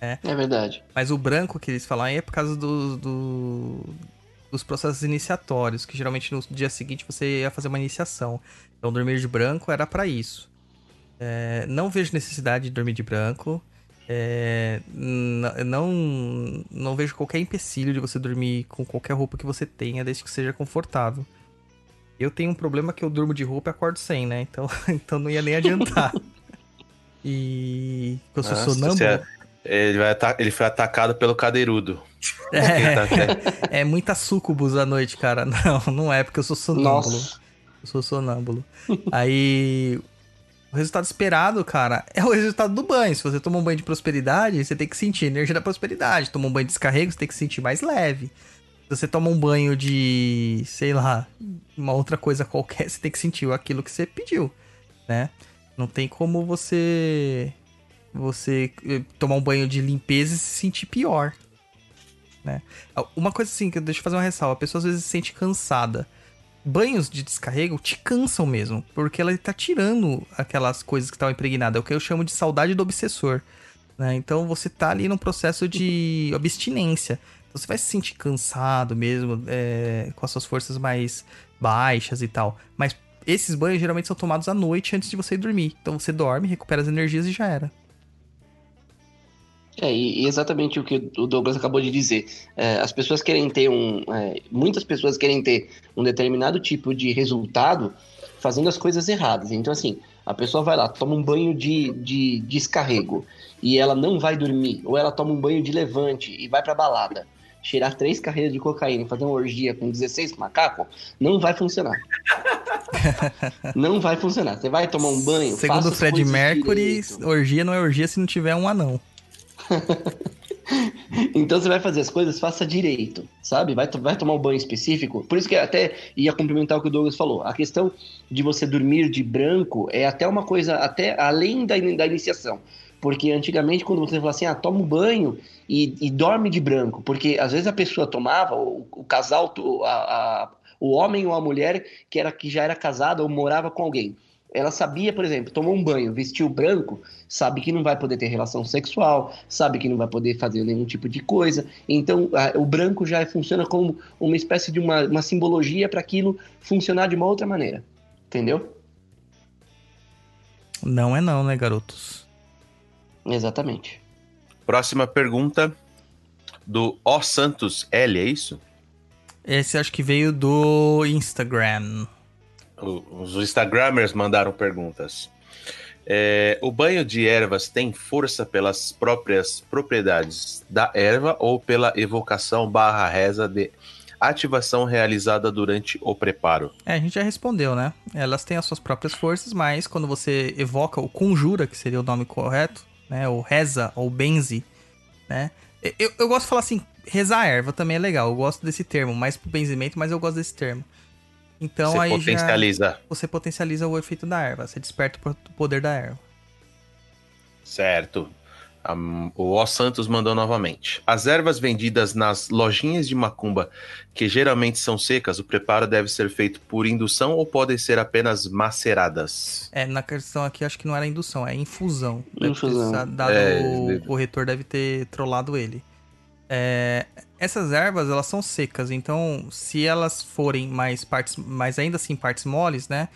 É verdade. Mas o branco que eles falam aí é por causa do, do- dos processos iniciatórios, que geralmente no dia seguinte você ia fazer uma iniciação. Então dormir de branco era pra isso. É, não vejo necessidade de dormir de branco. É, não, não vejo qualquer empecilho de você dormir com qualquer roupa que você tenha, desde que seja confortável. Eu tenho um problema que eu durmo de roupa e acordo sem, né? Então, então não ia nem adiantar. E eu sou sonâmbulo. é- Ele, vai ele foi atacado pelo cadeirudo. É. Tá É muita sucubus à noite, cara. Não, não é porque eu sou sonâmbulo. Nossa. Eu sou sonâmbulo. Aí. O resultado esperado, cara, é o resultado do banho. Se você toma um banho de prosperidade, você tem que sentir a energia da prosperidade. Toma um banho de descarrego, você tem que sentir mais leve. Se você toma um banho de, sei lá, uma outra coisa qualquer, você tem que sentir aquilo que você pediu, né? Não tem como você você eh, tomar um banho de limpeza e se sentir pior, né? Uma coisa assim, que deixa eu fazer uma ressalva, a pessoa às vezes se sente cansada. Banhos de descarrego te cansam mesmo, porque ela tá tirando aquelas coisas que estavam impregnadas, é o que eu chamo de saudade do obsessor. né? Então você tá ali num processo de abstinência. Então você vai se sentir cansado mesmo, é, com as suas forças mais baixas e tal. Mas esses banhos geralmente são tomados à noite antes de você ir dormir. Então você dorme, recupera as energias e já era. É, e exatamente o que o Douglas acabou de dizer. É, as pessoas querem ter um. é, muitas pessoas querem ter um determinado tipo de resultado fazendo as coisas erradas. Então, assim, a pessoa vai lá, toma um banho de, de descarrego e ela não vai dormir, ou ela toma um banho de levante e vai pra balada. Cheirar três carreiras de cocaína e fazer uma orgia com 16 macacos, não vai funcionar. não vai funcionar. Você vai tomar um banho. Segundo o Fred Mercury, direito. orgia não é orgia se não tiver um anão. Então você vai fazer as coisas, faça direito, sabe? Vai, vai tomar um banho específico. Por isso que até ia complementar o que o Douglas falou. A questão de você dormir de branco é até uma coisa, até além da, da iniciação. Porque antigamente, quando você falava assim, ah, toma um banho e, e dorme de branco. Porque às vezes a pessoa tomava, o, o casal, a- a- o homem ou a mulher que, era, que já era casada ou morava com alguém. Ela sabia, por exemplo, tomou um banho, vestiu branco, sabe que não vai poder ter relação sexual, sabe que não vai poder fazer nenhum tipo de coisa. Então, a- o branco já funciona como uma espécie de uma, uma simbologia para aquilo funcionar de uma outra maneira. Entendeu? Não é não, né, garotos? Exatamente. Próxima pergunta do O Santos L, é isso? Esse acho que veio do Instagram. O- Os Instagramers mandaram perguntas. É, o banho de ervas tem força pelas próprias propriedades da erva ou pela evocação barra reza de ativação realizada durante o preparo? É, a gente já respondeu, né? Elas têm as suas próprias forças, mas quando você evoca o conjura, que seria o nome correto, né? Ou reza, ou benze, né? Eu, eu gosto de falar assim, rezar erva também é legal. Eu gosto desse termo, mais pro benzimento, mas eu gosto desse termo. Então Você aí já potencializa. você potencializa o efeito da erva, você desperta o poder da erva. Certo. O O Santos mandou novamente. As ervas vendidas nas lojinhas de macumba, que geralmente são secas, o preparo deve ser feito por indução ou podem ser apenas maceradas? É, na questão aqui acho que não era indução, é infusão. Deve ter Infusão. sa- dado É, o deve- corretor deve ter trollado ele. É, essas ervas, elas são secas, então se elas forem mais partes, mas ainda assim partes moles, né?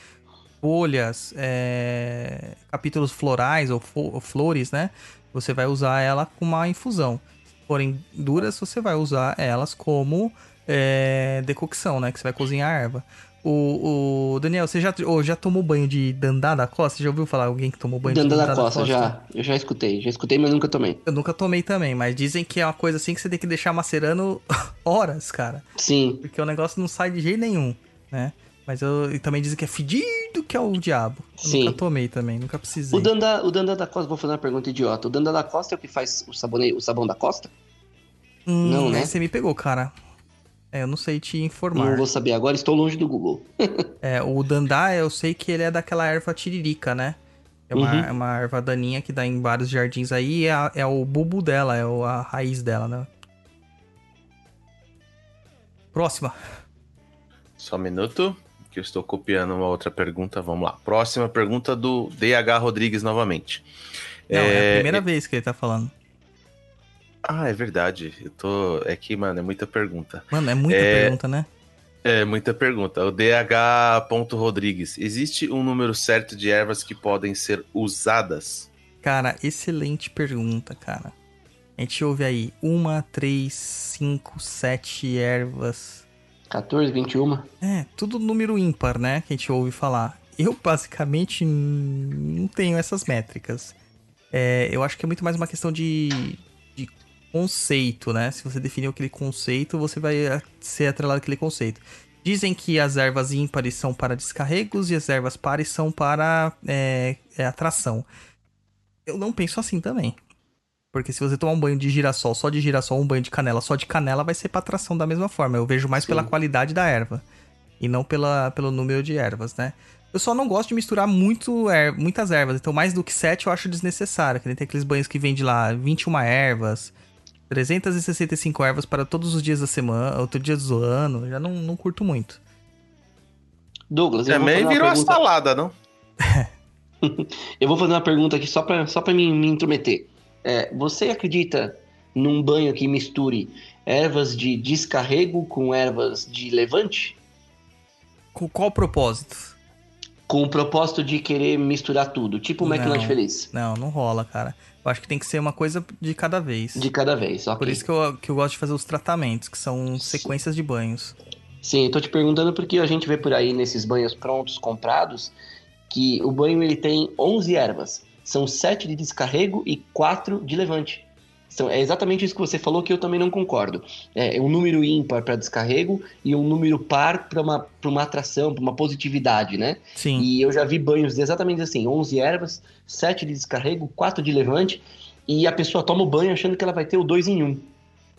Folhas, é, capítulos florais ou, fo- ou flores, né? Você vai usar ela com uma infusão. Se forem duras, você vai usar elas como é, decocção, né? Que você vai cozinhar a erva. O, o- Daniel, você já, ô, já tomou banho de dandá da costa? Você já ouviu falar alguém que tomou banho de Danda dandá da Costa, já. Eu já escutei. Já escutei, mas nunca tomei. Eu nunca tomei também, mas dizem que é uma coisa assim que você tem que deixar macerando horas, cara. Sim. Porque o negócio não sai de jeito nenhum, né? Mas eu e também dizem que é fedido que é o diabo. Eu Sim. Nunca tomei também, nunca precisei. O Danda, o Danda da Costa, vou fazer uma pergunta idiota. O Danda da Costa é o que faz o, sabone, o sabão da Costa? Hum, não, né? Você me pegou, cara. É, eu não sei te Não informar. vou saber agora, estou longe do Google. É, o dandá, eu sei que ele é daquela erva tiririca, né? É uma, Uhum. é uma erva daninha que dá em vários jardins aí, e é, a- é o bulbo dela, é a raiz dela, né? Próxima. Só um minuto, que eu estou copiando uma outra pergunta. Vamos lá. Próxima pergunta do DH Rodrigues novamente. Não, é, É, a primeira vez que ele tá falando. Ah, é verdade. Eu tô. É que, mano, é muita pergunta. Mano, é muita É, pergunta, né? É, muita pergunta. O DH. Rodrigues. Existe um número certo de ervas que podem ser usadas? Cara, excelente pergunta, cara. A gente ouve aí uma, três, cinco, sete ervas. 14, 21. É, tudo número ímpar, né? Que a gente ouve falar. Eu, basicamente, não tenho essas métricas. É, eu acho que é muito mais uma questão de conceito, né? Se você definir aquele conceito, você vai ser atrelado àquele conceito. Dizem que as ervas ímpares são para descarregos e as ervas pares são para é, é, atração. Eu não penso assim também. Porque se você tomar um banho de girassol, só de girassol, um banho de canela, só de canela, vai ser para atração da mesma forma. Eu vejo mais Sim. pela qualidade da erva. E não pela, pelo número de ervas, né? Eu só não gosto de misturar muito er- muitas ervas. Então, mais do que 7 eu acho desnecessário. Que nem tem aqueles banhos que vende lá 21 ervas, 365 ervas para todos os dias da semana, outro dia do ano. Já não, não curto muito. Douglas, eu vou fazer Também uma virou uma pergunta. salada, não? Eu vou fazer uma pergunta aqui só pra, só pra me, me intrometer. É, você acredita num banho que misture ervas de descarrego com ervas de levante? Com qual propósito? Com o propósito de querer misturar tudo, tipo o. McLanche Feliz. Não, não rola, cara. Eu acho que tem que ser uma coisa de cada vez. De cada vez, ok. Por isso que eu, que eu gosto de fazer os tratamentos, que são sequências de banhos. Sim, eu tô te perguntando porque a gente vê por aí nesses banhos prontos, comprados, que o banho ele tem 11 ervas. São 7 de descarrego e 4 de levante. Então, é exatamente isso que você falou que eu também não concordo. É um número ímpar para descarrego e um número par para uma, pra uma atração, para uma positividade, né? Sim. E eu já vi banhos exatamente assim: 11 ervas, 7 de descarrego, 4 de levante, e a pessoa toma o banho achando que ela vai ter o 2 em 1.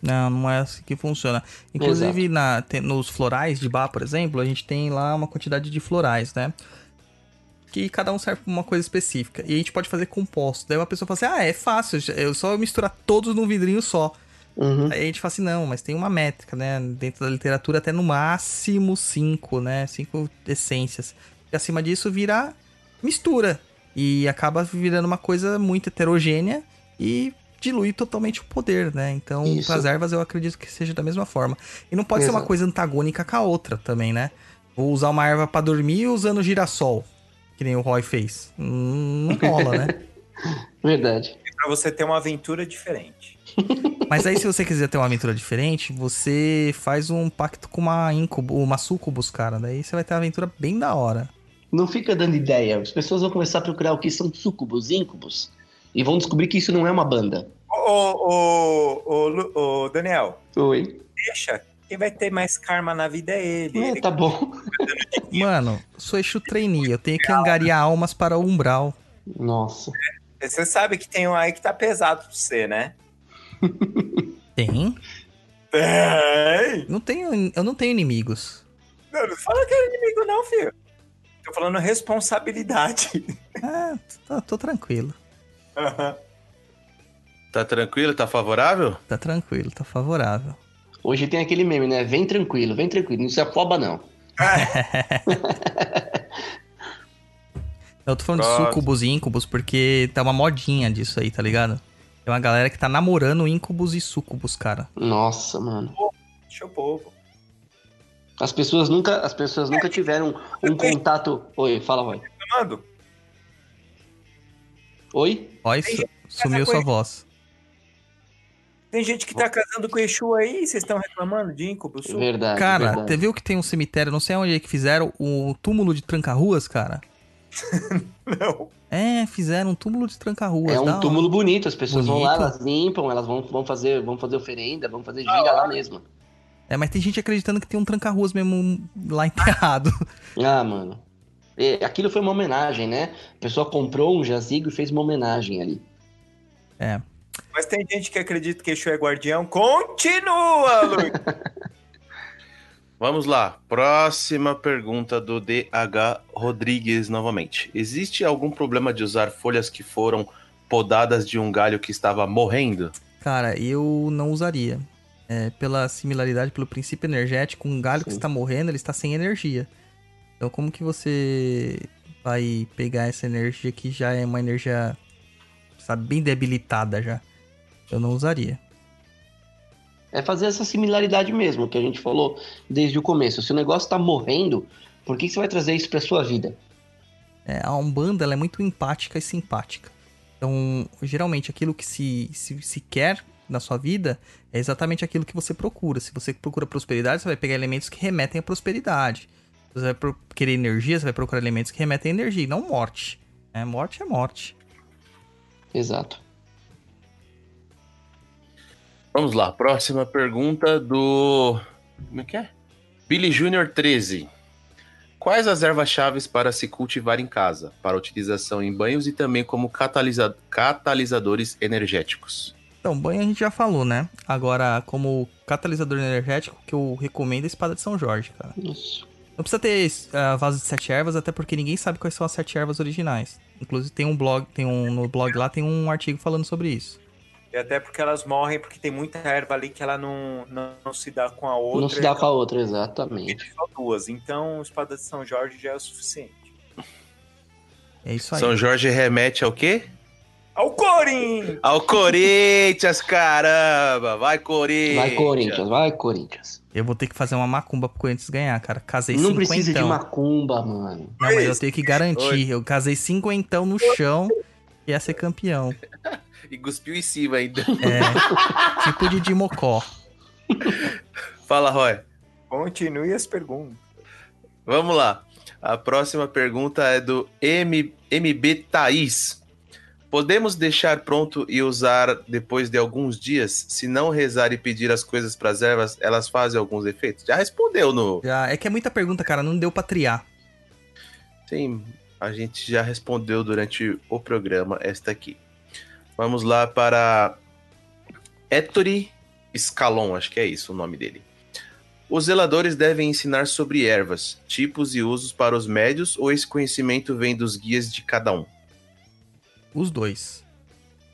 Não, não é assim que funciona. Inclusive, na, tem- nos florais de bar, por exemplo, a gente tem lá uma quantidade de florais, né? Que cada um serve pra uma coisa específica. E a gente pode fazer composto. Daí uma pessoa fala assim: ah, é fácil, eu só misturar todos num vidrinho só. Uhum. Aí a gente fala assim: não, mas tem uma métrica, né? Dentro da literatura, até no máximo cinco, né? Cinco essências. E acima disso vira mistura. E acaba virando uma coisa muito heterogênea e dilui totalmente o poder, né? Então, para as ervas eu acredito que seja da mesma forma. E não pode ser uma Exato. coisa antagônica com a outra também, né? Vou usar uma erva para dormir usando girassol, que nem o Roy fez. Hum, Não rola, né? Verdade. pra você ter uma aventura diferente. Mas aí, se você quiser ter uma aventura diferente, você faz um pacto com uma incubo, uma sucubus, cara. Daí você vai ter uma aventura bem da hora. Não fica dando ideia. As pessoas vão começar a procurar o que são sucubus, íncubos. E vão descobrir que isso não é uma banda. Ô, ô, ô, Lu- ô, Daniel, Oi. deixa. Quem vai ter mais karma na vida é ele. É, Ele tá bom. Mano, sou Exu trainee, eu tenho que angariar almas para o umbral. Nossa. Você sabe que tem um aí que tá pesado pra você, né? Tem? Tem! Não tenho, eu não tenho inimigos. Não, não fala que é inimigo, não, filho. Tô falando responsabilidade. Ah, tô, tô tranquilo. Tá tranquilo? Tá favorável? Tá tranquilo, tá favorável. Hoje tem aquele meme, né? Vem tranquilo, vem tranquilo. Não se afoba, não. Eu tô falando de Próximo. sucubus e incubus porque tá uma modinha disso aí, tá ligado? Tem uma galera que tá namorando incubus e sucubus, cara. Nossa, mano. Deixa o povo. As pessoas nunca, as pessoas nunca tiveram um contato. Oi, fala, Roy. Oi? Gente sumiu sua voz. Tem gente que tá casando com o Exu aí, vocês estão reclamando de Incubo Sul? Verdade. Cara, verdade. você viu que tem um cemitério, não sei onde é que fizeram, o túmulo de tranca-ruas, cara? Não. É, fizeram um túmulo de tranca-ruas. É um hora. túmulo bonito, as pessoas vão lá, Bonito. elas limpam, elas vão, vão, fazer, vão fazer oferenda, vão fazer gira lá mesmo. É, mas tem gente acreditando que tem um tranca-ruas mesmo lá enterrado. Ah, mano. E aquilo foi uma homenagem, né? A pessoa comprou um jazigo e fez uma homenagem ali. É. Mas tem gente que acredita que Exu é guardião. Continua, Luiz! Vamos lá. Próxima pergunta do DH Rodrigues novamente. Existe algum problema de usar folhas que foram podadas de um galho que estava morrendo? Cara, eu não usaria. É, pela similaridade, pelo princípio energético, um galho que Sim. está morrendo, ele está sem energia. Então, como que você vai pegar essa energia que já é uma energia, sabe, bem debilitada já? Eu não usaria. É fazer essa similaridade mesmo, que a gente falou desde o começo. Se o negócio tá morrendo, por que que você vai trazer isso pra sua vida? É, a Umbanda ela é muito empática e simpática. Então, geralmente, aquilo que se, se, se quer na sua vida é exatamente aquilo que você procura. Se você procura prosperidade, você vai pegar elementos que remetem à prosperidade. Se você vai querer energia, você vai procurar elementos que remetem à energia, não morte. É, morte é morte. Exato. Vamos lá. Próxima pergunta do. Como é que é? Billy Júnior 13. Quais as ervas-chaves para se cultivar em casa, para utilização em banhos e também como catalisa- catalisadores energéticos? Então, banho a gente já falou, né? Agora, como catalisador energético, que eu recomendo é a espada de São Jorge, cara. Isso. Não precisa ter ah, vaso de sete ervas, até porque ninguém sabe quais são as sete ervas originais. Inclusive tem um blog, tem um no blog lá tem um artigo falando sobre isso. E até porque elas morrem porque tem muita erva ali que ela não, não, não se dá com a outra. Não se dá com a outra, exatamente. Só duas. Então, espada de São Jorge já é o suficiente. É isso aí. São Jorge remete ao quê? Ao Corinthians! Ao Corinthians, caramba! Vai, Corinthians! Vai, Corinthians, vai, Corinthians. Eu vou ter que fazer uma macumba pro Corinthians ganhar, cara. Casei Não cinquentão. precisa de macumba, mano. Não, mas eu tenho que garantir. Eu casei cinquentão no chão e ia ser campeão. E cuspiu em cima ainda. É, tipo de Dimocó. Fala, Roy. Continue as perguntas. Vamos lá. A próxima pergunta é do M MB Thaís. Podemos deixar pronto e usar depois de alguns dias? Se não rezar e pedir as coisas para as ervas, elas fazem alguns efeitos? Já respondeu no. Já, é que é muita pergunta, cara. Não deu pra triar. Sim, a gente já respondeu durante o programa esta aqui. Vamos lá para Ettore Scalon, acho que é isso o nome dele. Os zeladores devem ensinar sobre ervas, tipos e usos para os médios ou esse conhecimento vem dos guias de cada um? Os dois.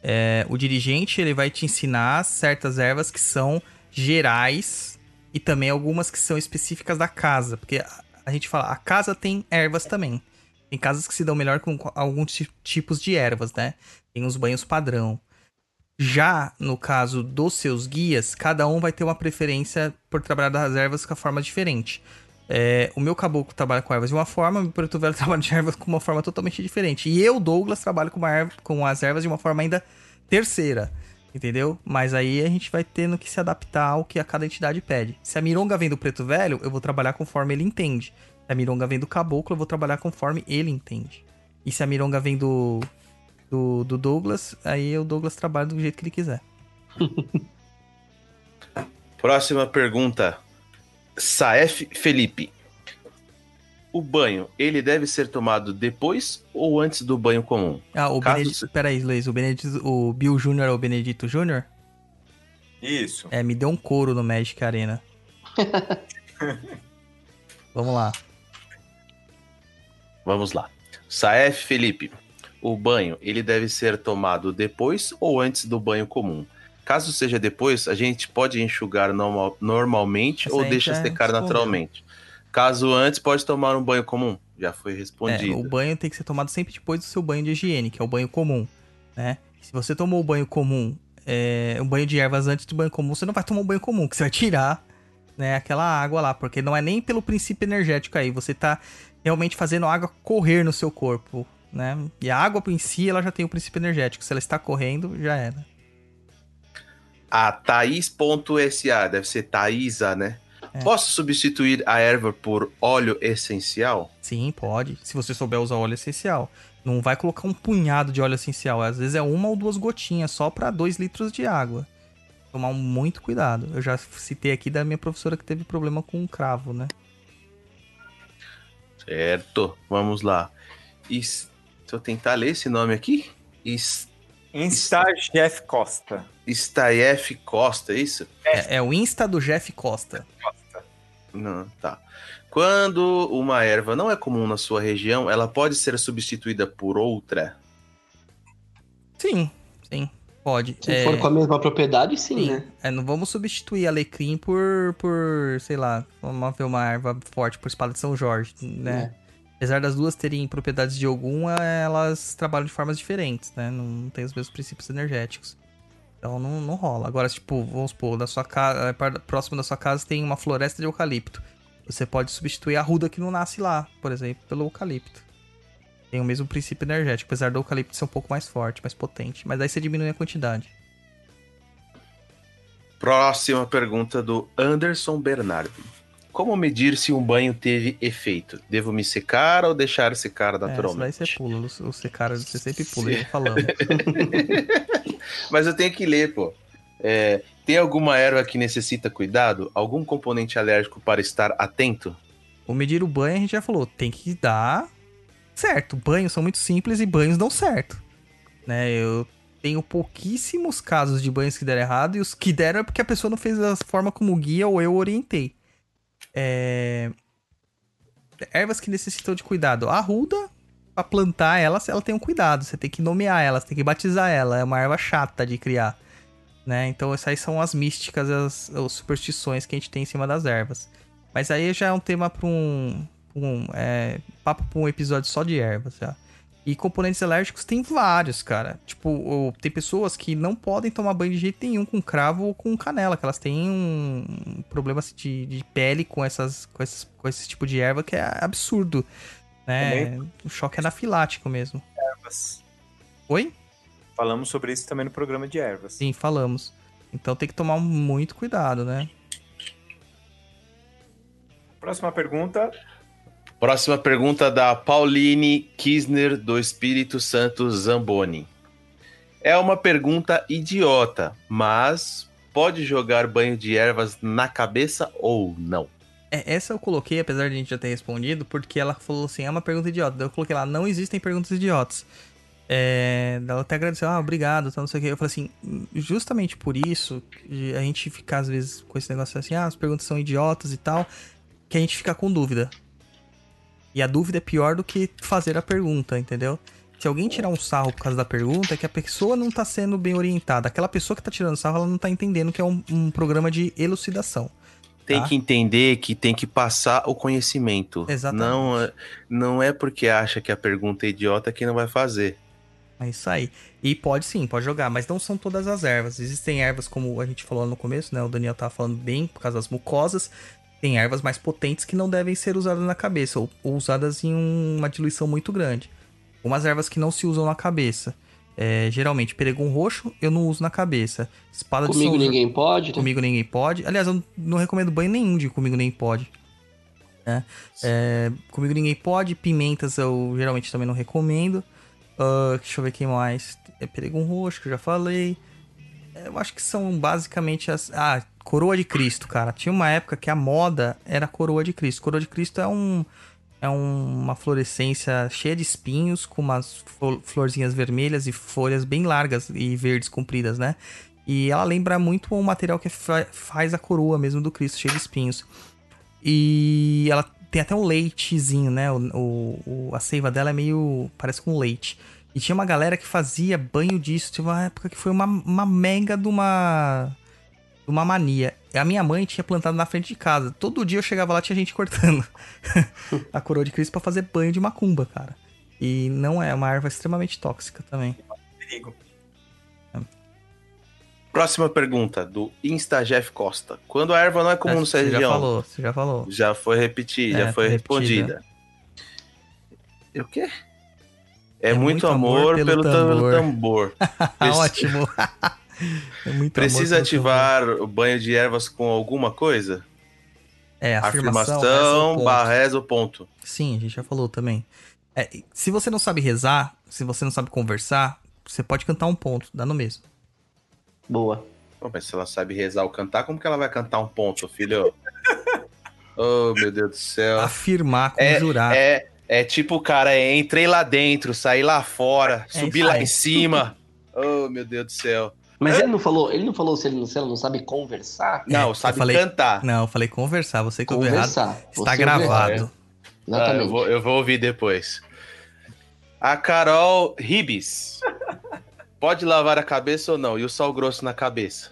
É, o dirigente ele vai te ensinar certas ervas que são gerais e também algumas que são específicas da casa. Porque a, gente fala, a casa tem ervas também. Tem casas que se dão melhor com co- alguns ti- tipos de ervas, né? Tem os banhos padrão. Já no caso dos seus guias, cada um vai ter uma preferência por trabalhar das ervas com a forma diferente. É, o meu caboclo trabalha com ervas de uma forma, o meu preto velho trabalha de ervas com uma forma totalmente diferente. E eu, Douglas, trabalho com, erva- com as ervas de uma forma ainda terceira, entendeu? Mas aí a gente vai tendo que se adaptar ao que a cada entidade pede. Se a Mironga vem do preto velho, eu vou trabalhar conforme ele entende. Se a Mironga vem do caboclo, eu vou trabalhar conforme ele entende. E se a Mironga vem do, do, do Douglas, aí o Douglas trabalha do jeito que ele quiser. Próxima pergunta. Saef Felipe. O banho, ele deve ser tomado depois ou antes do banho comum? Ah, o Caso Benedito. Peraí, Luiz, o Benedito. O Bill Jr. é o Benedito Jr.? Isso. É, me deu um couro no Magic Arena. Vamos lá. Vamos lá. Saef Felipe. O banho, ele deve ser tomado depois ou antes do banho comum? Caso seja depois, a gente pode enxugar normal- normalmente Essa ou deixa secar respondeu. naturalmente. Caso antes, pode tomar um banho comum. Já foi É, respondido. o banho tem que ser tomado sempre depois do seu banho de higiene, que é o banho comum, né? Se você tomou o banho comum, é, um banho de ervas antes do banho comum, você não vai tomar um banho comum, que você vai tirar, né, aquela água lá, porque não é nem pelo princípio energético aí, você tá realmente fazendo a água correr no seu corpo, né? E a água em si, ela já tem o princípio energético, se ela está correndo, já era. A Thaís.sa, deve ser Thaisa, né? É. Posso substituir a erva por óleo essencial? Sim, pode, se você souber usar óleo essencial. Não vai colocar um punhado de óleo essencial, às vezes é uma ou duas gotinhas só para dois litros de água. Tomar muito cuidado. Eu já citei aqui da minha professora que teve problema com um cravo, né? Certo, vamos lá. Is... Se eu tentar ler esse nome aqui, Is... Insta Jeff Costa. Staef Costa, é isso? É, é o Insta do Jeff Costa. Não, tá. Quando uma erva não é comum na sua região, ela pode ser substituída por outra? Sim, sim, pode. Se é, for com a mesma propriedade, sim, sim. né? É, não vamos substituir alecrim por, por, sei lá, vamos ver uma erva forte por espada de São Jorge, né? Apesar das duas terem propriedades de algum, elas trabalham de formas diferentes, né? Não, não tem os mesmos princípios energéticos. Então não, não rola. Agora, tipo, vamos supor, na sua casa, próximo da sua casa tem uma floresta de eucalipto. Você pode substituir a ruda que não nasce lá, por exemplo, pelo eucalipto. Tem o mesmo princípio energético, apesar do eucalipto ser um pouco mais forte, mais potente. Mas aí você diminui a quantidade. Próxima pergunta do Anderson Bernardo. Como medir se um banho teve efeito? Devo me secar ou deixar secar É, isso daí naturalmente? você pula. O secar você sempre pula, eu falando. Mas eu tenho que ler, pô. É, tem alguma erva que necessita cuidado? Algum componente alérgico para estar atento? O medir o banho a gente já falou, tem que dar certo. Banhos são muito simples e banhos dão certo. Né? Eu tenho pouquíssimos casos de banhos que deram errado e os que deram é porque a pessoa não fez da forma como guia ou eu orientei. É... Ervas que necessitam de cuidado. A ruda, pra plantar ela, ela tem um cuidado. Você tem que nomear ela, você tem que batizar ela. É uma erva chata de criar. Né? Então essas são as místicas, as, as superstições que a gente tem em cima das ervas. Mas aí já é um tema para um, pra um é, papo para um episódio só de ervas, já. E componentes alérgicos tem vários, cara. Tipo, o- tem pessoas que não podem tomar banho de jeito nenhum com cravo ou com canela, que elas têm um problema assim, de, de pele com, essas, com, esses, com esse tipo de erva que é absurdo. Né? O choque anafilático mesmo. Ervas. Oi? Falamos sobre isso também no programa de ervas. Sim, falamos. Então tem que tomar muito cuidado, né? Próxima pergunta. Próxima pergunta da Pauline Kisner do Espírito Santo Zamboni. É uma pergunta idiota, mas pode jogar banho de ervas na cabeça ou não? É, essa eu coloquei, apesar de a gente já ter respondido, porque ela falou assim, é uma pergunta idiota. Eu coloquei lá, não existem perguntas idiotas. É, ela até agradeceu, ah, obrigado, tá, não sei o que. Eu falei assim, justamente por isso, a gente ficar às vezes com esse negócio assim, ah, as perguntas são idiotas e tal, que a gente fica com dúvida. E a dúvida é pior do que fazer a pergunta, entendeu? Se alguém tirar um sarro por causa da pergunta, é que a pessoa não tá sendo bem orientada. Aquela pessoa que tá tirando sarro, ela não tá entendendo que é um, um programa de elucidação. Tem Tá. que entender que tem que passar o conhecimento. Exatamente. Não, é- não é porque acha que a pergunta é idiota que não vai fazer. É isso aí. E pode sim, pode jogar, mas não são todas as ervas. Existem ervas, como a gente falou no começo, né? O Daniel tava falando bem por causa das mucosas. Tem ervas mais potentes que não devem ser usadas na cabeça, ou, ou usadas em um- uma diluição muito grande. Umas ervas que não se usam na cabeça. É, geralmente, peregum roxo eu não uso na cabeça. Espada Comigo de São ninguém pode. né? Comigo ninguém pode. Aliás, eu não recomendo banho nenhum de comigo ninguém pode. né? É, comigo ninguém pode. Pimentas eu geralmente também não recomendo. Ah, deixa eu ver quem mais. É peregum roxo, que eu já falei. É, Eu acho que são basicamente as. Ah, coroa de Cristo, cara. Tinha uma época que a moda era coroa de Cristo. Coroa de Cristo é um. É um- uma florescência cheia de espinhos, com umas flo- florzinhas vermelhas e folhas bem largas e verdes compridas, né? E ela lembra muito o material que fa- faz a coroa mesmo do Cristo, cheio de espinhos. E ela tem até um leitezinho, né? O- o- a seiva dela é meio. parece com leite. E tinha uma galera que fazia banho disso. Tinha uma época que foi uma, uma mega de uma. Uma mania. A minha mãe tinha plantado na frente de casa. Todo dia eu chegava lá tinha gente cortando a coroa de Cristo pra fazer banho de macumba, cara. E não é uma erva extremamente tóxica também. Perigo. Próxima pergunta, do Insta Jeff Costa. Quando a erva não é comum no você já falou, você já falou. Já foi repetida, É, já foi repetida. respondida. E o quê? É, muito, amor, pelo, tambor. tambor. Ah, ótimo. É muito Precisa ativar o banho de ervas com alguma coisa? É, afirmação, Afirmação, reza o ponto. barra reza o ponto. Sim, a gente já falou também. É, se você não sabe rezar, se você não sabe conversar, você pode cantar um ponto, dá no mesmo. Boa. Pô, mas se ela sabe rezar ou cantar, como que ela vai cantar um ponto, filho? oh, meu Deus do céu. Afirmar, conjurar. É, é tipo o cara, é, entrei lá dentro, saí lá fora, É subi lá em cima. Oh, meu Deus do céu. Mas ele não falou, ele não falou se, ele, não- se ela não sabe conversar. Não, sabe falei- cantar. Não, eu falei conversar, você que ouviu errado. Conversar. Está Você gravado. errado. Ah, eu, vou, eu vou ouvir depois. A Carol Ribes. Pode lavar a cabeça ou não? E o sal grosso na cabeça?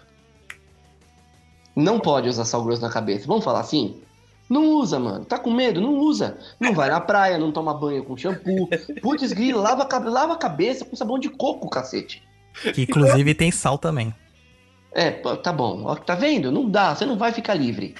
Não pode usar sal grosso na cabeça. Vamos falar assim? Não usa, mano. Tá com medo? Não usa. Não vai na praia, não toma banho com shampoo. Putz, grilo, lava, lava a cabeça com sabão de coco, cacete. Que inclusive tem sal também. É, tá bom. Ó, Tá vendo? Não dá, você não vai ficar livre.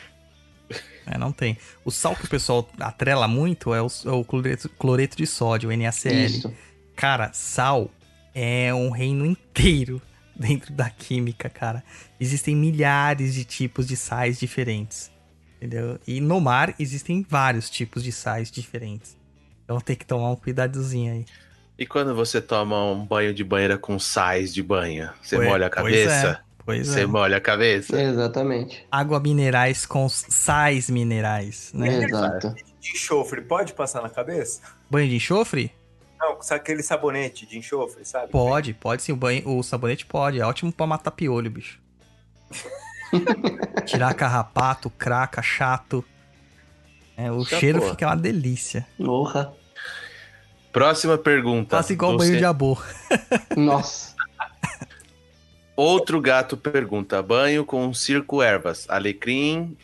É, não tem. O sal que o pessoal atrela muito é o, é o cloreto, cloreto de sódio, o NaCl. Isso. Cara, sal é um reino inteiro dentro da química, cara. Existem milhares de tipos de sais diferentes. Entendeu? E no mar existem vários tipos de sais diferentes. Então tem que tomar um cuidadozinho aí. E quando você toma um banho de banheira com sais de banho? Você Pois- molha a pois cabeça? é, Pois Você é. molha a cabeça? Exatamente. Água minerais com sais minerais, né? Exato. De enxofre, pode passar na cabeça? Banho de enxofre? Não, sabe aquele sabonete de enxofre, sabe? Pode, pode sim. O, banho, o sabonete pode. É ótimo pra matar piolho, bicho. Tirar carrapato, craca, chato. É, o cheiro boa. fica uma delícia. Porra. Próxima pergunta. Faça igual Do banho ce- de abô. Nossa. Outro gato pergunta: banho com circo ervas, alecrim,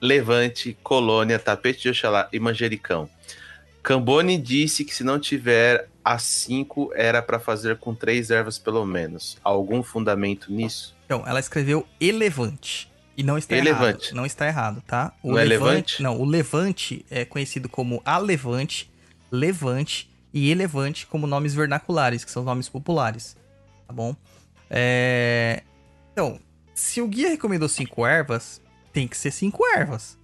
levante, colônia, tapete de Oxalá e manjericão. Cambone disse que se não tiver as cinco, era para fazer com três ervas pelo menos. Algum fundamento nisso? Então, ela escreveu elevante. E não está Elevante. errado. Não está errado, tá? O Não é levante? Não, o levante é conhecido como alevante, levante e elevante como nomes vernaculares, que são nomes populares. Tá bom? É... Então, se o guia recomendou cinco ervas, tem que ser cinco ervas.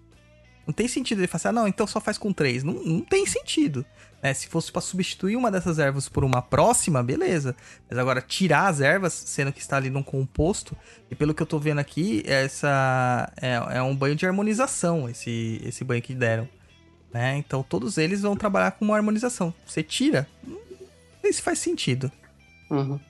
Não tem sentido ele falar assim, ah, não, então só faz com três. Não, não tem sentido. né? Se fosse pra substituir uma dessas ervas por uma próxima, beleza. Mas agora, tirar as ervas, sendo que está ali num composto, e pelo que eu tô vendo aqui, essa é, é um banho de harmonização, esse, esse banho que deram. Né? Então todos eles vão trabalhar com uma harmonização. Você tira, sei se faz sentido. Uhum.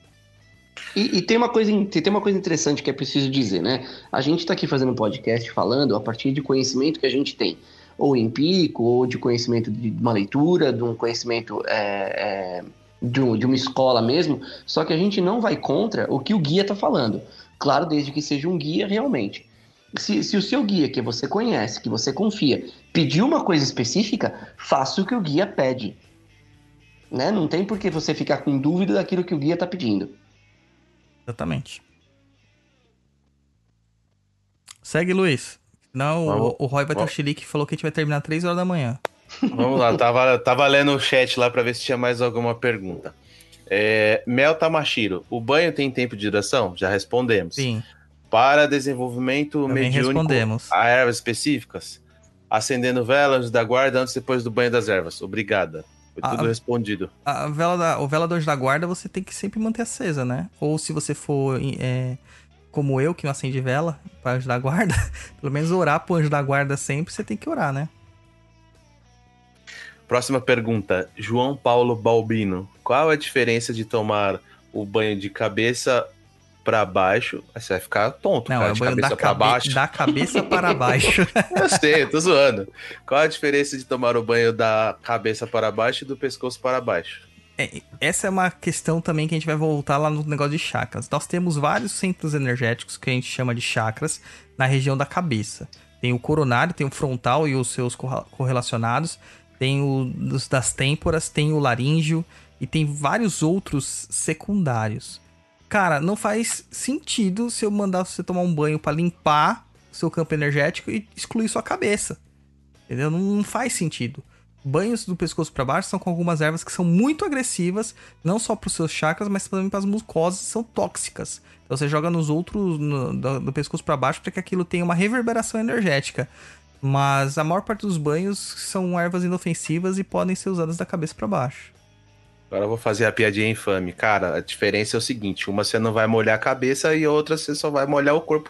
E, e tem, uma coisa, tem uma coisa interessante que é preciso dizer, né? A gente está aqui fazendo um podcast falando a partir de conhecimento que a gente tem, ou empírico, ou de conhecimento de uma leitura, de um conhecimento é, é, de, um- de uma escola mesmo, só que a gente não vai contra o que o guia está falando. Claro, desde que seja um guia realmente. Se, se o seu guia, que você conhece, que você confia, pedir uma coisa específica, faça o que o guia pede. Né? Não tem por que você ficar com dúvida daquilo que o guia está pedindo. Exatamente. Segue, Luiz. Não, Vamos- o, o Roy vai ter o vamos- chilique que falou que a gente vai terminar 3 horas da manhã. Vamos lá, tava, tava lendo o chat lá para ver se tinha mais alguma pergunta. É, Mel Tamashiro, o banho tem tempo de duração? Já respondemos. Sim, Para desenvolvimento também mediúnico respondemos. a ervas específicas? Acendendo velas da guarda antes e depois do banho das ervas. Obrigada. Foi Ah, tudo ah. respondido. A vela da, o vela do anjo da guarda você tem que sempre manter acesa, né? Ou se você for é, como eu, que não acende vela para anjo da guarda, pelo menos orar pro anjo da guarda sempre, você tem que orar, né? Próxima pergunta. João Paulo Balbino. Qual a diferença de tomar o banho de cabeça pra baixo? Aí Você vai ficar tonto, Não, cara, é de banho cabeça da, pra cabe- baixo. da cabeça para baixo. Eu sei, eu tô zoando. Qual a diferença de tomar o banho da cabeça para baixo e do pescoço para baixo? É, essa é uma questão também que a gente vai voltar lá no negócio de chakras. Nós temos vários centros energéticos que a gente chama de chakras na região da cabeça. Tem o coronário, tem o frontal e os seus correlacionados, tem o das têmporas, tem o laríngeo e tem vários outros secundários. Cara, não faz sentido se eu mandar você tomar um banho pra limpar seu campo energético e excluir sua cabeça. Entendeu? Não, não faz sentido. Banhos do pescoço pra baixo são com algumas ervas que são muito agressivas, não só para os seus chakras, mas também para as mucosas, são tóxicas. Então você joga nos outros no- do, do pescoço pra baixo para que aquilo tenha uma reverberação energética. Mas a maior parte dos banhos são ervas inofensivas e podem ser usadas da cabeça pra baixo. Agora eu vou fazer a piadinha infame. Cara, a diferença é o seguinte: uma você não vai molhar a cabeça e outra você só vai molhar o corpo.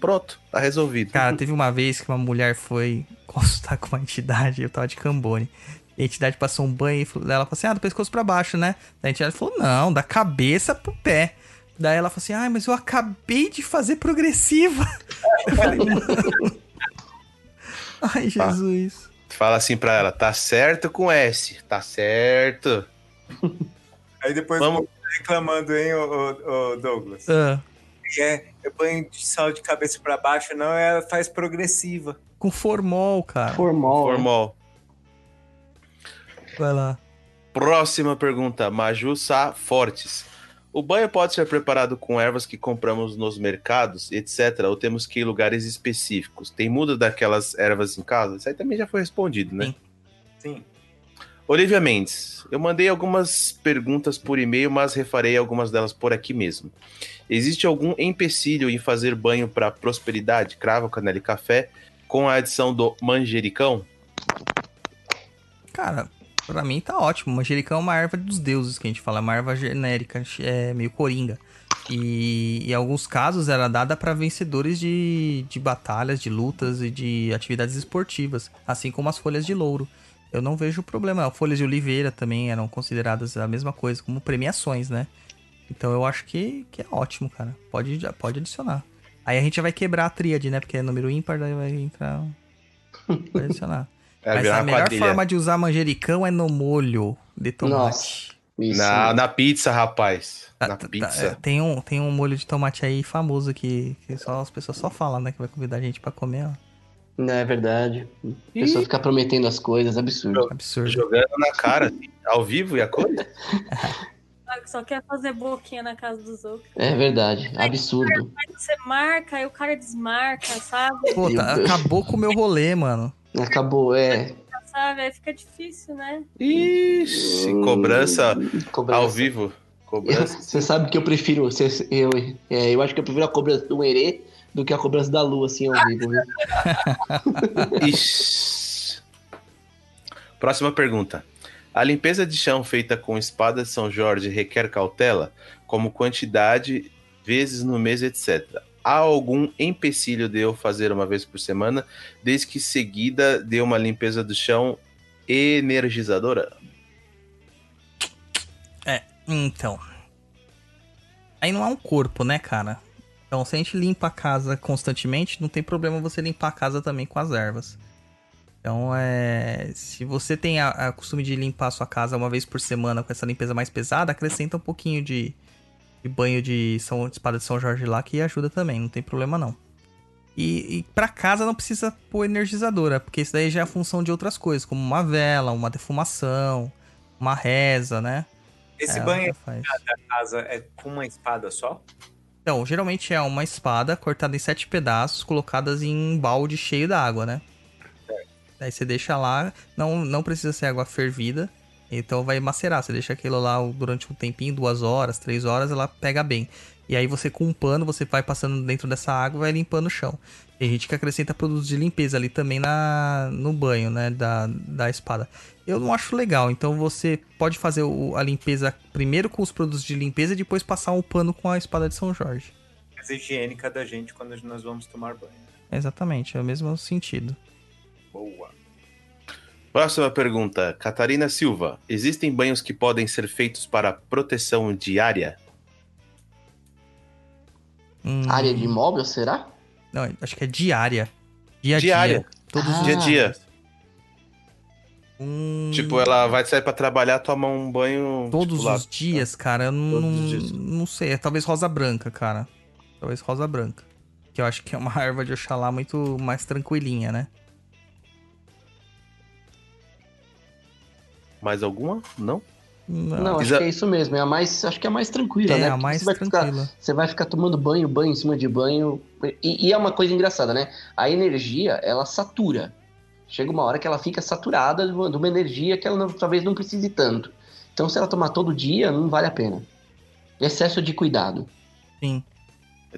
Pronto, tá resolvido. Cara, teve uma vez que uma mulher foi consultar com uma entidade, eu tava de Cambone. A entidade passou um banho e falou- ela falou assim: ah, do pescoço pra baixo, né? Daí a entidade falou: não, da cabeça pro pé. Daí ela falou assim: ah, mas eu acabei de fazer progressiva. Eu falei, mano. Ai, Jesus. Fala assim pra ela: tá certo com S, tá certo. Aí depois Vamos. reclamando, hein, ô, ô- ô Douglas. Ah, É, eu banho de sal de cabeça pra baixo, não, ela faz progressiva. com formol, cara. Formal. Formal. Vai lá. Próxima pergunta, Maju Sá Fortes. O banho pode ser preparado com ervas que compramos nos mercados, etc. Ou temos que ir em lugares específicos? Tem muda daquelas ervas em casa? Isso aí também já foi respondido, né? Sim. Sim. Olivia Mendes, eu mandei algumas perguntas por e-mail, mas refarei algumas delas por aqui mesmo. Existe algum empecilho em fazer banho para prosperidade, cravo, canela e café, com a adição do manjericão? Cara, pra mim tá ótimo. Manjericão é uma erva dos deuses que a gente fala, é uma erva genérica, é meio coringa. E em alguns casos era dada pra vencedores de, de batalhas, de lutas e de atividades esportivas, assim como as folhas de louro. Eu não vejo problema. Folhas de oliveira também eram consideradas a mesma coisa, como premiações, né? Então eu acho que, que é ótimo, cara. Pode, pode adicionar. Aí a gente já vai quebrar a tríade, né? Porque é número ímpar, daí vai entrar. Pode adicionar. É Mas a melhor quadrilha. forma de usar manjericão é no molho de tomate. Isso. Na, na pizza, rapaz. Tá- Na tá- pizza. é, tem, um, tem um molho de tomate aí famoso que, que só, as pessoas só falam, né? Que vai convidar a gente pra comer, ó. Não é verdade. A pessoa fica prometendo as coisas, absurdo. Absurdo. Jogando na cara, assim, ao vivo e a coisa. Ah, Só quer fazer boquinha na casa dos outros. É verdade, absurdo. Aí você marca, aí o cara desmarca, sabe? Pô, tá- acabou com o meu rolê, mano. Acabou, é. sabe? Aí fica difícil, né? Ixi, cobrança Cobrança. ao vivo. Cobrança. Você sabe que eu prefiro. cê- Eu, é, eu acho que eu prefiro a cobrança do Herê do que a cobrança da Lua, assim, ao vivo. Próxima pergunta. A limpeza de chão feita com espada de São Jorge requer cautela, como quantidade, vezes no mês, etc. Há algum empecilho de eu fazer uma vez por semana, desde que seguida de uma limpeza do chão energizadora? Então. Aí não é um corpo, né, cara? Então, se a gente limpa a casa constantemente, não tem problema você limpar a casa também com as ervas. Então, é. Se você tem a, a costume de limpar a sua casa uma vez por semana com essa limpeza mais pesada, acrescenta um pouquinho de, de banho de, São, de espada de São Jorge lá, que ajuda também, não tem problema não. E, e para casa não precisa pôr energizadora, porque isso daí já é a função de outras coisas, como uma vela, uma defumação, uma reza, né? Esse É, banho da casa é com uma espada só? Então, geralmente é uma espada cortada em sete pedaços, colocadas em um balde cheio d'água, né? Daí você deixa lá, não, não precisa ser água fervida. Então vai macerar. Você deixa aquilo lá durante um tempinho, duas horas, três horas, ela pega bem. E aí você com um pano, você vai passando dentro dessa água e vai limpando o chão. Tem gente que acrescenta produtos de limpeza ali também na, no banho, né, da, da espada. Eu não acho legal, então você pode fazer o, a limpeza primeiro com os produtos de limpeza e depois passar um pano com a espada de São Jorge. Mais higiênica da gente quando nós vamos tomar banho. Exatamente, é o mesmo sentido. Boa. Próxima pergunta, Catarina Silva. Existem banhos que podem ser feitos para proteção diária? Hum, Área de imóvel, será? Não, acho que é diária. Dia a Diária. dia. Todos Ah. os Dia a dia. Hum, Tipo, ela vai sair pra trabalhar, tomar um banho. Todos tipo, lá. os dias, cara, eu não, não sei. É talvez rosa branca, cara. Talvez rosa branca. Que eu acho que é uma erva de Oxalá muito mais tranquilinha, né? Mais alguma? Não? Não, acho Isa- que é isso mesmo. É a mais, acho que é a mais tranquila, é né? a Porque mais você vai ficar- tranquila. Você vai ficar tomando banho, banho em cima de banho. E, e é uma coisa engraçada, né? A energia, ela satura. Chega uma hora que ela fica saturada de uma, de uma energia que ela não- talvez não precise tanto. Então, se ela tomar todo dia, não vale a pena. Excesso de cuidado. Sim.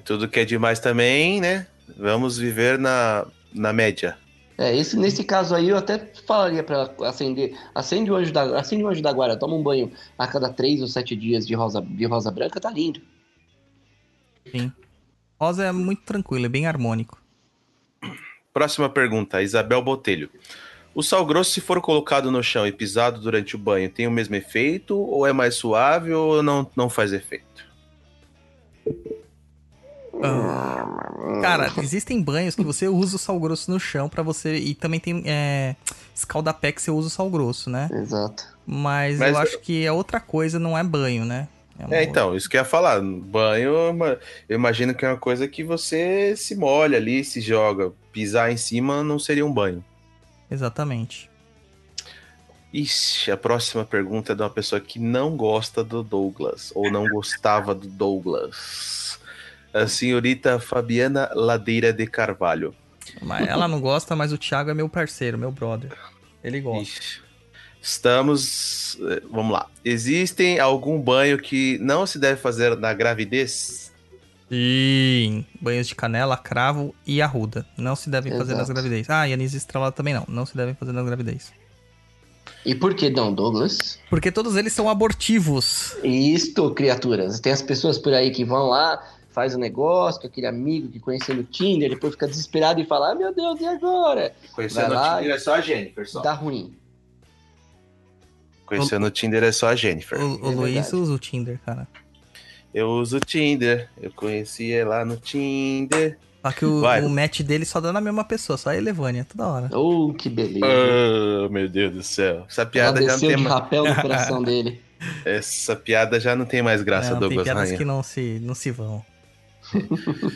Tudo que é demais também, né? Vamos viver na, na média. É, esse, nesse caso aí, eu até falaria pra acender. Acende o anjo da, acende o anjo da guarda, toma um banho a cada três ou sete dias de rosa, de rosa branca, tá lindo. Rosa é muito tranquilo, é bem harmônico. Próxima pergunta, Isabel Botelho. O sal grosso, se for colocado no chão e pisado durante o banho, tem o mesmo efeito? Ou é mais suave ou não, não faz efeito? Ah, Cara, existem banhos que você usa o sal grosso no chão pra você. E também tem é, escaldapé que você usa o sal grosso, né? Exato. Mas, Mas eu acho que é outra coisa, não é banho, né? uma É, então, isso que eu ia falar. Banho, eu imagino que é uma coisa que você se molha ali, se joga. Pisar em cima não seria um banho. Exatamente. Ixi, a próxima pergunta é de uma pessoa que não gosta do Douglas, ou não gostava do Douglas. A senhorita Fabiana Ladeira de Carvalho. Mas ela não gosta, mas o Thiago é meu parceiro, meu brother. Ele gosta. Ixi. Estamos. eh, Vamos lá. Existem algum banho que não se deve fazer na gravidez? Sim. Banhos de canela, cravo e arruda. Não se devem fazer nas gravidez. Ah, e anis estrelado também não. Não se devem fazer nas gravidez. E por que não, Douglas? Porque todos eles são abortivos. Isto, criaturas. Tem as pessoas por aí que vão lá, faz o negócio com aquele amigo que conheceu no Tinder, depois fica desesperado e fala: ah, meu Deus, e agora? Conhecendo Vai lá o Tinder é só a Jennifer, só. Dá ruim. Conhecendo o Tinder é só a Jennifer. O, o É Luiz verdade. usa o Tinder, cara. Eu uso o Tinder. Eu conheci ela no Tinder. Só que o, Vai. o match dele só dá na mesma pessoa, só a Elevânia, toda hora. Oh, que beleza. Oh, meu Deus do céu. Essa Ela piada já não tem mais. rapel no coração dele. Essa piada já não tem mais graça, não, tem Douglas piadas Rainha. que não se, não se vão.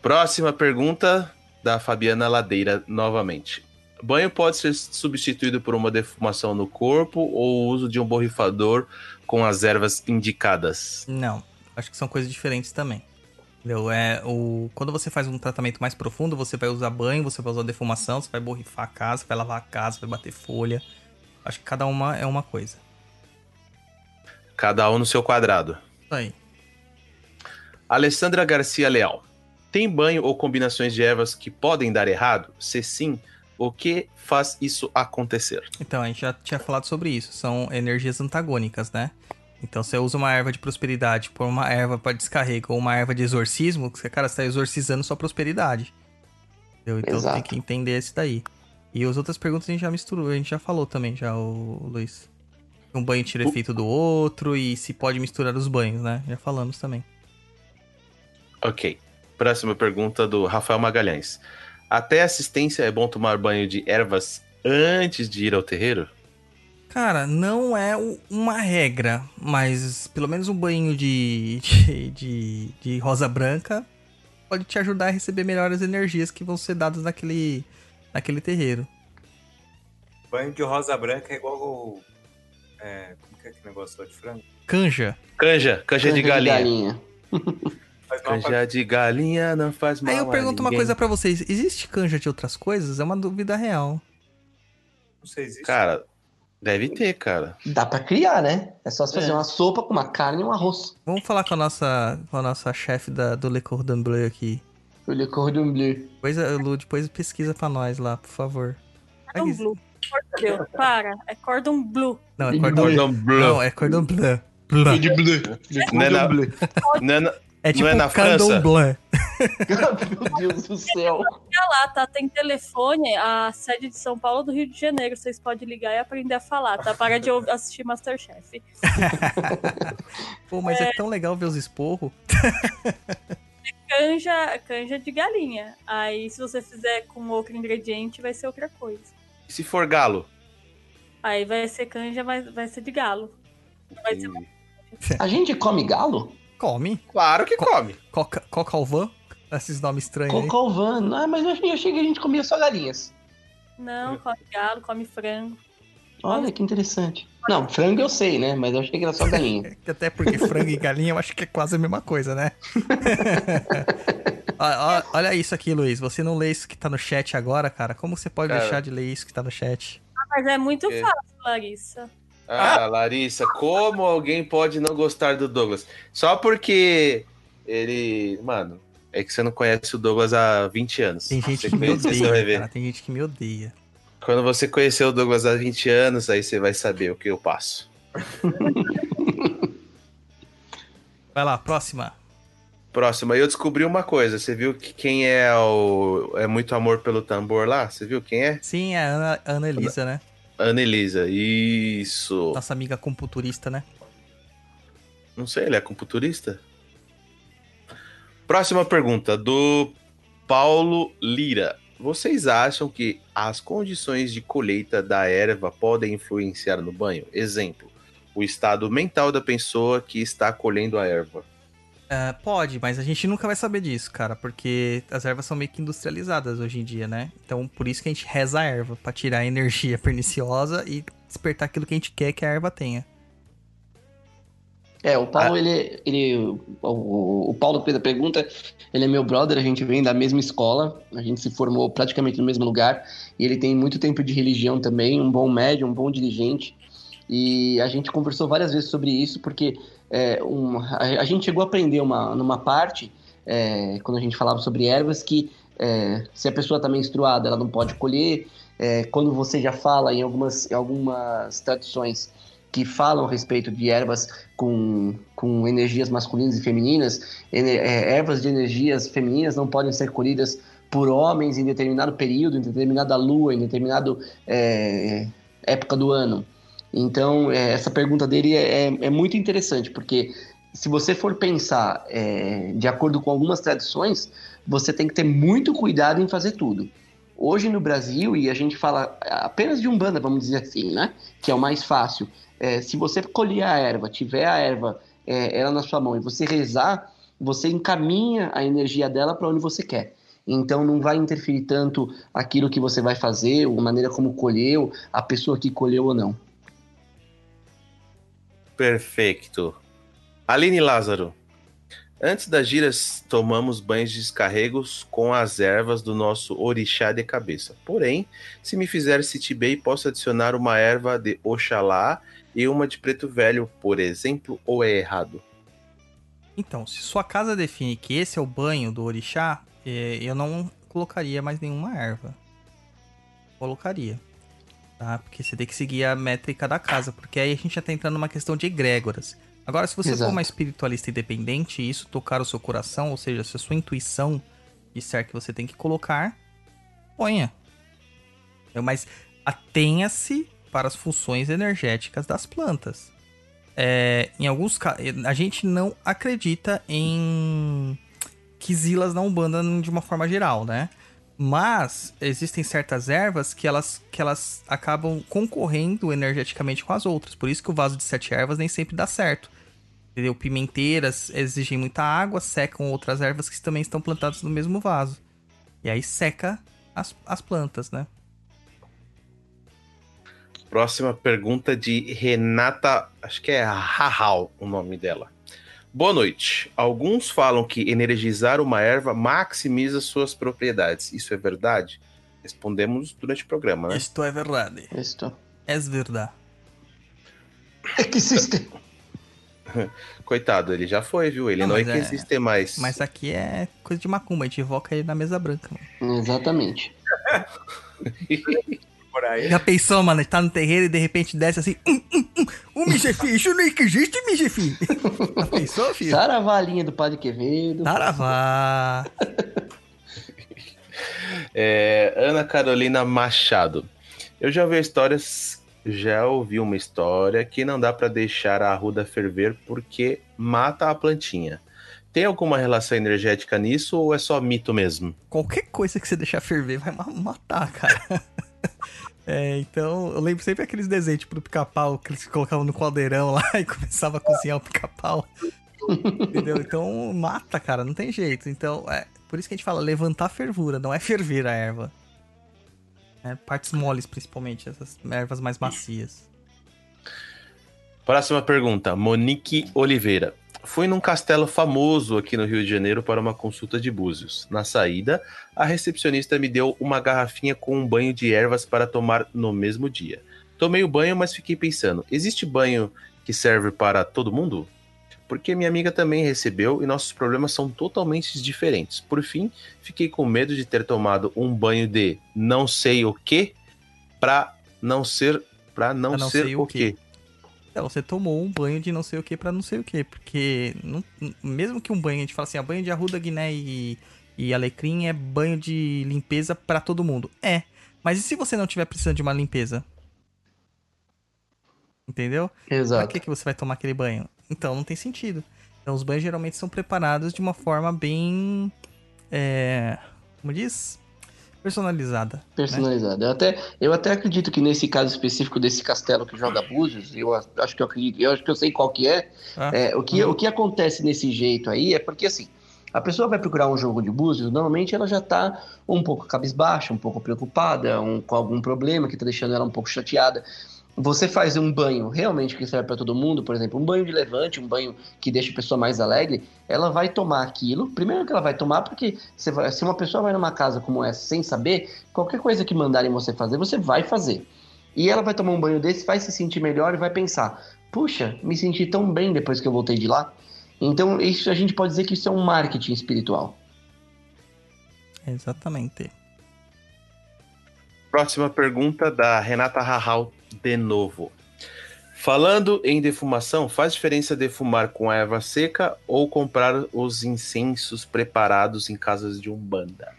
Próxima pergunta da Fabiana Ladeira novamente. Banho pode ser substituído por uma defumação no corpo ou o uso de um borrifador com as ervas indicadas? Não, acho que são coisas diferentes também. Entendeu? É, o, quando você faz um tratamento mais profundo, você vai usar banho, você vai usar defumação, você vai borrifar a casa, vai lavar a casa, vai bater folha. Acho que cada uma é uma coisa. Cada um no seu quadrado. Aí. Alessandra Garcia Leal. Tem banho ou combinações de ervas que podem dar errado? Se sim, o que faz isso acontecer? Então, a gente já tinha falado sobre isso. São energias antagônicas, né? Então, você usa uma erva de prosperidade por uma erva para descarrego ou uma erva de exorcismo, que você, cara, está exorcizando sua prosperidade. Entendeu? Então, Exato. tem que entender esse daí. E as outras perguntas a gente já misturou, a gente já falou também, já, o Luiz. Um banho tira efeito do outro e se pode misturar os banhos, né? Já falamos também. Ok. Próxima pergunta do Rafael Magalhães. Até assistência é bom tomar banho de ervas antes de ir ao terreiro? Cara, não é uma regra, mas pelo menos um banho de, de, de, de rosa branca pode te ajudar a receber melhores energias que vão ser dadas naquele, naquele terreiro. Banho de rosa branca é igual o. É, como que é aquele negócio lá de frango? Canja. Canja, canja, de galinha. Mal pra... Canja de galinha não faz mal Aí eu a pergunto uma coisa pra vocês: existe canja de outras coisas? É uma dúvida real. Não sei, existe. Cara, Deve ter, cara. Dá pra criar, né? É só se fazer É. uma sopa com uma carne e um arroz. Vamos falar com a nossa, com a nossa chefe da, do Le Cordon Bleu aqui. O Le Cordon Bleu. Depois, a Lu, depois pesquisa pra nós lá, por favor. Cordon blue. Cordon, para. É cordon blue. Não, é Bleu. cordon Cordon bleu. Não, é cordon bleu. Bleu. De bleu. Não é na- Bleu. Não é na- É tipo é na cordon França? Meu Deus do céu. Olha lá, tá? Tem telefone, a sede de São Paulo do Rio de Janeiro. Vocês podem ligar e aprender a falar, tá? Para de assistir Masterchef. Pô, mas é tão legal ver os esporros. Canja, canja de galinha. Aí, se você fizer com outro ingrediente, vai ser outra coisa. E se for galo? Aí vai ser canja, mas vai ser de galo. Vai ser A gente come galo? Come. Claro que come. Coca, Cocalvan. Esses nomes estranhos aí. Cocalvan. Não, mas eu achei, eu achei que a gente comia só galinhas. Não, come galo, come frango. Olha que interessante. Não, frango eu sei, né? Mas eu achei que era só galinha. Até porque frango e galinha eu acho que é quase a mesma coisa, né? Ó, Olha isso aqui, Luiz. Você não lê isso que tá no chat agora, cara? Como você pode Cara. deixar de ler isso que tá no chat? Mas é muito É. fácil, Larissa. Ah, Larissa, como alguém pode não gostar do Douglas? Só porque ele. Mano, é que você não conhece o Douglas há 20 anos. Tem gente Você que me você vai odeia, cara. Tem gente que me odeia. Quando você conhecer o Douglas há 20 anos, aí você vai saber o que eu passo. Vai lá, próxima. Próximo, aí eu descobri uma coisa. Você viu que quem é o. É muito amor pelo tambor lá? Você viu quem é? Sim, é a Ana, Ana Elisa, né? Ana Elisa. Isso. Nossa amiga computurista, né? Não sei, ele é computurista? Próxima pergunta, do Paulo Lira. Vocês acham que as condições de colheita da erva podem influenciar no banho? Exemplo, o estado mental da pessoa que está colhendo a erva. É, pode, mas a gente nunca vai saber disso, cara, porque as ervas são meio que industrializadas hoje em dia, né? Então, por isso que a gente reza a erva, pra tirar a energia perniciosa e despertar aquilo que a gente quer que a erva tenha. É, o Paulo, ele, ele o, o, Paulo fez a pergunta, ele é meu brother, a gente vem da mesma escola, a gente se formou praticamente no mesmo lugar, e ele tem muito tempo de religião também, um bom médium, um bom dirigente, e a gente conversou várias vezes sobre isso, porque é, um, a, a gente chegou a aprender uma, numa parte, é, quando a gente falava sobre ervas, que é, se a pessoa está menstruada, ela não pode colher, é, quando você já fala em algumas, em algumas tradições que falam a respeito de ervas com, com energias masculinas e femininas, é, ervas de energias femininas não podem ser colhidas por homens em determinado período, em determinada lua, em determinada época do ano. Então, é, essa pergunta dele é, é- é muito interessante, porque se você for pensar é, de acordo com algumas tradições, você tem que ter muito cuidado em fazer tudo. Hoje no Brasil, e a gente fala apenas de Umbanda, vamos dizer assim, né? Que é o mais fácil. É, se você colher a erva, tiver a erva é, ela na sua mão e você rezar, você encaminha a energia dela para onde você quer. Então não vai interferir tanto aquilo que você vai fazer, a maneira como colheu, a pessoa que colheu ou não. Perfeito. Aline Lázaro. Antes das giras, tomamos banhos de descarregos com as ervas do nosso orixá de cabeça. Porém, se me fizer sentir bem, posso adicionar uma erva de Oxalá e uma de preto velho, por exemplo, ou é errado? Então, se sua casa define que esse é o banho do orixá, eh, eu não colocaria mais nenhuma erva. Colocaria. Tá? Porque você tem que seguir a métrica da casa, porque aí a gente já tá entrando numa questão de egrégoras. Agora, se você Exato. for uma espiritualista independente e isso tocar o seu coração, ou seja, se a sua intuição disser que você tem que colocar, ponha. Entendeu? Mas atenha-se para as funções energéticas das plantas. É, em alguns casos, a gente não acredita em quizilas na Umbanda de uma forma geral, né? Mas existem certas ervas que elas, que elas acabam concorrendo energeticamente com as outras. Por isso que o vaso de sete ervas nem sempre dá certo. Entendeu? Pimenteiras exigem muita água, secam outras ervas que também estão plantadas no mesmo vaso. E aí seca as, as plantas, né? Próxima pergunta de Renata, acho que é Rahal o nome dela. Boa noite. Alguns falam que energizar uma erva maximiza suas propriedades. Isso é verdade? Respondemos durante o programa, né? Isto é verdade. Isso. É verdade. que sistema? Coitado, ele já foi, viu? Ele Não, não, é que é- existe mais. Mas aqui é coisa de macumba, a gente invoca ele na mesa branca. Mano. Exatamente. Por aí. Já pensou, mano? Tá no terreiro e de repente desce assim. Hum, hum, hum. Ô, meu chefe, isso não existe, meu chefe. Já pensou, filho? Saravá a linha do Padre Quevedo. Saravá. É, Ana Carolina Machado. Eu já ouvi histórias, já ouvi uma história que não dá pra deixar a arruda ferver porque mata a plantinha. Tem alguma relação energética nisso ou é só mito mesmo? Qualquer coisa que você deixar ferver vai ma- matar, cara. É, então, eu lembro sempre aqueles desenhos, tipo, do pica-pau, que eles colocavam no caldeirão lá e começava a cozinhar o pica-pau. Entendeu? Então, mata, cara, não tem jeito. Então, é por isso que a gente fala levantar fervura, não é ferver a erva. É, partes moles, principalmente, essas ervas mais macias. Próxima pergunta, Monique Oliveira. Fui num castelo famoso aqui no Rio de Janeiro para uma consulta de búzios. Na saída, a recepcionista me deu uma garrafinha com um banho de ervas para tomar no mesmo dia. Tomei o banho, mas fiquei pensando: existe banho que serve para todo mundo? Porque minha amiga também recebeu e nossos problemas são totalmente diferentes. Por fim, fiquei com medo de ter tomado um banho de não sei o que para não ser para não, Pra não ser o quê. Então, você tomou um banho de não sei o que pra não sei o que, porque não- mesmo que um banho, a gente fala assim, ah, banho de arruda, guiné e, e alecrim é banho de limpeza pra todo mundo. É, mas e se você não tiver precisando de uma limpeza? Entendeu? Pra Exato. que, que você vai tomar aquele banho? Então, não tem sentido. Então, os banhos geralmente são preparados de uma forma bem... É, como diz? Personalizada. né? Personalizado. Eu, até, eu até acredito que nesse caso específico desse castelo que joga búzios, eu acho que eu acredito, eu acho que eu sei qual que é. Ah, É, o, que, o que acontece nesse jeito aí é porque assim, a pessoa vai procurar um jogo de búzios, normalmente ela já tá um pouco cabisbaixa, um pouco preocupada, um- com algum problema que tá deixando ela um pouco chateada. Você faz um banho realmente que serve para todo mundo, por exemplo, um banho de levante, um banho que deixa a pessoa mais alegre, ela vai tomar aquilo. Primeiro que ela vai tomar, porque você vai- se uma pessoa vai numa casa como essa sem saber, qualquer coisa que mandarem você fazer, você vai fazer. E ela vai tomar um banho desse, vai se sentir melhor e vai pensar: puxa, me senti tão bem depois que eu voltei de lá. Então, isso a gente pode dizer que isso é um marketing espiritual. Exatamente. Próxima pergunta da Renata Rahal de novo. Falando em defumação, faz diferença defumar com a erva seca ou comprar os incensos preparados em casas de umbanda?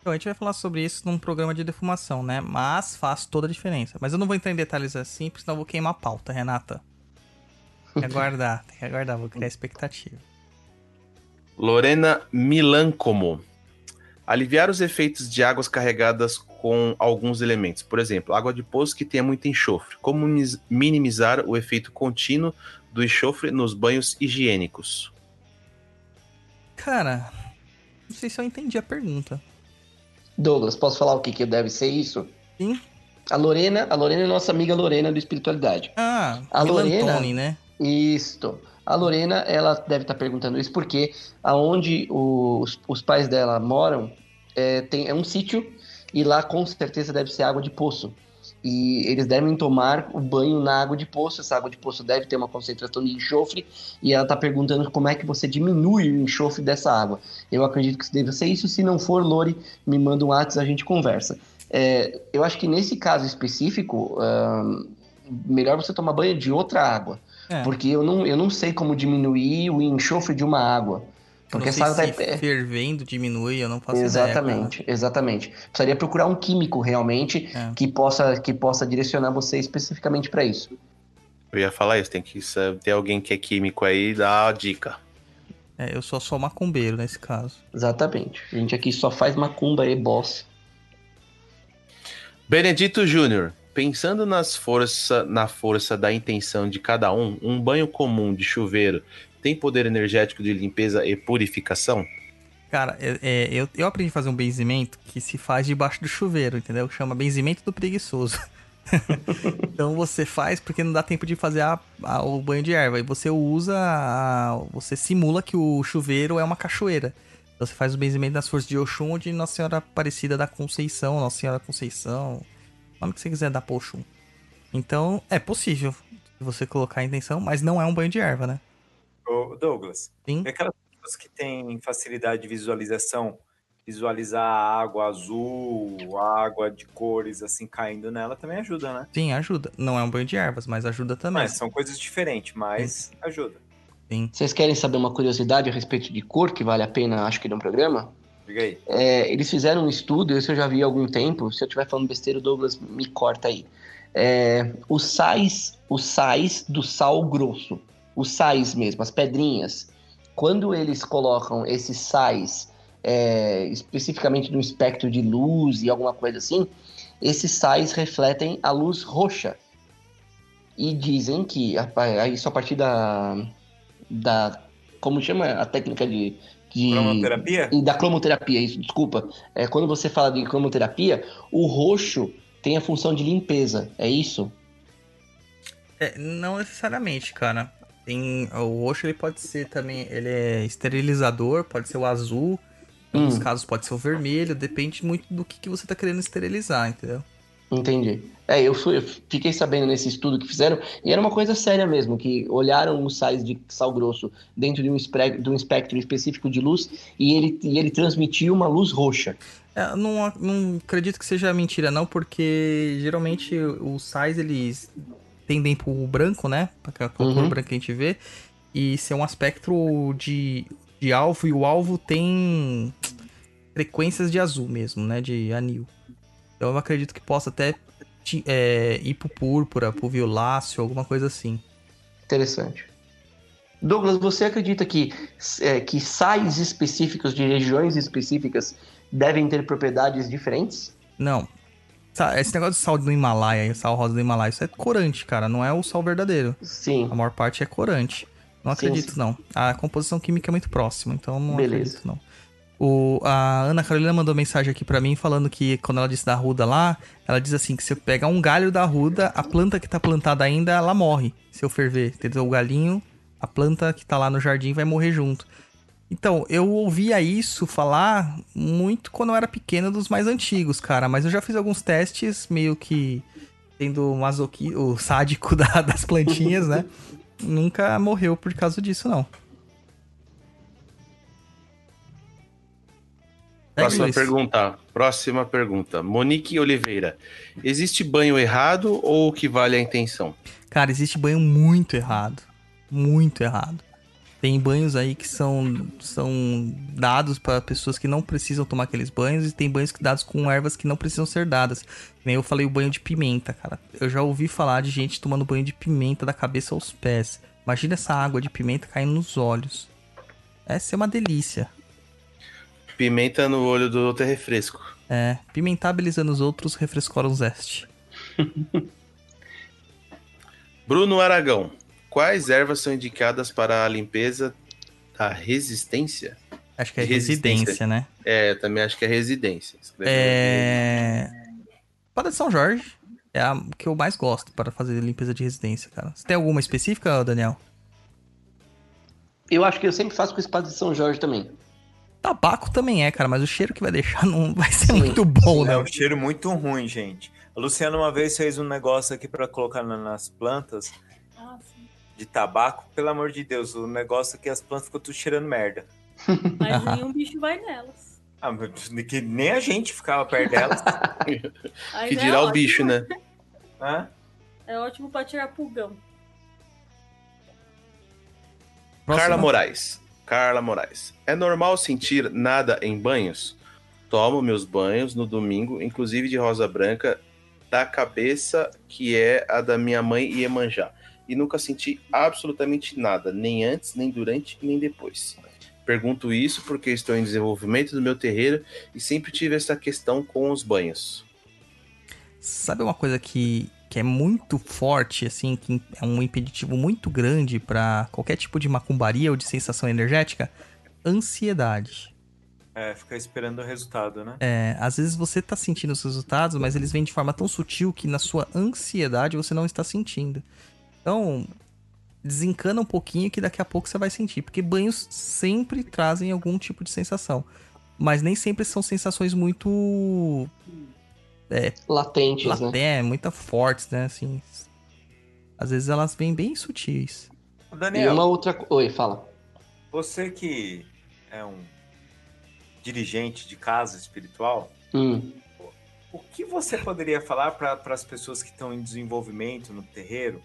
Então, a gente vai falar sobre isso num programa de defumação, né? Mas faz toda a diferença. Mas eu não vou entrar em detalhes assim, porque senão eu vou queimar a pauta, Renata. Tem que aguardar, tem que aguardar, vou criar expectativa. Lorena Milancomo. Aliviar os efeitos de águas carregadas com alguns elementos. Por exemplo, água de poço que tenha muito enxofre. Como minimizar o efeito contínuo do enxofre nos banhos higiênicos? Cara, não sei se eu entendi a pergunta. Douglas, posso falar o que, que deve ser isso? Sim. A Lorena, a Lorena é nossa amiga Lorena do Espiritualidade. Ah, A Lorena- Milantone, né? Isto. A Lorena, ela deve estar perguntando isso porque aonde os, os pais dela moram é, tem, é um sítio e lá com certeza deve ser água de poço. E eles devem tomar o banho na água de poço. Essa água de poço deve ter uma concentração de enxofre. E ela está perguntando como é que você diminui o enxofre dessa água. Eu acredito que deve ser isso. Se não for, Lore, me manda um WhatsApp a gente conversa. É, eu acho que nesse caso específico, melhor você tomar banho de outra água. É. Porque eu não, eu não sei como diminuir o enxofre de uma água. Porque não sei essa água se tá- é- fervendo diminui, eu não faço Exatamente, exatamente. Precisaria procurar um químico realmente É. que, possa, que possa direcionar você especificamente para isso. Eu ia falar isso, tem que ter alguém que é químico aí e dar a dica. ideia. É, eu sou só macumbeiro nesse caso. Exatamente. A gente aqui só faz macumba e boss. Benedito Júnior, pensando nas força, na força da intenção de cada um, um banho comum de chuveiro tem poder energético de limpeza e purificação? Cara, é- é, eu, eu aprendi a fazer um benzimento que se faz debaixo do chuveiro, entendeu? Chama benzimento do preguiçoso. então você faz porque não dá tempo de fazer a- a- o banho de erva. E você usa. a- você simula que o chuveiro é uma cachoeira. Então você faz o benzimento das forças de Oxum ou de Nossa Senhora Aparecida da Conceição, Nossa Senhora Conceição. O nome que você quiser dar pra Oxum. Então é possível. Você colocar a intenção, mas não é um banho de erva, né? Ô, Douglas, Sim. é aquelas pessoas que têm facilidade de visualização, visualizar a água azul, a água de cores assim caindo nela também ajuda, né? Sim, ajuda. Não é um banho de ervas, mas ajuda também. Mas são coisas diferentes, mas ajuda. Sim. Vocês querem saber uma curiosidade a respeito de cor que vale a pena, acho que, no programa? Diga aí. É, eles fizeram um estudo, esse eu já vi há algum tempo. Se eu estiver falando besteira, o Douglas me corta aí. É, os sais, os sais do sal grosso, os sais mesmo, as pedrinhas. Quando eles colocam esses sais é, especificamente no espectro de luz e alguma coisa assim, esses sais refletem a luz roxa. E dizem que a- a- isso a partir da, da como chama a técnica de, de Cromoterapia? e da cromoterapia, isso, desculpa. É, quando você fala de cromoterapia, o roxo tem a função de limpeza, é isso? É, não necessariamente, cara. Tem, o roxo ele pode ser também, ele é esterilizador, pode ser o azul, em alguns Hum. casos pode ser o vermelho, depende muito do que, que você tá querendo esterilizar, entendeu? Entendi. É, eu, fui- eu fiquei sabendo nesse estudo que fizeram, e era uma coisa séria mesmo, que olharam os sais de sal grosso dentro de um, espre- de um espectro específico de luz, e ele, e ele transmitia uma luz roxa. É, não, não acredito que seja mentira, não, porque geralmente os sais eles tendem pro branco, né? Pra aquela cor Uhum. branca que a gente vê. E ser um aspecto de, de alvo, e o alvo tem frequências de azul mesmo, né? De anil. Então eu acredito que possa até é, ir pro púrpura, pro violáceo, alguma coisa assim. Interessante. Douglas, você acredita que, é, que sais específicos de regiões específicas devem ter propriedades diferentes? Não. Esse negócio de sal do Himalaia, sal rosa do Himalaia, isso é corante, cara. Não é o sal verdadeiro. Sim. A maior parte é corante. Não Sim, acredito, sim. não. A composição química é muito próxima, então não Beleza. acredito, não. O, a Ana Carolina mandou mensagem aqui pra mim falando que quando ela disse da arruda lá, ela diz assim que se eu pegar um galho da arruda, a planta que tá plantada ainda, ela morre. Se eu ferver, entendeu? O galinho, a planta que tá lá no jardim vai morrer junto. Então, eu ouvia isso falar muito quando eu era pequeno dos mais antigos, cara. Mas eu já fiz alguns testes, meio que tendo o masoqui, o sádico da- das plantinhas, né? Nunca morreu por causa disso, não. Segue, Próxima Luiz. pergunta. Próxima pergunta. Monique Oliveira. Existe banho errado ou o que vale a intenção? Cara, existe banho muito errado. Muito errado. Tem banhos aí que são, são dados para pessoas que não precisam tomar aqueles banhos e tem banhos que dados com ervas que não precisam ser dadas. Nem eu falei o banho de pimenta, cara. Eu já ouvi falar de gente tomando banho de pimenta da cabeça aos pés. Imagina essa água de pimenta caindo nos olhos. Essa é uma delícia. Pimenta no olho do outro é refresco. É, pimentar belizando os outros, refrescora os este. Bruno Aragão. Quais ervas são indicadas para a limpeza da resistência? Acho que é Resistência. residência, né? É, eu também acho que é residência. Escreve É. Para de São Jorge é a que eu mais gosto para fazer limpeza de residência, cara. Você tem alguma específica, Daniel? Eu acho que eu sempre faço com espada de São Jorge também. Tabaco também é, cara, mas o cheiro que vai deixar não vai ser Sim, muito bom, É né? um cheiro muito ruim, gente. A Luciana uma vez fez um negócio aqui pra colocar na- nas plantas. De tabaco. Pelo amor de Deus, o negócio é que as plantas ficam tudo cheirando merda. Mas nenhum bicho vai nelas. Ah, mas que nem a gente ficava perto delas. Que é dirá o ótimo. bicho, né? Hã? É ótimo pra tirar pulgão. Próxima. Carla Moraes. Carla Moraes. É normal sentir nada em banhos? Tomo meus banhos no domingo, inclusive de rosa branca, da cabeça que é a da minha mãe Iemanjá. E nunca senti absolutamente nada, nem antes, nem durante, nem depois. Pergunto isso porque estou em desenvolvimento do meu terreiro e sempre tive essa questão com os banhos. Sabe uma coisa que, que é muito forte, assim, que é um impeditivo muito grande pra qualquer tipo de macumbaria ou de sensação energética? Ansiedade. É, fica esperando o resultado, né? É, às vezes você tá sentindo os resultados, mas eles vêm de forma tão sutil que na sua ansiedade você não está sentindo. Então, desencana um pouquinho que daqui a pouco você vai sentir. Porque banhos sempre trazem algum tipo de sensação. Mas nem sempre são sensações muito. Latentes, né? Laté, muito fortes, né? Assim. Às vezes elas vêm bem sutis. E Daniel, uma outra. Oi, fala. você que é um dirigente de casa espiritual, Hum, o que você poderia falar para as pessoas que estão em desenvolvimento no terreiro?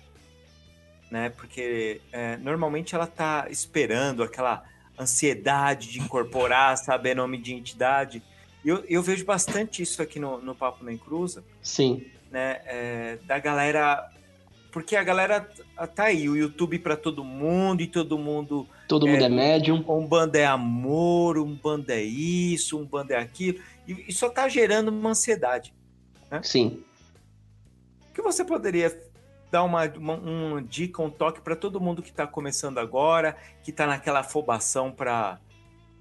Né? Porque é, normalmente ela tá esperando aquela ansiedade de incorporar, saber nome de entidade. E Eu, eu vejo bastante isso aqui no, no Papo Nem Cruza, sim. né? é, da galera. Porque a galera tá aí, o YouTube para todo mundo e todo mundo Todo mundo é médium. um bando é amor, um bando é isso, um bando é aquilo, e, e só tá gerando uma ansiedade. Sim. O que você poderia dar uma, uma, uma dica, um toque para todo mundo que está começando agora, que está naquela afobação para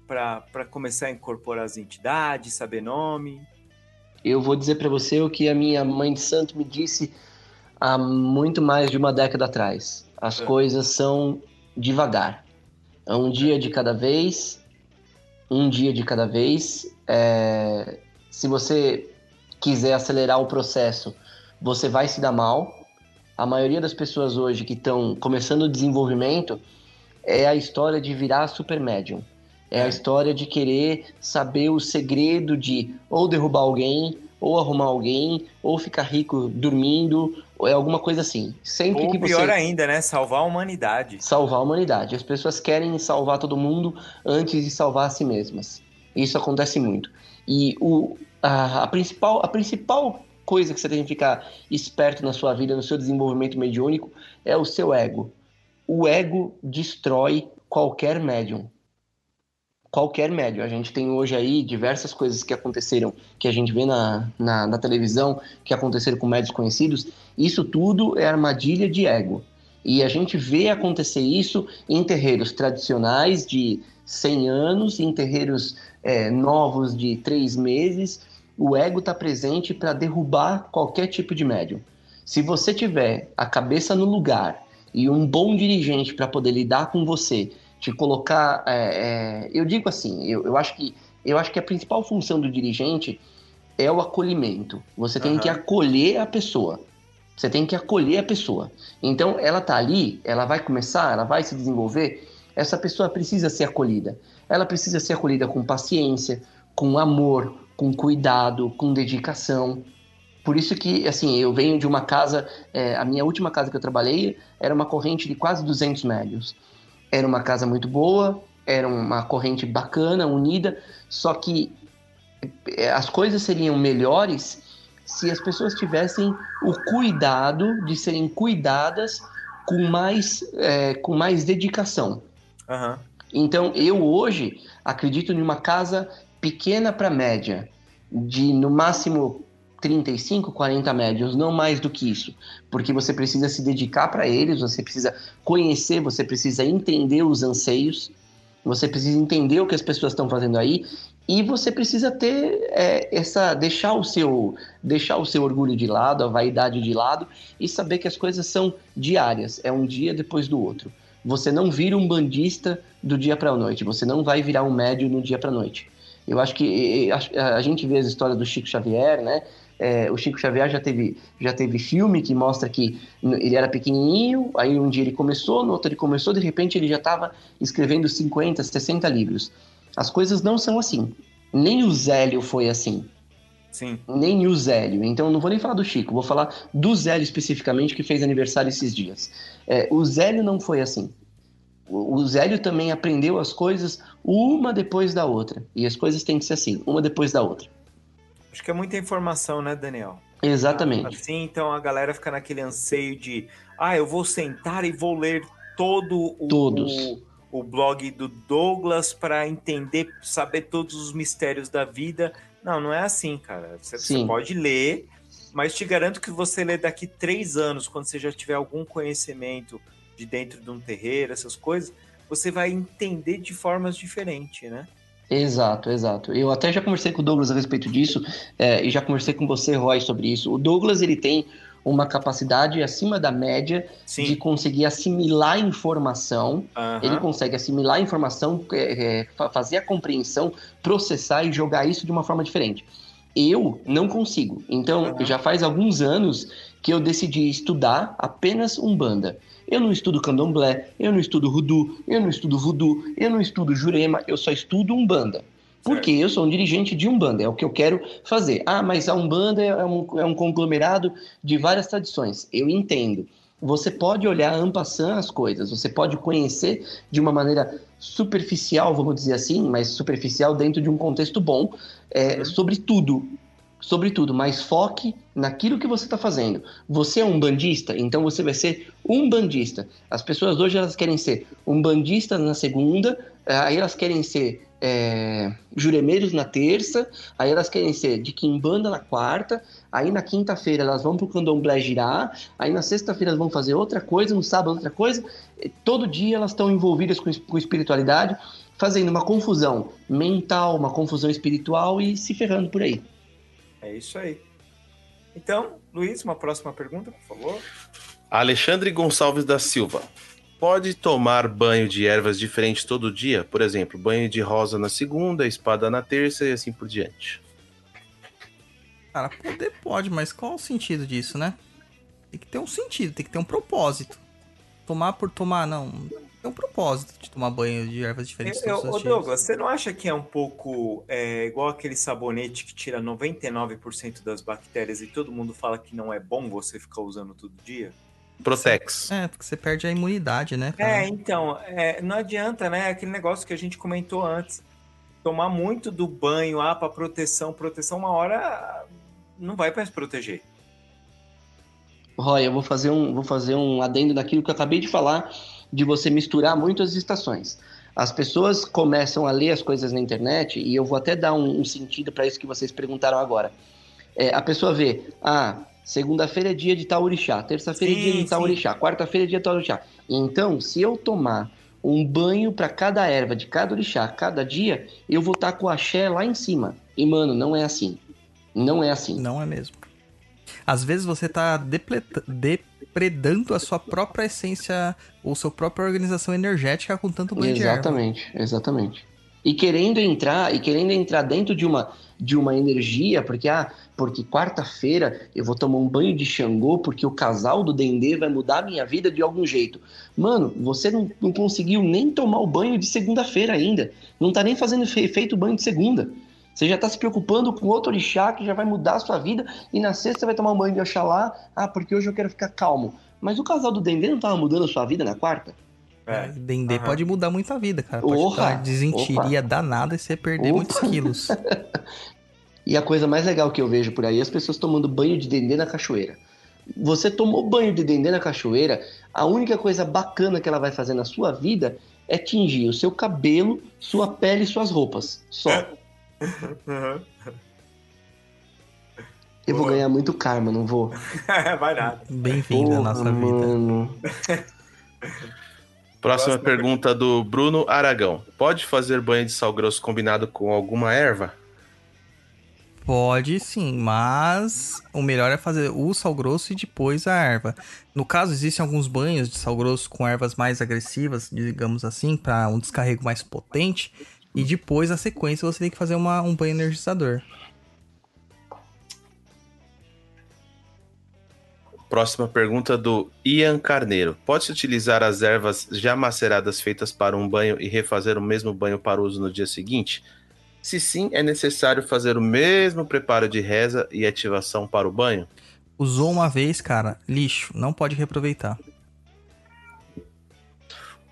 para começar a incorporar as entidades, saber nome? Eu vou dizer pra você o que a minha mãe de santo me disse há muito mais de uma década atrás. As É. coisas são devagar. É um dia de cada vez, um dia de cada vez. É, Se você quiser acelerar o processo, você vai se dar mal. A maioria das pessoas hoje que estão começando o desenvolvimento é a história de virar super médium. É a É. história de querer saber o segredo de ou derrubar alguém, ou arrumar alguém, ou ficar rico dormindo, ou é alguma coisa assim. Sempre Ou que pior você ainda, né? Salvar a humanidade. salvar a humanidade. As pessoas querem salvar todo mundo antes de salvar a si mesmas. Isso acontece muito. E o, a, a principal, a principal coisa que você tem que ficar esperto na sua vida, no seu desenvolvimento mediúnico, é o seu ego. O ego destrói qualquer médium. Qualquer médium. A gente tem hoje aí diversas coisas que aconteceram, que a gente vê na, na, na televisão, que aconteceram com médios conhecidos. Isso tudo é armadilha de ego. E a gente vê acontecer isso em terreiros tradicionais de 100 anos, em terreiros é, novos de 3 meses. O ego está presente para derrubar qualquer tipo de médium. Se você tiver a cabeça no lugar e um bom dirigente para poder lidar com você, te colocar. é, é, eu digo assim, eu, eu, acho que, eu acho que a principal função do dirigente é o acolhimento. Você tem Aham. que acolher a pessoa. Você tem que acolher a pessoa. Então, ela tá ali, ela vai começar, ela vai se desenvolver. Essa pessoa precisa ser acolhida. Ela precisa ser acolhida com paciência, com amor, com cuidado, com dedicação. Por isso que, assim, eu venho de uma casa, é, a minha última casa que eu trabalhei era uma corrente de quase 200 médios. Era uma casa muito boa, era uma corrente bacana, unida, só que é, as coisas seriam melhores se as pessoas tivessem o cuidado de serem cuidadas com mais, é, com mais dedicação. Aham. Então, eu hoje acredito em uma casa pequena para média, de no máximo 35, 40 médios, não mais do que isso, porque você precisa se dedicar para eles, você precisa conhecer, você precisa entender os anseios, você precisa entender o que as pessoas estão fazendo aí e você precisa ter é, essa deixar o seu deixar o seu orgulho de lado, a vaidade de lado e saber que as coisas são diárias, é um dia depois do outro. Você não vira um bandista do dia para a noite, você não vai virar um médio no dia para a noite. Eu acho que a, a gente vê as histórias do Chico Xavier, né? É, o Chico Xavier já teve, já teve filme que mostra que ele era pequenininho, aí um dia ele começou, no outro ele começou, de repente ele já estava escrevendo 50, 60 livros. As coisas não são assim. Nem o Zélio foi assim. Sim. Nem o Zélio. Então não vou nem falar do Chico, vou falar do Zélio especificamente, que fez aniversário esses dias. É, o Zélio não foi assim. O Zélio também aprendeu as coisas uma depois da outra. E as coisas têm que ser assim, uma depois da outra. Acho que é muita informação, né, Daniel? Exatamente. Assim, então a galera fica naquele anseio de, ah, eu vou sentar e vou ler todo o, Todos. o, o blog do Douglas para entender, saber todos os mistérios da vida. Não, não é assim, cara. Você, você pode ler, mas te garanto que você lê daqui três anos, quando você já tiver algum conhecimento de dentro de um terreiro, essas coisas, você vai entender de formas diferentes, né? Exato, exato. Eu até já conversei com o Douglas a respeito disso, é, e já conversei com você, Roy, sobre isso. O Douglas, ele tem uma capacidade acima da média de Sim. conseguir assimilar informação. aham. Ele consegue assimilar informação, é, é, fa- fazer a compreensão, processar e jogar isso de uma forma diferente. Eu não consigo. Então, Uhum. já faz alguns anos que eu decidi estudar apenas Umbanda. Eu não estudo candomblé, eu não estudo Rudu, eu não estudo Voodoo, eu não estudo Jurema, eu só estudo Umbanda. Porque eu sou um dirigente de Umbanda, é o que eu quero fazer. Ah, mas a Umbanda é um, é um conglomerado de várias tradições. Eu entendo. Você pode olhar ampassando as coisas, você pode conhecer de uma maneira superficial, vamos dizer assim, mas superficial dentro de um contexto bom, é, sobre tudo. Sobre tudo, mas foque naquilo que você está fazendo. Você é um bandista, então você vai ser um bandista. As pessoas hoje elas querem ser um bandista na segunda, eh, aí elas querem ser é, juremeiros na terça, aí elas querem ser de quimbanda na quarta, aí na quinta-feira elas vão pro candomblé girar, aí na sexta-feira elas vão fazer outra coisa, no sábado outra coisa. Todo dia elas estão envolvidas com, com espiritualidade, fazendo uma confusão mental, uma confusão espiritual e se ferrando por aí. É isso aí. Então, Luiz, uma próxima pergunta, por favor. Alexandre Gonçalves da Silva. Pode tomar banho de ervas diferentes todo dia? Por exemplo, banho de rosa na segunda, espada na terça e assim por diante. Cara, poder pode, mas qual o sentido disso, né? Tem que ter um sentido, tem que ter um propósito. Tomar por tomar, não. Tem um propósito de tomar banho de ervas diferentes Eu, ô. Douglas, você não acha que é um pouco é, igual aquele sabonete que tira 99% das bactérias e todo mundo fala que não é bom você ficar usando todo dia? Protex. É, porque você perde a imunidade, né? cara? É, então, é, não adianta, né? Aquele negócio que a gente comentou antes. Tomar muito do banho, ah, para proteção, proteção, uma hora não vai para se proteger. Roy, eu vou fazer um, vou fazer um adendo daquilo que eu acabei de falar, de você misturar muito as estações. As pessoas começam a ler as coisas na internet, e eu vou até dar um, um sentido para isso que vocês perguntaram agora. É, a pessoa vê, ah, segunda-feira é dia de tal orixá, terça-feira é dia de tal orixá, quarta-feira é dia de tal orixá. Então, se eu tomar um banho para cada erva de cada orixá, cada dia, eu vou estar com o axé lá em cima. E, mano, não é assim. Não é assim. Não é mesmo. Às vezes você tá depleta- depredando a sua própria essência ou sua própria organização energética com tanto banho. Exatamente, exatamente. E querendo entrar, e querendo entrar dentro de uma de uma energia, porque ah, porque quarta-feira eu vou tomar um banho de Xangô, porque o casal do Dendê vai mudar a minha vida de algum jeito. Mano, você não, não conseguiu nem tomar o banho de segunda-feira ainda. Não tá nem fazendo fe- feito o banho de segunda. Você já tá se preocupando com outro orixá que já vai mudar a sua vida, e na sexta você vai tomar um banho de Oxalá, ah, porque hoje eu quero ficar calmo. Mas o casal do Dendê não tava mudando a sua vida na quarta? É. Dendê Aham. pode mudar muita vida, cara. Pode Orra, dar desentiria danada e você perder Opa. muitos quilos. E a coisa mais legal que eu vejo por aí é as pessoas tomando banho de dendê na cachoeira. Você tomou banho de dendê na cachoeira, a única coisa bacana que ela vai fazer na sua vida é tingir o seu cabelo, sua pele e suas roupas. Só. Eu vou ganhar muito karma, não vou? vai nada. Bem-vindo à nossa vida. mano. Próxima Próxima pergunta do Bruno Aragão. Pode fazer banho de sal grosso combinado com alguma erva? Pode sim, mas o melhor é fazer o sal grosso e depois a erva. No caso, existem alguns banhos de sal grosso com ervas mais agressivas, digamos assim, para um descarrego mais potente. E depois, na sequência, você tem que fazer uma- um banho energizador. Próxima pergunta do Ian Carneiro. Pode-se utilizar as ervas já maceradas feitas para um banho e refazer o mesmo banho para uso no dia seguinte? Se sim, é necessário fazer o mesmo preparo de reza e ativação para o banho? Usou uma vez, cara, lixo, não pode reaproveitar.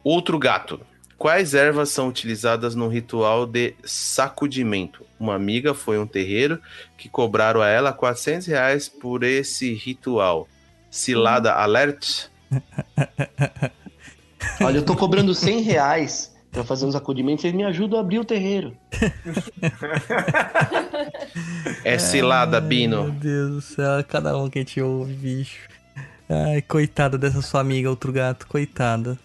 Outro gato. Quais ervas são utilizadas no ritual de sacudimento? Uma amiga foi um terreiro que cobraram a ela 400 reais por esse ritual. Cilada alert? Olha, eu tô cobrando 100 reais pra fazer uns acudimentos, vocês me ajudam a abrir o terreiro. É cilada, Meu Bino. Deus do céu, cada um que te ouve, bicho. Ai, coitada dessa sua amiga, outro gato, coitada.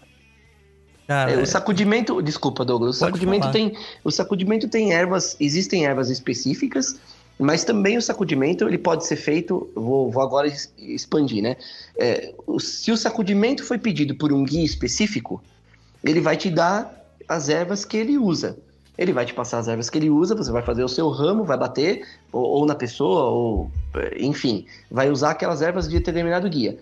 Cara, É, o sacudimento, desculpa, Douglas, o sacudimento falar. tem, o sacudimento tem ervas, existem ervas específicas, mas também o sacudimento ele pode ser feito, vou, vou agora expandir, né? É, se o sacudimento foi pedido por um guia específico, ele vai te dar as ervas que ele usa. Ele vai te passar as ervas que ele usa, você vai fazer o seu ramo, vai bater, ou, ou na pessoa, ou enfim, vai usar aquelas ervas de determinado guia.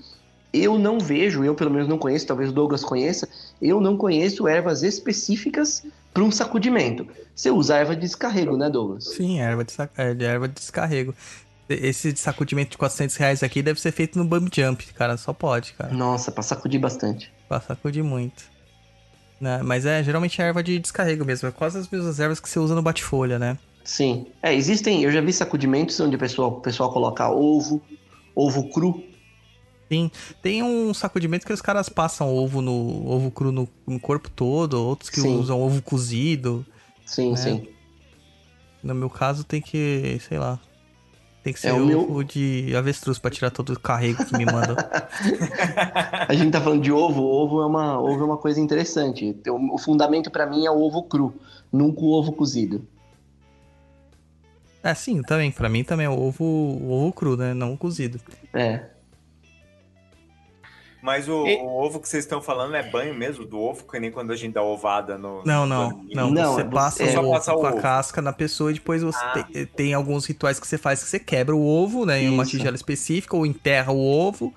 Eu não vejo, eu pelo menos não conheço, talvez o Douglas conheça, eu não conheço ervas específicas para um sacudimento. Você usa erva de descarrego, né, Douglas? Sim, erva de, é, erva de descarrego. Esse sacudimento de 400 reais aqui deve ser feito no Bump Jump, cara. Só pode, cara. Nossa, pra sacudir bastante. Pra sacudir muito. Né? Mas é geralmente é erva de descarrego mesmo. É quase as mesmas ervas que você usa no bate-folha, né? Sim. É, existem. Eu já vi sacudimentos onde o pessoal, o pessoal coloca ovo, ovo cru. Sim. Tem um sacudimento que os caras passam ovo no ovo cru no, no corpo todo, outros que sim. usam ovo cozido. Sim, né? sim. No meu caso tem que, sei lá, tem que ser é o, meu... o de avestruz pra tirar todo o carrego que me manda. a gente tá falando de ovo. Ovo é uma, ovo é uma coisa interessante. O fundamento para mim é o ovo cru, nunca o ovo cozido. É, sim, também. Pra mim também é o ovo, o ovo cru, né? Não o cozido. É. Mas o, e... o, ovo que vocês estão falando é banho mesmo do ovo, que nem quando a gente dá ovada no. Não, não. Não, não, você passa é, o ovo com a casca na pessoa e depois você ah. tem, tem, alguns rituais que você faz que você quebra o ovo, né? Em uma tigela específica, ou enterra o ovo,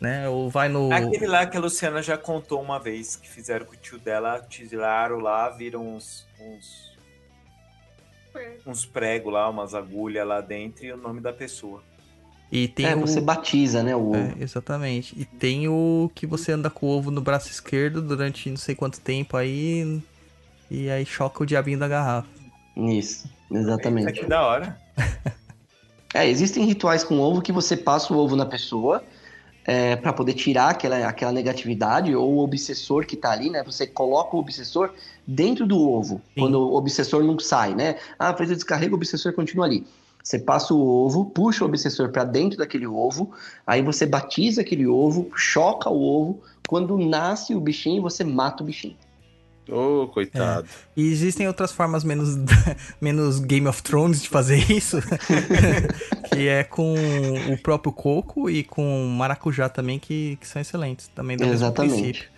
né? Ou vai no. Aquele lá que a Luciana já contou uma vez, que fizeram com o tio dela, tisaram lá, viram uns. uns... Uns pregos lá, umas agulhas lá dentro e o nome da pessoa. E tem é, o... você batiza, né, o ovo. É, exatamente. E tem o que você anda com o ovo no braço esquerdo durante não sei quanto tempo aí. E aí choca o diabinho da garrafa. Isso, exatamente. Isso aqui da hora. é, existem rituais com ovo que você passa o ovo na pessoa é, para poder tirar aquela, aquela negatividade ou o obsessor que tá ali, né? Você coloca o obsessor dentro do ovo, Sim. quando o obsessor não sai, né? Ah, fez o descarrego, o obsessor continua ali. Você passa o ovo, puxa o obsessor para dentro daquele ovo, aí você batiza aquele ovo, choca o ovo. Quando nasce o bichinho, você mata o bichinho. Ô, oh, coitado. É. E existem outras formas menos, menos Game of Thrones de fazer isso. que é com o próprio coco e com maracujá também, que, que são excelentes. Também do Exatamente. mesmo princípio.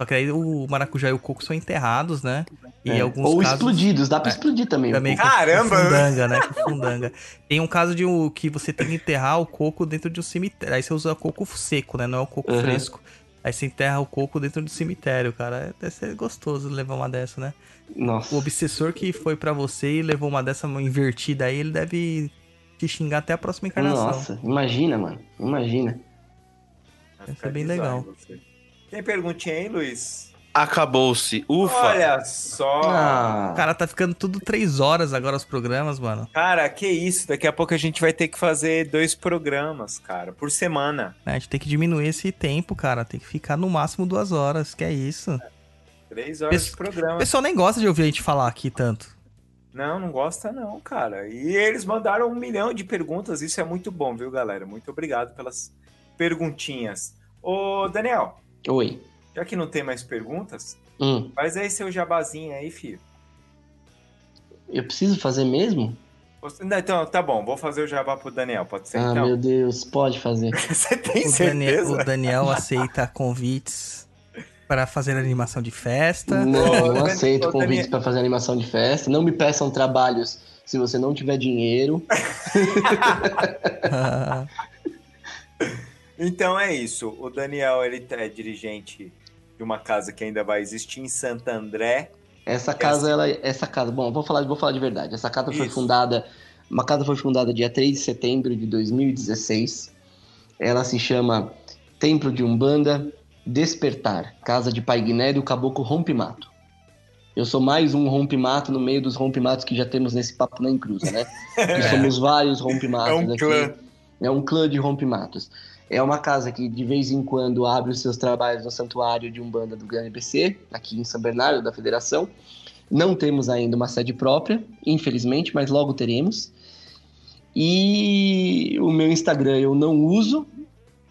Só que aí o maracujá e o coco são enterrados, né? E é. alguns Ou casos... explodidos, dá pra é. explodir também. também Caramba! Com fundanga, né? Com fundanga. Tem um caso de um, que você tem que enterrar o coco dentro de um cemitério. Aí você usa coco seco, né? Não é o coco uhum. fresco. Aí você enterra o coco dentro do cemitério, cara. Deve ser gostoso levar uma dessa, né? Nossa. O obsessor que foi para você e levou uma dessa invertida aí, ele deve te xingar até a próxima encarnação. Nossa, imagina, mano. Imagina. Deve ser bem legal. Você. Tem perguntinha aí, Luiz? Acabou-se. Ufa. Olha só. Ah. Cara, tá ficando tudo três horas agora os programas, mano. Cara, que isso. Daqui a pouco a gente vai ter que fazer dois programas, cara, por semana. É, a gente tem que diminuir esse tempo, cara. Tem que ficar no máximo duas horas, que é isso. Três horas Pesso... de programa. O pessoal nem gosta de ouvir a gente falar aqui tanto. Não, não gosta não, cara. E eles mandaram um milhão de perguntas. Isso é muito bom, viu, galera? Muito obrigado pelas perguntinhas. Ô, Daniel. Oi. Já que não tem mais perguntas, hum. faz aí seu jabazinho aí, filho. Eu preciso fazer mesmo? Então, tá bom, vou fazer o jabá pro Daniel, pode ser ah, então? meu Deus, pode fazer. Você tem o certeza? Daniel, o Daniel aceita convites para fazer animação de festa. Não, não aceito convites para fazer animação de festa. Não me peçam trabalhos se você não tiver dinheiro. Então é isso. O Daniel ele é dirigente de uma casa que ainda vai existir em Santo André. Essa casa, ela, essa casa, bom, vou falar, vou falar de verdade. Essa casa foi fundada, uma casa foi fundada dia 3 de setembro de 2016. Ela se chama Templo de Umbanda Despertar, Casa de Pai Guiné do Caboclo Rompimato. Eu sou mais um rompimato no meio dos rompimatos que já temos nesse papo na Encruza, né? somos vários rompimatos é um aqui. Clã. É um clã de rompimatos. É uma casa que de vez em quando abre os seus trabalhos no santuário de Umbanda do GNPC, aqui em São Bernardo, da Federação. Não temos ainda uma sede própria, infelizmente, mas logo teremos. E o meu Instagram eu não uso,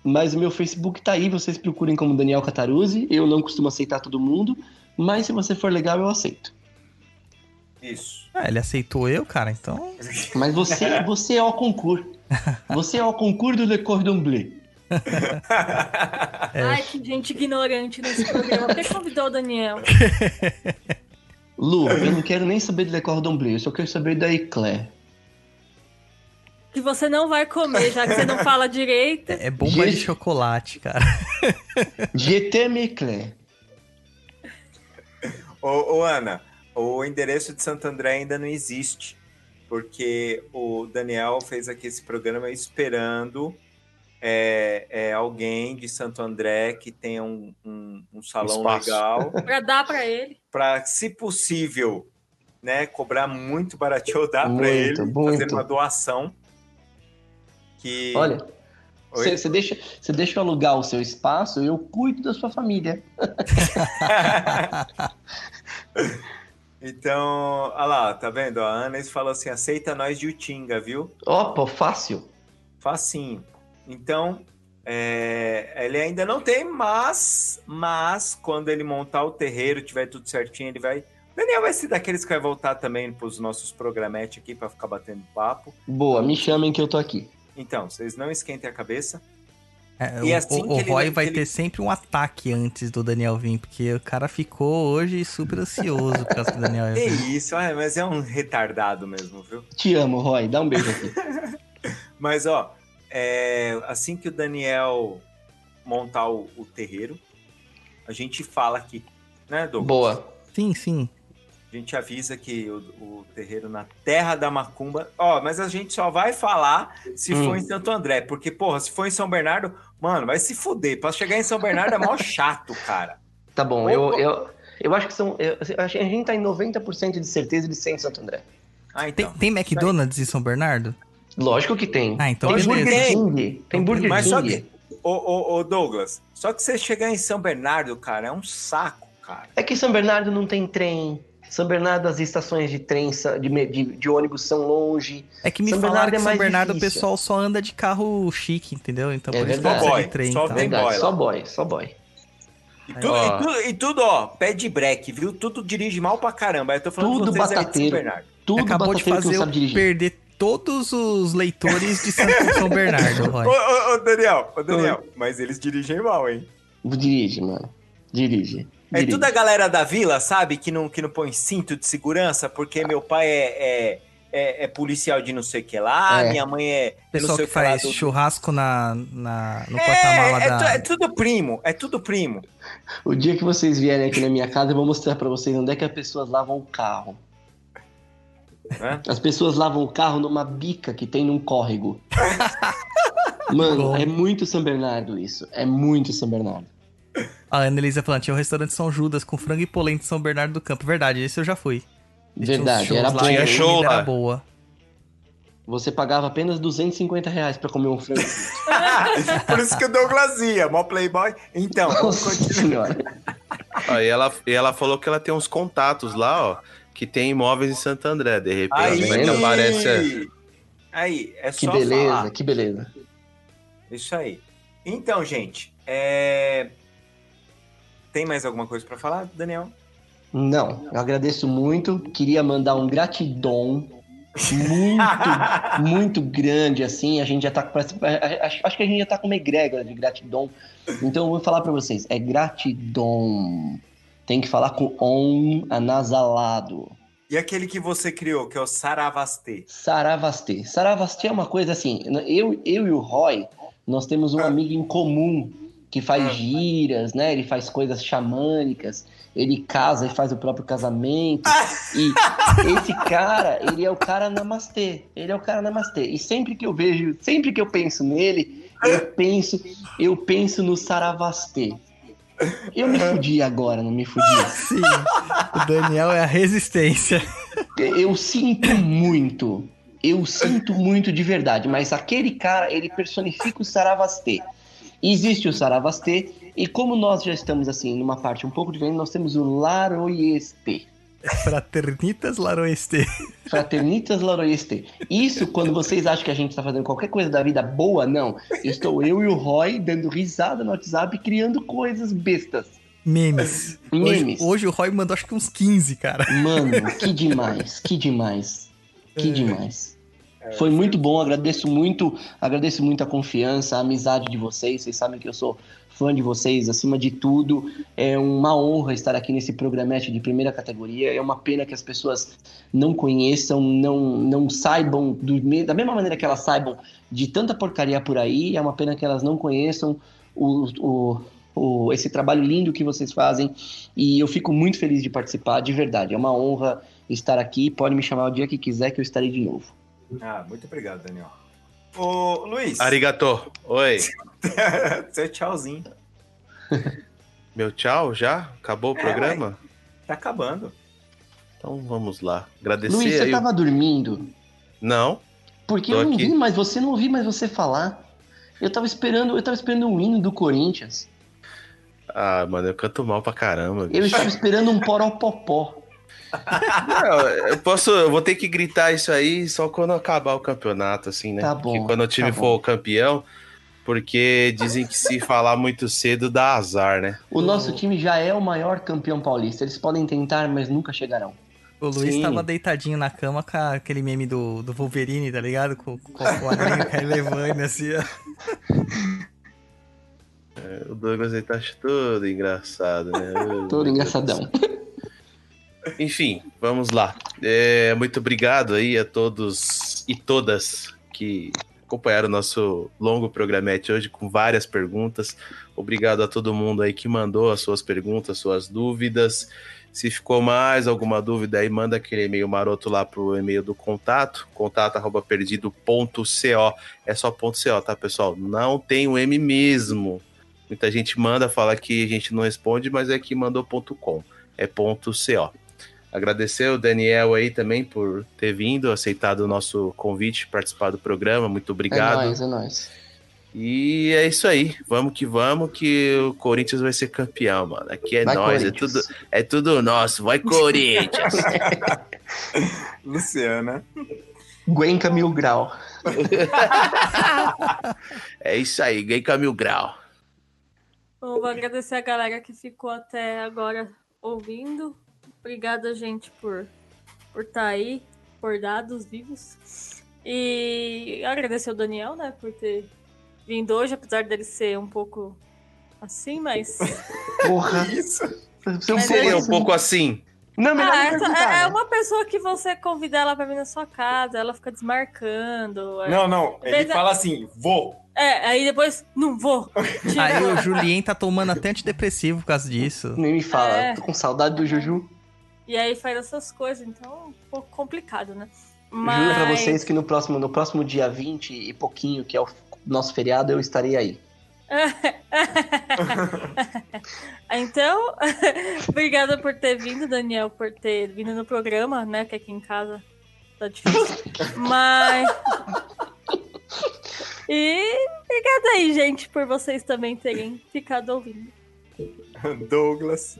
mas o meu Facebook tá aí, vocês procurem como Daniel Cataruzzi. Eu não costumo aceitar todo mundo, mas se você for legal, eu aceito. Isso. Ah, ele aceitou eu, cara, então. Mas você, você é o concurso. Você é o concurso do Le Cordon Bleu é. Ai, que gente ignorante nesse programa. Por que convidou o Daniel? Lu, eu não quero nem saber de Le Cordon Bleu, eu só quero saber da Eclair. Que você não vai comer, já que você não fala direito. É bomba de Gente. chocolate, cara. T'aime Eclair. Ô, ô, Ana, o endereço de Santo André ainda não existe, porque o Daniel fez aqui esse programa esperando é, é, alguém de Santo André que tenha um, um- um salão Espaço. legal Pra dar pra ele. para, se possível, né, cobrar muito baratinho ou dar para Muito, ele, fazer muito. uma doação. Que... Olha, você deixa, cê deixa eu alugar o seu espaço, eu cuido da sua família. Então, olha lá, tá vendo? A Ana falou assim: aceita nós de Utinga, viu? Opa, fácil. Facinho. Então, é, ele ainda não tem, mas, mas quando ele montar o terreiro, tiver tudo certinho, ele vai. Daniel vai ser daqueles que vai voltar também para os nossos programetes aqui para ficar batendo papo. Boa, me chamem que eu tô aqui. Então, vocês não esquentem a cabeça. É, E o, assim o- o ele- Roy vai que ele- ter sempre um ataque antes do Daniel vir, porque o cara ficou hoje super ansioso por causa que o Daniel vir. isso, ah, mas é um retardado mesmo, viu? Te amo, Roy. Dá um beijo aqui. Mas, ó, é, assim que o Daniel montar o, o terreiro, a gente fala aqui, né, Douglas? Boa. Sim, sim. A gente avisa que o, o terreiro na Terra da Macumba. Ó, mas a gente só vai falar se Hum. for em Santo André. Porque, porra, se for em São Bernardo, mano, vai se fuder. Pra chegar em São Bernardo é mó chato, cara. Tá bom, eu, eu, eu acho que são. Eu, eu acho que a gente tá em 90% de certeza de ser em Santo André. Ah, Tem, então. tem McDonald's em São Bernardo? Lógico que tem. Ah, então tem beleza. que Burger King. Tem Burger Mas só que, ô, ô, ô, Douglas, só que você chegar em São Bernardo, cara, é um saco, cara. É que São Bernardo não tem trem. São Bernardo, as estações de trem, de, de, de ônibus são longe. É que me São falaram Bernardo que é São Bernardo o difícil. pessoal só anda de carro chique, entendeu? Então É por isso verdade. Boy, de trem. só tem Verdade, boy só boy, só boy. E tudo, Ó. e tudo, e tudo, ó, pé de breque, viu? Tudo dirige mal pra caramba. Eu tô falando Tudo vocês aí de São batateiro. Bernardo. Tudo Acabou de batateiro fazer eu perder todos os leitores de São Bernardo, Ô, Roy. ô, ô, Daniel, ô, Daniel, mas eles dirigem mal, hein? Dirige, mano. Dirige. É dirige. tudo a galera da vila, sabe? Que não, que não põe cinto de segurança, porque meu pai é, é, é- é policial de não sei o que lá, É. minha mãe é. Pessoal sei que que lá faz do- churrasco na, na, no porta-mala É, é, da. é tudo primo, é tudo primo. O dia que vocês vierem aqui na minha casa, eu vou mostrar pra vocês onde é que as pessoas lavam o carro. Né? As pessoas lavam o carro numa bica que tem num córrego. Mano, Bom. é muito São Bernardo isso. É muito São Bernardo. A Ana Elisa falando, tinha o restaurante São Judas com frango e polenta de São Bernardo do Campo. Verdade, esse eu já fui. Uns Verdade, era lá, e Tinha show lá. Era boa. Você pagava apenas 250 reais pra comer um frango. Por isso que o Douglas ia, mó playboy. Então, vamos Nossa continuar. senhora. Aí ela, e ela falou que ela tem uns contatos lá, ó, que tem imóveis em Santo André. De repente, Aí, que aparece. aí, é Que só beleza, falar. que beleza. Isso aí. Então, gente, é... tem mais alguma coisa pra falar, Daniel? Não, eu agradeço muito. Queria mandar um gratidão muito, muito grande, assim. A gente já tá com. parece- Acho, acho que a gente já tá com uma egrégora de gratidão. Então eu vou falar pra vocês: é gratidão. Tem que falar com on anasalado. E aquele que você criou, que é o Saravastê. Saravastê. Saravastê é uma coisa assim. Eu, eu e o Roy, nós temos um amigo em comum que faz giras, né? Ele faz coisas xamânicas. Ele casa e faz o próprio casamento. E esse cara, ele é o cara namastê. Ele é o cara namastê. E sempre que eu vejo, sempre que eu penso nele, eu penso, eu penso no Saravastê. Eu me fudi agora, não me fudi. Sim. o Daniel é a resistência. Eu sinto muito. Eu sinto muito de verdade, mas aquele cara, ele personifica o Saravastê. Existe o Saravastê, e como nós já estamos assim, numa parte um pouco diferente, nós temos o Laroyeste. Fraternitas Laroeste. Fraternitas Laroyeste. Isso quando vocês acham que a gente está fazendo qualquer coisa da vida boa, não. Estou eu e o Roy dando risada no WhatsApp e criando coisas bestas. Memes. Memes. Hoje, hoje o Roy mandou acho que uns 15, cara. Mano, que demais, que demais. Que demais. Foi muito bom, agradeço muito, agradeço muito a confiança, a amizade de vocês. Vocês sabem que eu sou fã de vocês, acima de tudo. É uma honra estar aqui nesse programete de primeira categoria. É uma pena que as pessoas não conheçam, não, não saibam, do, da mesma maneira que elas saibam de tanta porcaria por aí, é uma pena que elas não conheçam o, o, o, esse trabalho lindo que vocês fazem. E eu fico muito feliz de participar, de verdade. É uma honra estar aqui. Pode me chamar o dia que quiser, que eu estarei de novo. Ah, muito obrigado, Daniel. Ô, Luiz. Arigato. Oi. Seu tchauzinho. Meu tchau já? Acabou o É, programa? Tá acabando. Então vamos lá. Agradecer Luiz, você aí. tava dormindo? Não. Porque eu não aqui. vi, mas você não ouvi mais você falar. Eu tava esperando, eu tava esperando um hino do Corinthians. Ah, mano, eu canto mal pra caramba. Eu bicho. estava esperando um poropopó. Não, eu posso, eu vou ter que gritar isso aí só quando acabar o campeonato, assim, né? Tá bom, Porque quando o time tá for o campeão, porque dizem que se falar muito cedo dá azar, né? O nosso time já é o maior campeão paulista. Eles podem tentar, mas nunca chegarão. O Luiz Sim. tava deitadinho na cama com a- aquele meme do, do Wolverine, tá ligado? Com, com o quadrinho que levando assim, ó. O Douglas ele tá todo engraçado, né? Todo engraçadão. Enfim, vamos lá. É, muito obrigado aí a todos e todas que acompanharam o nosso longo programete hoje com várias perguntas. Obrigado a todo mundo aí que mandou as suas perguntas, suas dúvidas. Se ficou mais alguma dúvida aí, manda aquele e-mail maroto lá pro e-mail do contato, contato@perdido.co. É só ponto .co, tá, pessoal? Não tem o M mesmo. Muita gente manda, fala que a gente não responde, mas é que mandou ponto .com. É ponto .co. Agradecer o Daniel aí também por ter vindo, aceitado o nosso convite, participar do programa. Muito obrigado. É nóis, é nóis. E é isso aí. Vamos que vamos, que o Corinthians vai ser campeão, mano. Aqui é Vai, nós, é tudo, é tudo nosso. Vai, Corinthians! Luciana. Guenca Mil Grau. é isso aí, ganhei com a mil grau. Bom, vou agradecer a galera que ficou até agora ouvindo. Obrigada, gente, por por estar aí, por dados vivos. E agradecer o Daniel, né, por ter vindo hoje, apesar dele ser um pouco assim, mas. Porra. Isso. Você é um Mas Seria pouco um pouco assim. Não, melhor Ah, não essa- é, é né? uma pessoa que você convida ela pra vir na sua casa, ela fica desmarcando. é. Não, não. Ele fala assim, vou. É, aí depois, não vou. Tipo, Aí o Julien tá tomando até antidepressivo por causa disso. Nem me fala. É. Tô com saudade do Juju. E aí faz essas coisas, então é um pouco complicado, né? Juro pra Mas- vocês que no próximo, no próximo dia 20 e pouquinho, que é o nosso feriado, eu estarei aí. então, obrigada por ter vindo, Daniel, por ter vindo no programa, né? Que aqui em casa tá difícil. Mas. E obrigada aí, gente, por vocês também terem ficado ouvindo. Douglas.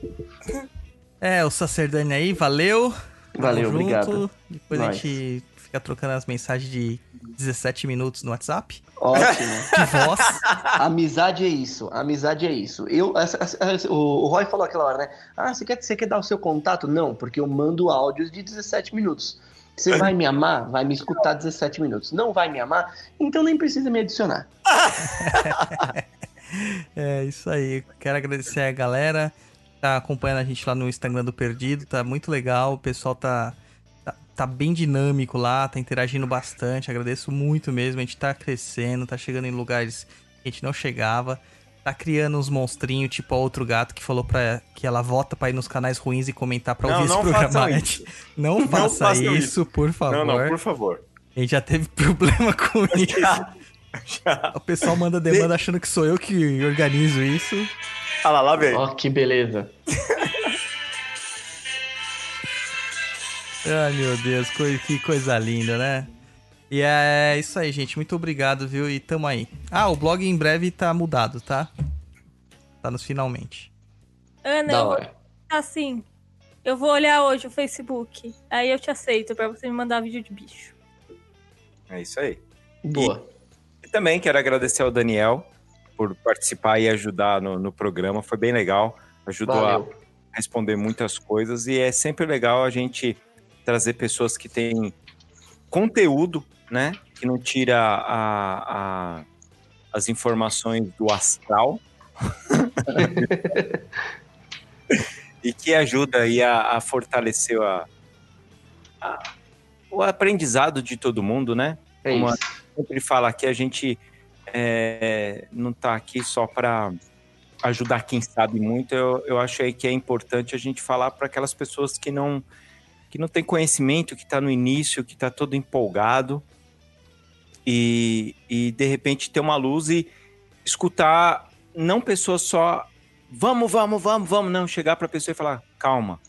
É, o Sacerdane aí, valeu. Valeu, Tamo obrigado. Depois a Nós. gente fica trocando as mensagens de 17 minutos no WhatsApp. Ótimo. De voz. Amizade é isso, amizade é isso. Eu, essa- essa- o, o Roy falou aquela hora, né? Ah, você quer, você quer dar o seu contato? Não, porque eu mando áudios de 17 minutos. Você vai me amar? Vai me escutar 17 minutos. Não vai me amar? Então nem precisa me adicionar. É isso aí. Quero agradecer a galera que tá acompanhando a gente lá no Instagram do Perdido. Tá muito legal. O pessoal tá, tá, tá bem dinâmico lá, tá interagindo bastante. Agradeço muito mesmo. A gente tá crescendo, tá chegando em lugares que a gente não chegava. Tá criando uns monstrinhos, tipo a outro gato que falou pra, que ela vota pra ir nos canais ruins e comentar pra Não, ouvir esse não programa. façam antes. Não faça isso, isso. por favor. Não, não, por favor. A gente já teve problema com isso. Já. O pessoal manda demanda achando que sou eu que organizo isso. Olha lá, lá vem. Ó, que beleza. Ai, meu Deus, que coisa linda, né? E é isso aí, gente. Muito obrigado, viu? E tamo aí. Ah, o blog em breve tá mudado, tá? Tá nos finalmente. Ana, Da eu vou assim. Eu vou olhar hoje o Facebook. Aí eu te aceito pra você me mandar vídeo de bicho. É isso aí. Boa. E também quero agradecer ao Daniel por participar e ajudar no, no programa. Foi bem legal. Ajudou Valeu. a responder muitas coisas. E é sempre legal a gente trazer pessoas que têm conteúdo, né? Que não tira a, a, as informações do astral. e que ajuda aí a, a fortalecer a, a, o aprendizado de todo mundo, né? É Como isso. Sempre fala aqui, a gente é, não está aqui só para ajudar quem sabe muito. Eu, eu acho aí que é importante a gente falar para aquelas pessoas que não que não tem conhecimento, que está no início, que está todo empolgado e, e de repente ter uma luz e escutar não pessoas só vamos, vamos, vamos, vamos, não chegar para a pessoa e falar calma,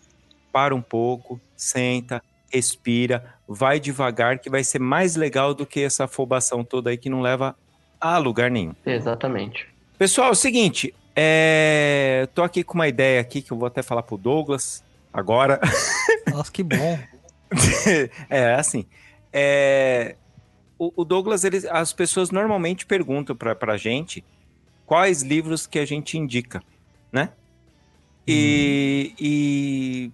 para um pouco, senta, respira, vai devagar que vai ser mais legal do que essa afobação toda aí que não leva a lugar nenhum. Exatamente. Pessoal, é o seguinte, é... tô aqui com uma ideia aqui que eu vou até falar pro Douglas agora. Nossa, que bom. é, assim, é... O, o Douglas, ele, as pessoas normalmente perguntam pra, pra gente quais livros que a gente indica, né? E, e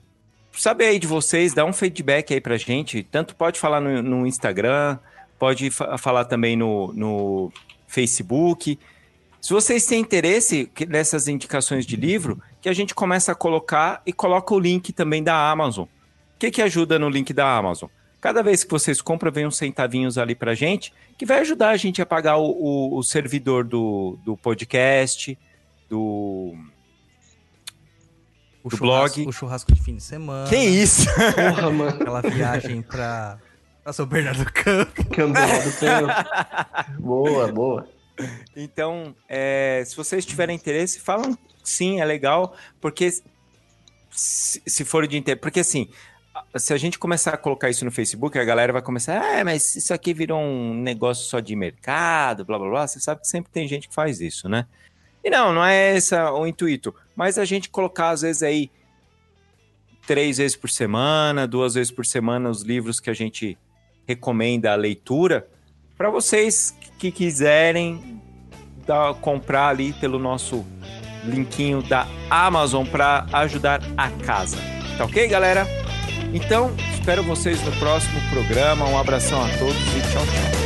saber aí de vocês, dá um feedback aí pra gente. Tanto pode falar no, no Instagram, pode fa- falar também no, no Facebook. Se vocês têm interesse nessas indicações de livro, que a gente começa a colocar e coloca o link também da Amazon. O que, que ajuda no link da Amazon? Cada vez que vocês compram, vem uns centavinhos ali pra gente, que vai ajudar a gente a pagar o, o- o servidor do, do podcast, do. O Do churrasco, blog. O churrasco de fim de semana. Que isso? Porra, mano. Aquela viagem pra, pra São Bernardo do Campo. Do tempo. Boa, boa. Então, é, se vocês tiverem interesse, falam sim, é legal, porque se, se for de interesse. Porque assim, se a gente começar a colocar isso no Facebook, a galera vai começar, ah, mas isso aqui virou um negócio só de mercado, blá blá blá. Você sabe que sempre tem gente que faz isso, né? E não, não é esse o intuito. Mas a gente colocar, às vezes, aí três vezes por semana, duas vezes por semana, os livros que a gente recomenda a leitura, para vocês que quiserem dar- comprar ali pelo nosso linkinho da Amazon para ajudar a casa. Tá ok, galera? Então, espero vocês no próximo programa. Um abração a todos e tchau, tchau.